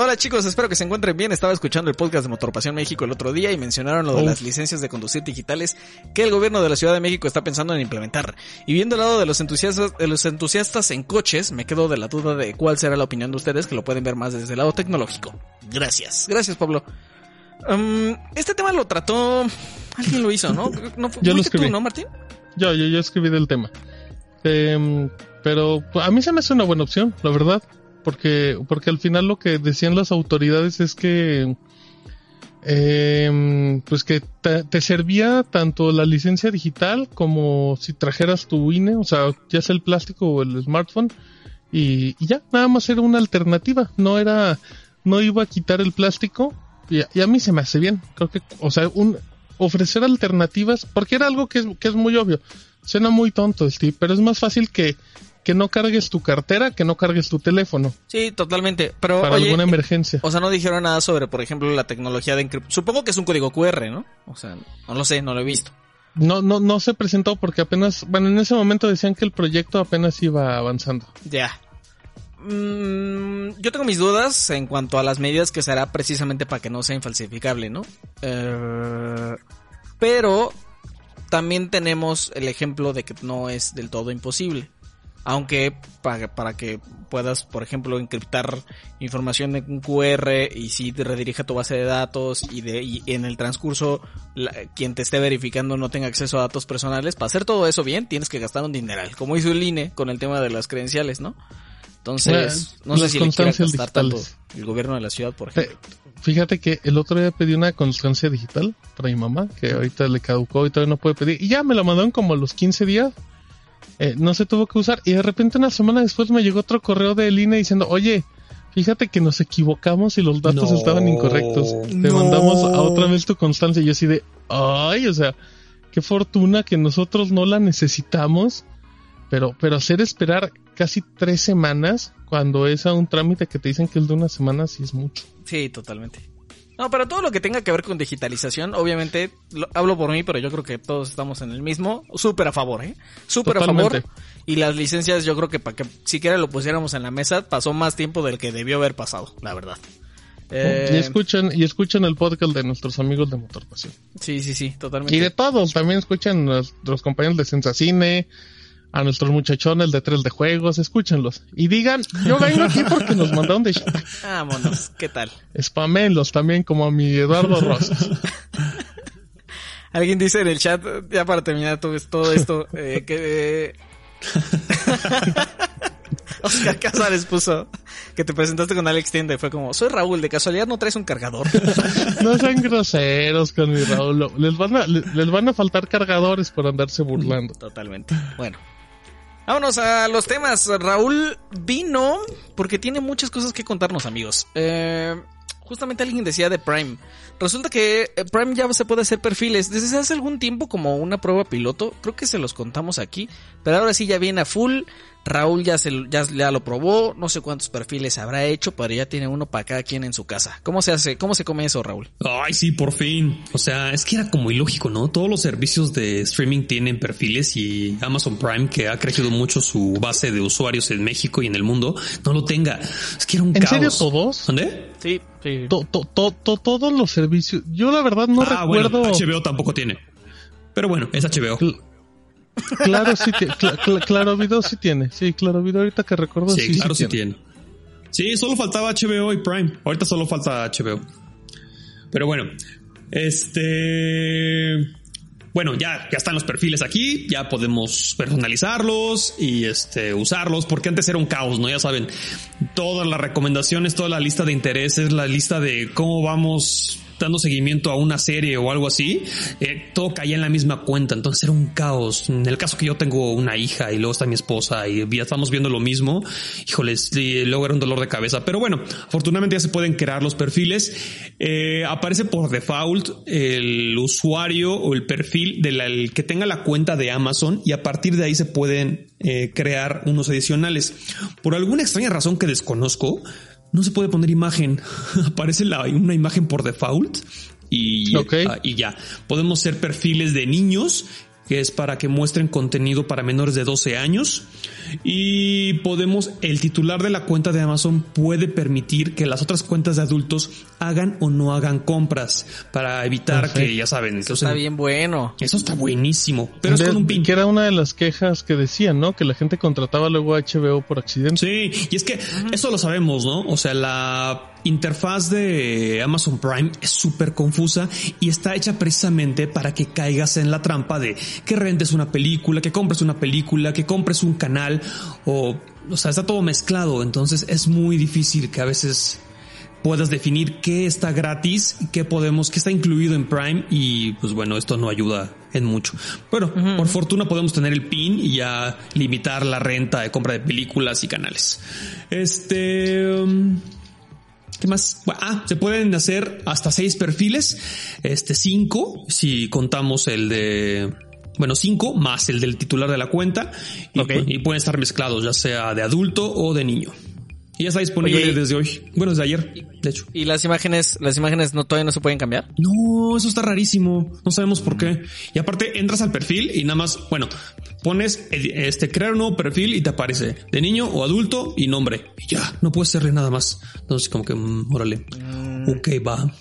Hola chicos, espero que se encuentren bien. Estaba escuchando el podcast de Motorpasión México el otro día y mencionaron lo de las licencias de conducir digitales que el gobierno de la Ciudad de México está pensando en implementar. Y viendo el lado de los entusiastas, de los entusiastas en coches, me quedo de la duda de cuál será la opinión de ustedes que lo pueden ver más desde el lado tecnológico. Gracias. Gracias Pablo. Um, este tema lo trató... Alguien lo hizo, ¿no? ¿No fu- Yo lo tú, escribí. ¿no, Martín? Yo, yo, yo escribí del tema. Em, pero pues, a mí se me hace una buena opción, la verdad. Porque, porque al final lo que decían las autoridades es que, em, pues que te, servía tanto la licencia digital como si trajeras tu INE, o sea, ya sea el plástico o el smartphone, y, ya, nada más era una alternativa. No era, no iba a quitar el plástico, y, a- y a mí se me hace bien. Creo que, o sea, un, ofrecer alternativas, porque era algo que es, que es muy obvio. Suena muy tonto, Steve, pero es más fácil que, que no cargues tu cartera, que no cargues tu teléfono Sí, totalmente. Pero, para oye, alguna emergencia. O sea, no dijeron nada sobre, por ejemplo, la tecnología de encriptación. Supongo que es un código QR, ¿no? O sea, no lo sé, no lo he visto. No, no, no se presentó porque apenas, bueno, en ese momento decían que el proyecto apenas iba avanzando. Ya. Mm, yo tengo mis dudas en cuanto a las medidas que se hará precisamente para que no sea infalsificable, ¿no? Eh, pero también tenemos el ejemplo de que no es del todo imposible. Aunque para, para que puedas, por ejemplo, encriptar información en un QR y si te redirige a tu base de datos y, de, y en el transcurso la- quien te esté verificando no tenga acceso a datos personales, para hacer todo eso bien tienes que gastar un dineral, como hizo el INE con el tema de las credenciales, ¿no? Entonces, no sé si le gastar tanto digitales. el gobierno de la ciudad, por ejemplo. Fíjate que el otro día pedí una constancia digital para mi mamá, que ahorita le caducó y todavía no puede pedir. Y ya me la mandaron como a los 15 días. Eh, no se tuvo que usar y de repente una semana después me llegó otro correo de Lina diciendo, oye, fíjate que nos equivocamos y los datos No. estaban incorrectos. Te No. mandamos a otra vez tu constancia. Y yo así de, ay, o sea, qué fortuna que nosotros no la necesitamos, pero, pero hacer esperar casi tres semanas cuando es a un trámite que te dicen que es de una semana, sí es mucho. Sí, totalmente. No, pero todo lo que tenga que ver con digitalización, obviamente, lo- hablo por mí, pero yo creo que todos estamos en el mismo. Súper a favor, ¿eh? Súper a favor. Y las licencias, yo creo que para que siquiera lo pusiéramos en la mesa, pasó más tiempo del que debió haber pasado, la verdad. Eh, Y escuchan, y escuchan el podcast de nuestros amigos de Motor Pasión. sí, sí, sí, totalmente. Y de todos, también escuchan nuestros compañeros de Sensacine, a nuestros muchachones de tres de juegos, escúchenlos. Y digan, yo vengo aquí porque nos mandaron de Vámonos, ¿qué tal? Spamenlos también como a mi Eduardo Rosas. Alguien dice en el chat, ya para terminar todo, todo esto, eh, que... Oscar Casares puso que te presentaste con Alex Tienda y fue como, soy Raúl, de casualidad no traes un cargador. No sean groseros con mi Raúl. Les van a, le- les van a faltar cargadores por andarse burlando. Totalmente. Bueno. Vámonos a los temas. Raúl vino porque tiene muchas cosas que contarnos, amigos. Eh, justamente alguien decía de Prime. Resulta que eh, Prime ya se puede hacer perfiles desde hace algún tiempo como una prueba piloto. Creo que se los contamos aquí. Pero ahora sí ya viene a full. Raúl ya, se, ya, ya lo probó. No sé cuántos perfiles habrá hecho, pero ya tiene uno para cada quien en su casa. ¿Cómo se hace? ¿Cómo se come eso, Raúl? Ay, sí, por fin. O sea, es que era como ilógico, ¿no? Todos los servicios de streaming tienen perfiles y Amazon Prime, que ha crecido mucho su base de usuarios en México y en el mundo, no lo tenga. Es que era un ¿En caos. serio todos? ¿Dónde? Sí, sí. To- to- to- to- todos los servicios. Yo la verdad no ah, recuerdo. bueno, HBO tampoco tiene. Pero bueno, es HBO. Cl- Claro, sí, cl- cl- claro, video sí tiene. Sí, claro, video ahorita que recuerdo sí claro, sí tiene. tiene. Sí, solo faltaba HBO y Prime. Ahorita solo falta HBO. Pero bueno, este. Bueno, ya, ya están los perfiles aquí, ya podemos personalizarlos y este usarlos, porque antes era un caos, ¿no? Ya saben, todas las recomendaciones, toda la lista de intereses, la lista de cómo vamos dando seguimiento a una serie o algo así, eh, todo caía en la misma cuenta, entonces era un caos. En el caso que yo tengo una hija y luego está mi esposa y ya estamos viendo lo mismo, híjoles, luego era un dolor de cabeza. Pero bueno, afortunadamente ya se pueden crear los perfiles. Eh, aparece por default el usuario o el perfil del que tenga la cuenta de Amazon y a partir de ahí se pueden eh, crear unos adicionales. Por alguna extraña razón que desconozco, no se puede poner imagen. Aparece la- una imagen por default y, ah, y ya. Podemos ser perfiles de niños, que es para que muestren contenido para menores de 12 años. Y podemos, el titular de la cuenta de Amazon puede permitir que las otras cuentas de adultos hagan o no hagan compras para evitar que, ya saben, entonces, Está bien bueno. eso está buenísimo, pero es con un pin. Que era una de las quejas que decían, ¿no? Que la gente contrataba luego a HBO por accidente. Sí, y es que eso lo sabemos, ¿no? O sea, la interfaz de Amazon Prime es súper confusa y está hecha precisamente para que caigas en la trampa de que rentes una película, que compres una película, que compres un canal o, o sea, está todo mezclado. Entonces es muy difícil que a veces puedas definir qué está gratis, qué podemos, qué está incluido en Prime y pues bueno, esto no ayuda en mucho. Bueno, por fortuna podemos tener el pin y ya limitar la renta de compra de películas y canales. Este... um, ¿Qué más? Ah, se pueden hacer hasta seis perfiles, este cinco, si contamos el de, bueno, cinco más el del titular de la cuenta y, Ok. pu- y pueden estar mezclados, ya sea de adulto o de niño. Y ya está disponible Oye, desde hoy. Bueno, desde ayer, de hecho. ¿Y las imágenes, las imágenes no todavía no se pueden cambiar? No, eso está rarísimo. No sabemos por qué. Y aparte entras al perfil y nada más, bueno, pones edi- este crear un nuevo perfil y te aparece de niño o adulto y nombre. Y ya, no puedes hacerle nada más. Entonces como que, mm, órale. Ok, va.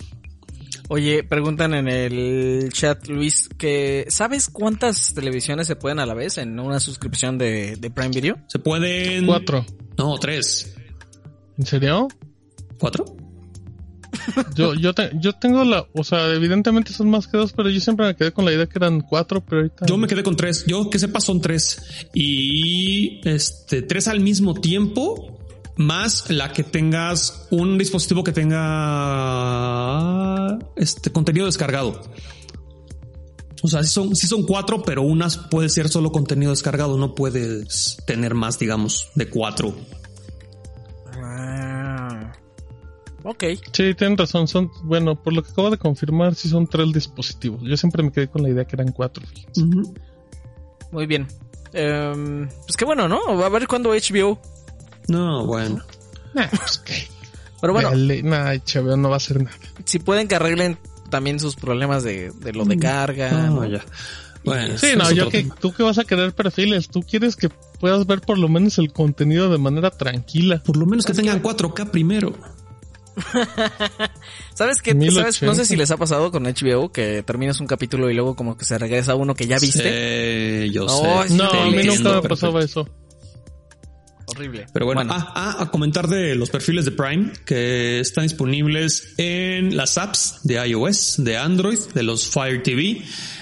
Oye, preguntan en el chat, Luis, que ¿sabes cuántas televisiones se pueden a la vez en una suscripción de, de Prime Video? Se pueden... Cuatro. No, tres. ¿En serio? ¿Cuatro? Yo, yo, te- yo tengo la, o sea, evidentemente son más que dos, pero yo siempre me quedé con la idea que eran cuatro, pero ahorita. Yo me quedé con tres. Yo que sepa son tres. Y este, tres al mismo tiempo. Más la que tengas un dispositivo que tenga este contenido descargado. O sea, sí son, sí son cuatro, pero unas puede ser solo contenido descargado, no puedes tener más, digamos, de cuatro. Ah. Ok. Sí, tienen razón. Son, bueno, por lo que acabo de confirmar, sí son tres dispositivos. Yo siempre me quedé con la idea que eran cuatro. Ujú. Muy bien. Em, pues qué bueno, ¿no? Va a ver cuándo HBO. No, bueno. Nah, pues qué. Pero bueno, Dale, nah, HBO no va a hacer nada. si pueden que arreglen también sus problemas de, de lo de carga. Ah, ¿no? ya. Bueno, Sí, no, yo que tema. tú que vas a querer perfiles, tú quieres que puedas ver por lo menos el contenido de manera tranquila. Por lo menos que tengan 4K primero. ¿Sabes qué? 1080. ¿Sabes? No sé si les ha pasado con HBO que terminas un capítulo y luego como que se regresa uno que ya viste. Sí, yo No, sé. No, a mí nunca me pasaba eso. Horrible. Pero bueno, Ah, ah, a comentar de los perfiles de Prime que están disponibles en las apps de iOS, de Android, de los Fire TV,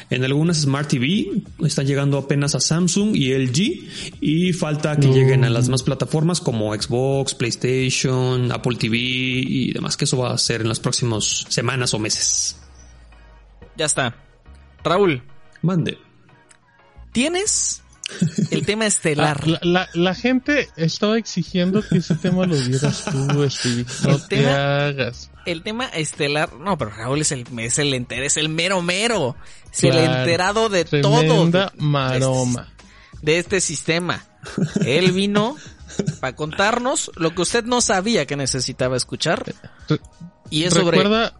en algunas Smart TV, están llegando apenas a Samsung y LG y falta que lleguen a las demás plataformas como Xbox, PlayStation, Apple TV y demás, que eso va a ser en las próximas semanas o meses. Ya está. Raúl, Mande. ¿tienes el tema Ah, estelar? la, la- la gente estaba exigiendo que ese tema lo dieras tú, Stevie. No El te tema- hagas. El tema estelar, no, pero Raúl es el, es el enter, es el mero mero. Es el enterado de todo. Tremenda de- maroma. de este sistema. Él vino para contarnos lo que usted no sabía que necesitaba escuchar. Y es sobre... Recuerda,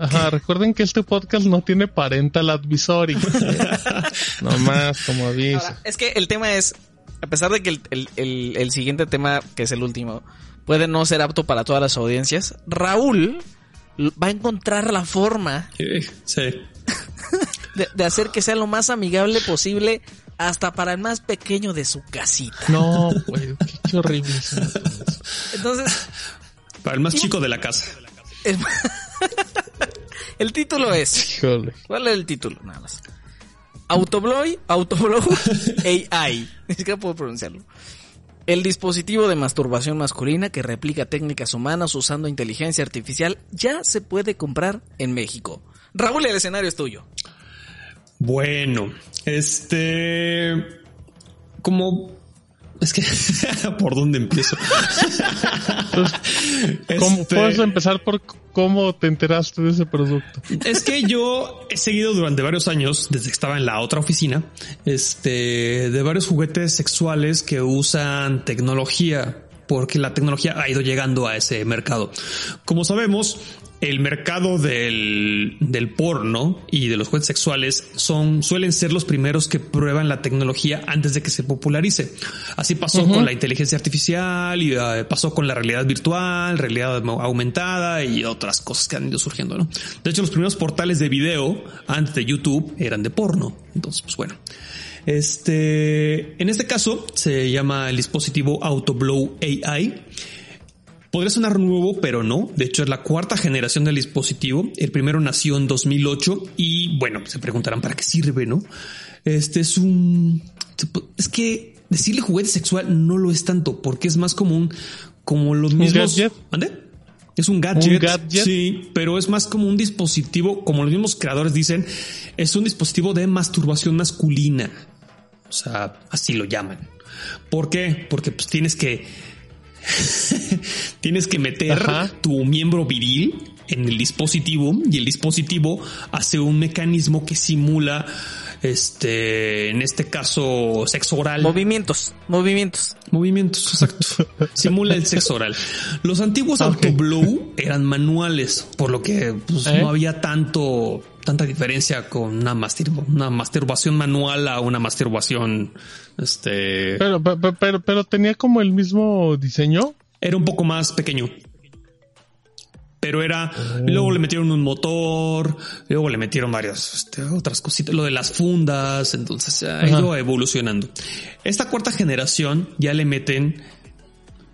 ajá, recuerden que este podcast no tiene parental advisory. no más como aviso. Ahora, es que el tema es, a pesar de que el, el- el- el siguiente tema, que es el último, puede no ser apto para todas las audiencias, Raúl va a encontrar la forma Sí. de, de hacer que sea lo más amigable posible hasta para el más pequeño de su casita. No, pues, qué, qué horrible. eso. Entonces, Para el más chico de la casa. el, el título es... Híjole. ¿Cuál es el título? Nada más. Autoblow, Autoblow AI. Ni siquiera puedo pronunciarlo. El dispositivo de masturbación masculina que replica técnicas humanas usando inteligencia artificial ya se puede comprar en México. Raúl, el escenario es tuyo. Bueno, este. Como. Es que. ¿Por dónde empiezo? ¿Cómo, Este, Puedes empezar por cómo te enteraste de ese producto. Es que yo he seguido durante varios años, desde que estaba en la otra oficina, este, de varios juguetes sexuales que usan tecnología, porque la tecnología ha ido llegando a ese mercado. Como sabemos, el mercado del, del porno y de los juguetes sexuales son, suelen ser los primeros que prueban la tecnología antes de que se popularice. Así pasó con la inteligencia artificial y eh, pasó con la realidad virtual, realidad aumentada y otras cosas que han ido surgiendo, ¿no? De hecho, los primeros portales de video antes de YouTube eran de porno. Entonces, pues bueno. Este, en este caso se llama el dispositivo Autoblow AI. Podría sonar nuevo, pero no. De hecho, es la cuarta generación del dispositivo. El primero nació en 2008 y bueno, se preguntarán para qué sirve, ¿no? Este es un... Es que decirle juguete sexual no lo es tanto porque es más común como los mismos... ¿Ande? Es un gadget, ¿Un gadget? Sí, pero es más como un dispositivo, como los mismos creadores dicen, es un dispositivo de masturbación masculina. O sea, así lo llaman. ¿Por qué? Porque pues tienes que tienes que meter Ajá. tu miembro viril en el dispositivo y el dispositivo hace un mecanismo que simula este en este caso sexo oral Movimientos, movimientos. movimientos exacto simula el sexo oral los antiguos Ok. autoblow eran manuales por lo que pues, ¿Eh? no había tanto tanta diferencia con una, mastur- una masturbación manual a una masturbación este Pero, pe- pe- pero, pero tenía como el mismo diseño. era un poco más pequeño. Pero era, luego le metieron un motor, luego le metieron varias este, otras cositas, lo de las fundas, entonces ha ido evolucionando. Esta cuarta generación ya le meten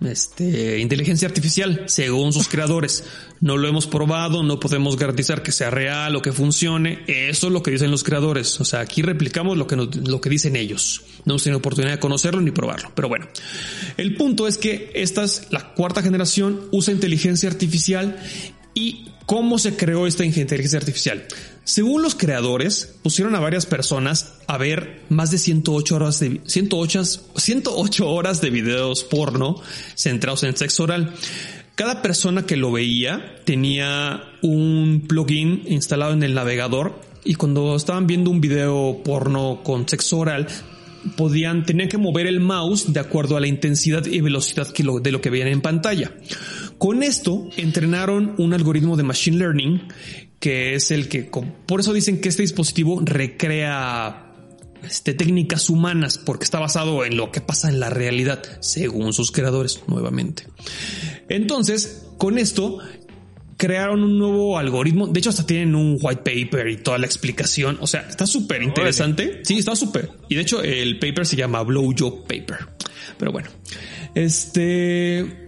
este, inteligencia artificial, según sus creadores. No lo hemos probado, no podemos garantizar que sea real o que funcione. Eso es lo que dicen los creadores. O sea, aquí replicamos lo que, nos- lo que dicen ellos. No hemos tenido oportunidad de conocerlo ni probarlo. Pero bueno, el punto es que esta es la cuarta generación, usa inteligencia artificial y ¿Cómo se creó esta inteligencia artificial? Según los creadores, pusieron a varias personas a ver más de 108 horas de 108, 108 horas de videos porno centrados en sexo oral. Cada persona que lo veía tenía un plugin instalado en el navegador y cuando estaban viendo un video porno con sexo oral, podían, tenían que mover el mouse de acuerdo a la intensidad y velocidad de lo que veían en pantalla. Con esto entrenaron un algoritmo de machine learning que es el que, por eso dicen que este dispositivo recrea este, técnicas humanas porque está basado en lo que pasa en la realidad, según sus creadores, nuevamente. Entonces, con esto crearon un nuevo algoritmo. De hecho, hasta tienen un white paper y toda la explicación. O sea, está súper interesante. Sí, está súper. Y de hecho, el paper se llama Blowjob Paper. Pero bueno, este.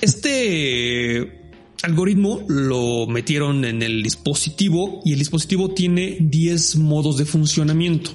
Este algoritmo lo metieron en el dispositivo y el dispositivo tiene 10 modos de funcionamiento.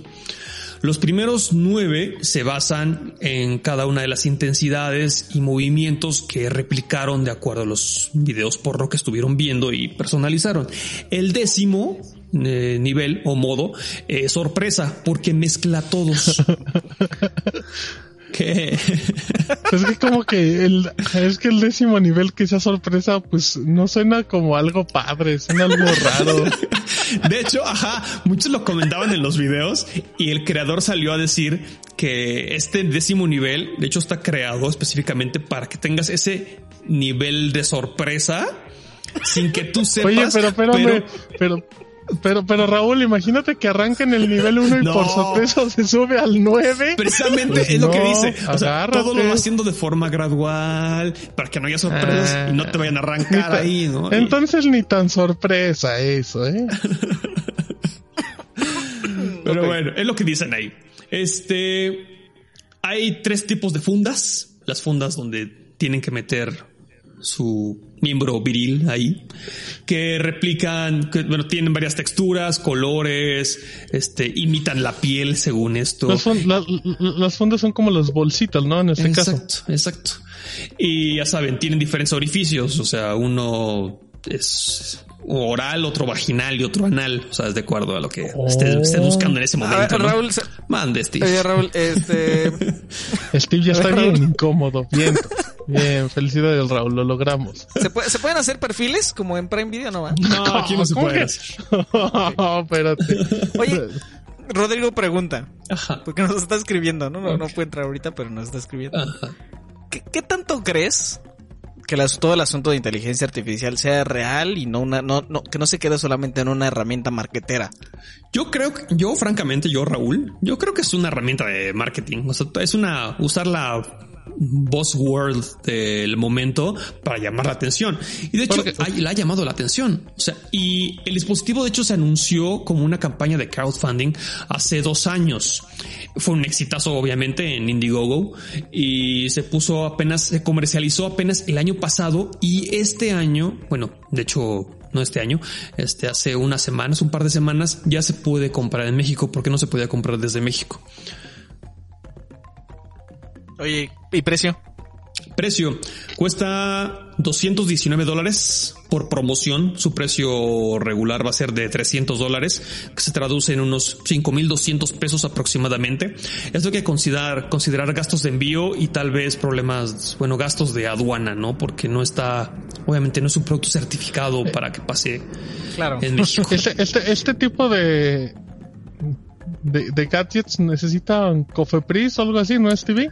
Los primeros nueve se basan en cada una de las intensidades y movimientos que replicaron de acuerdo a los videos porno que estuvieron viendo y personalizaron. El décimo eh, nivel o modo es sorpresa porque mezcla todos. Es que como que el, es que el décimo nivel que sea sorpresa, pues no suena como algo padre, suena algo raro. De hecho, ajá, muchos lo comentaban en los videos y el creador salió a decir que este décimo nivel, de hecho, está creado específicamente para que tengas ese nivel de sorpresa sin que tú sepas. Oye, pero espérame, pero pero, pero Raúl, imagínate que arranca en el nivel 1 y por sorpresa se sube al 9. Precisamente pues es lo que dice. O sea, todo lo va haciendo de forma gradual para que no haya sorpresas y no te vayan a arrancar ahí, ¿no? Entonces ni tan sorpresa eso, ¿eh? pero bueno, es lo que dicen ahí. Este, hay tres tipos de fundas. Las fundas donde tienen que meter su miembro viril ahí, que replican, que, bueno, tienen varias texturas, colores, este, imitan la piel según esto. Las, fundas son como los bolsitos, ¿no? En este caso. Exacto, exacto. Y ya saben, tienen diferentes orificios, o sea, uno es oral, otro vaginal y otro anal. O sea, es de acuerdo a lo que esté, oh. buscando en ese momento. Raúl, mande Steve. Oye, Raúl, este. Steve ya está bien incómodo. Bien, bien, felicidades, Raúl, lo logramos. ¿Se, pueden hacer perfiles como en Prime Video? No, no aquí no se puede hacer. no, espérate. Oye, Rodrigo pregunta. Ajá. Porque nos está escribiendo, ¿no? No, no puede entrar ahorita, pero nos está escribiendo. Ajá. ¿Qué, ¿Qué tanto crees que todo el asunto de inteligencia artificial sea real y no una, no, no, que no se quede solamente en una herramienta marketera. Yo creo yo francamente, yo Raúl, yo creo que es una herramienta de marketing. O sea, es una, usar la buzzword del momento para llamar la atención. Y de hecho, la ha llamado la atención. O sea, y el dispositivo de hecho se anunció como una campaña de crowdfunding hace dos años. Fue un exitazo, obviamente, en Indiegogo y se puso apenas, se comercializó apenas el año pasado y este año, bueno, de hecho, no este año, este hace unas semanas, un par de semanas, ya se puede comprar en México porque no se podía comprar desde México. Oye, ¿y precio? Precio. Cuesta 219 dólares por promoción. Su precio regular va a ser de 300 dólares, que se traduce en unos 5,200 pesos aproximadamente. Esto hay que considerar, considerar gastos de envío y tal vez problemas, bueno, gastos de aduana, ¿no? Porque no está, obviamente no es un producto certificado para que pase claro. en México. Este, este, este tipo de, de, de gadgets necesitan Cofepris o algo así, ¿no es TV?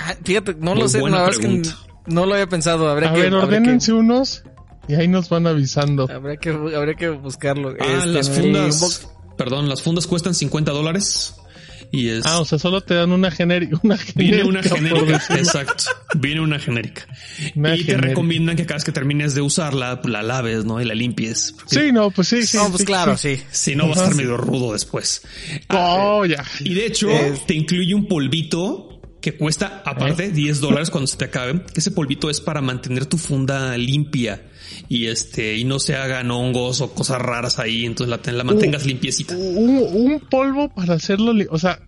Ah, fíjate, no lo sé, la que no lo había pensado. Habría a que, ver, ordénense unos y ahí nos van avisando. Habría que, habría que buscarlo. Ah, este, las fundas, perdón, las fundas cuestan 50 dólares. Y es... Ah, o sea, solo te dan una genérica. Una Viene una genérica, exacto. Viene una genérica. y te recomiendan que cada vez que termines de usarla, pues, la laves, ¿no? Y la limpies. Sí, no, pues sí, sí. No, pues claro, sí. Si no, va a estar medio rudo después. Oh, ya. Y de hecho, te incluye un polvito que cuesta aparte 10 dólares cuando se te acabe. Ese polvito es para mantener tu funda limpia y este y no se hagan hongos o cosas raras ahí, entonces la, la mantengas limpiecita. Un, polvo para hacerlo, o sea,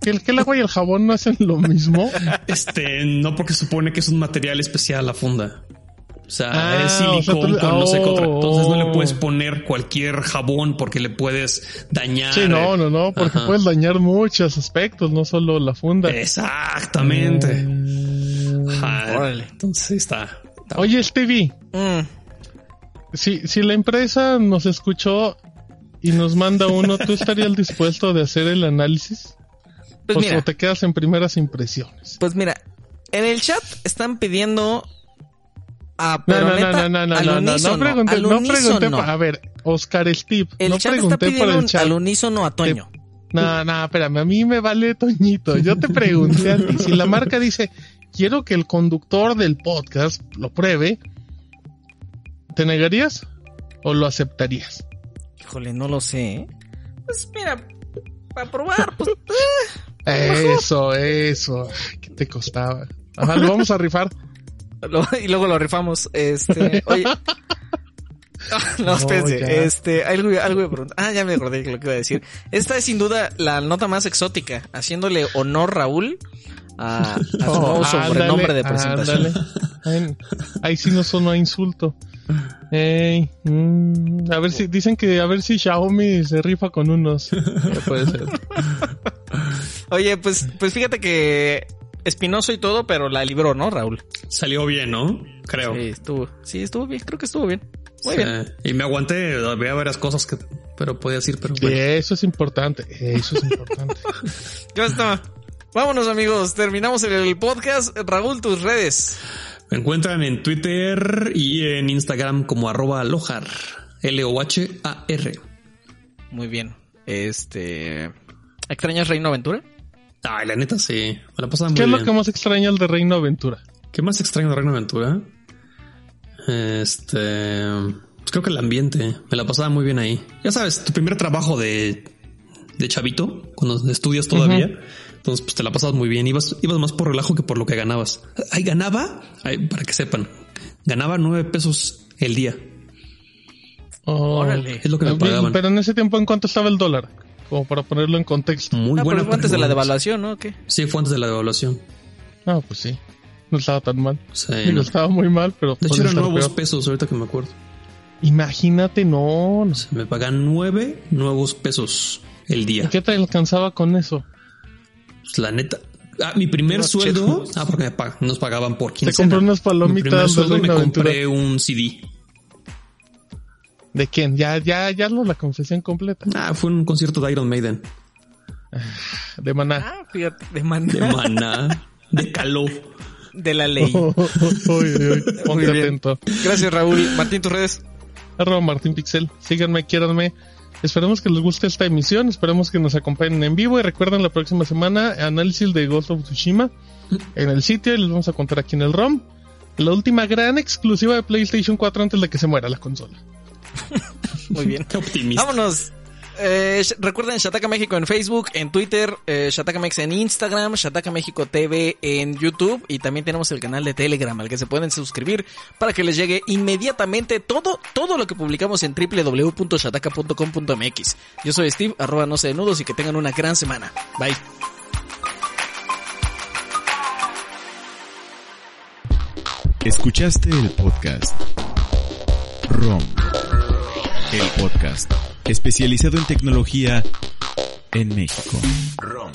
que el, que el agua y el jabón no hacen lo mismo. Este, no porque supone que es un material especial la funda. O sea, Ah, es o sea, silicón tú- con no sé qué otra. oh. Entonces no le puedes poner cualquier jabón porque le puedes dañar. Sí, no, no, no, porque Ajá. puedes dañar muchos aspectos, no solo la funda. Exactamente. Mm. Ajá. Órale. Entonces está. está- Oye, Stevie, Mm, si, si la empresa nos escuchó y nos manda uno, ¿tú estarías dispuesto de hacer el análisis? Pues o, mira, o te quedas en primeras impresiones. pues mira, en el chat están pidiendo a No, pero no, no, neta, no, no, no, al no, no, no unísono, pregunté, al no pregunté, unísono. a ver, Oscar Steve, El no chat está pregunté por pidiendo el chat. al unísono a Toño. No, no, espérame, a mí me vale Toñito. Yo te pregunté a ti. Si la marca dice, quiero que el conductor del podcast lo pruebe, ¿te negarías o lo aceptarías? Híjole, no lo sé. ¿eh? Pues mira, para probar, pues eh, Eso, eso. ¿Qué te costaba? Ajá, lo vamos a rifar. Lo- y luego lo rifamos. Este, oye. No, espérense, ya. este, algo, algo de pregunta. Ah, ya me acordé de lo que iba a decir. Esta es sin duda la nota más exótica, haciéndole honor Raúl a, a su Oh, nuevo sobrenombre de presentación. Ay, ahí sí no sonó a insulto. Ey, mm, a ver si dicen que a ver si Xiaomi se rifa con unos. No puede ser. Oye, pues, pues fíjate que espinoso y todo, pero la libró, ¿no, Raúl? Salió bien, ¿no? Creo. Sí, estuvo, sí, estuvo bien, creo que estuvo bien. Muy Sí. bien. Y me aguanté, había varias cosas que, pero podía decir, pero Sí, bueno. Eso es importante. Eso es importante. Ya está. Vámonos amigos, terminamos el podcast. Raúl, tus redes. Me encuentran en Twitter y en Instagram como arroba lojar. L-O-H-A-R. Muy bien. Este... ¿Extrañas Reino Aventura? Ay, la neta, sí. Me la pasaba muy ¿Qué es lo bien. que más extraña el de Reino Aventura? ¿Qué más extraño de Reino Aventura? Este. Pues creo que el ambiente. Me la pasaba muy bien ahí. Ya sabes, tu primer trabajo de, de chavito, cuando estudias todavía. Entonces, pues te la pasabas muy bien. Ibas, ibas más por relajo que por lo que ganabas. Ahí ganaba, para que sepan, ganaba nueve pesos el día. Oh, Órale. Es lo que me bien, pagaban. Pero en ese tiempo, ¿en cuánto estaba el dólar? Como para ponerlo en contexto. Muy Ah, buena. pero fue antes de la devaluación, ¿no? ¿O ¿Qué? Sí, fue antes de la devaluación. Ah, pues sí. No estaba tan mal. Sí, Digo, no. estaba muy mal, pero De hecho, eran nuevos peor. pesos, ahorita que me acuerdo. Imagínate, no. no. Se me pagan nueve nuevos pesos el ¿Y día. qué te alcanzaba con eso? Pues, la neta. Ah, mi primer sueldo. Ah, porque me pag- nos pagaban por Te quincena. compré unas Mi palomitas primer de sueldo me Aventura. compré un CD. ¿De quién? Ya, ya, ya no la confesión completa. Ah, fue un concierto de Iron Maiden. De Maná. Ah, fíjate, de De manera Maná. de Caló. de la ley. Uy, uy. Ponte bien. atento. Gracias, Raúl. Martín, tus redes. Arroba Martín Pixel. Síganme, quiéranme. Esperemos que les guste esta emisión. Esperemos que nos acompañen en vivo. Y recuerden la próxima semana análisis de Ghost of Tsushima en el sitio. Y les vamos a contar aquí en el ROM. La última gran exclusiva de PlayStation 4 antes de que se muera la consola. Muy bien. Qué optimista. Vámonos. Eh, recuerden Shataka México en Facebook, en Twitter, eh, Shataka Mex en Instagram, Shataka México TV en YouTube y también tenemos el canal de Telegram al que se pueden suscribir para que les llegue inmediatamente todo, todo lo que publicamos en www.shataka.com.mx. Yo soy Steve, arroba no sé de nudos y que tengan una gran semana. Bye. Escuchaste el podcast ROM, el podcast especializado en tecnología en México. ROM.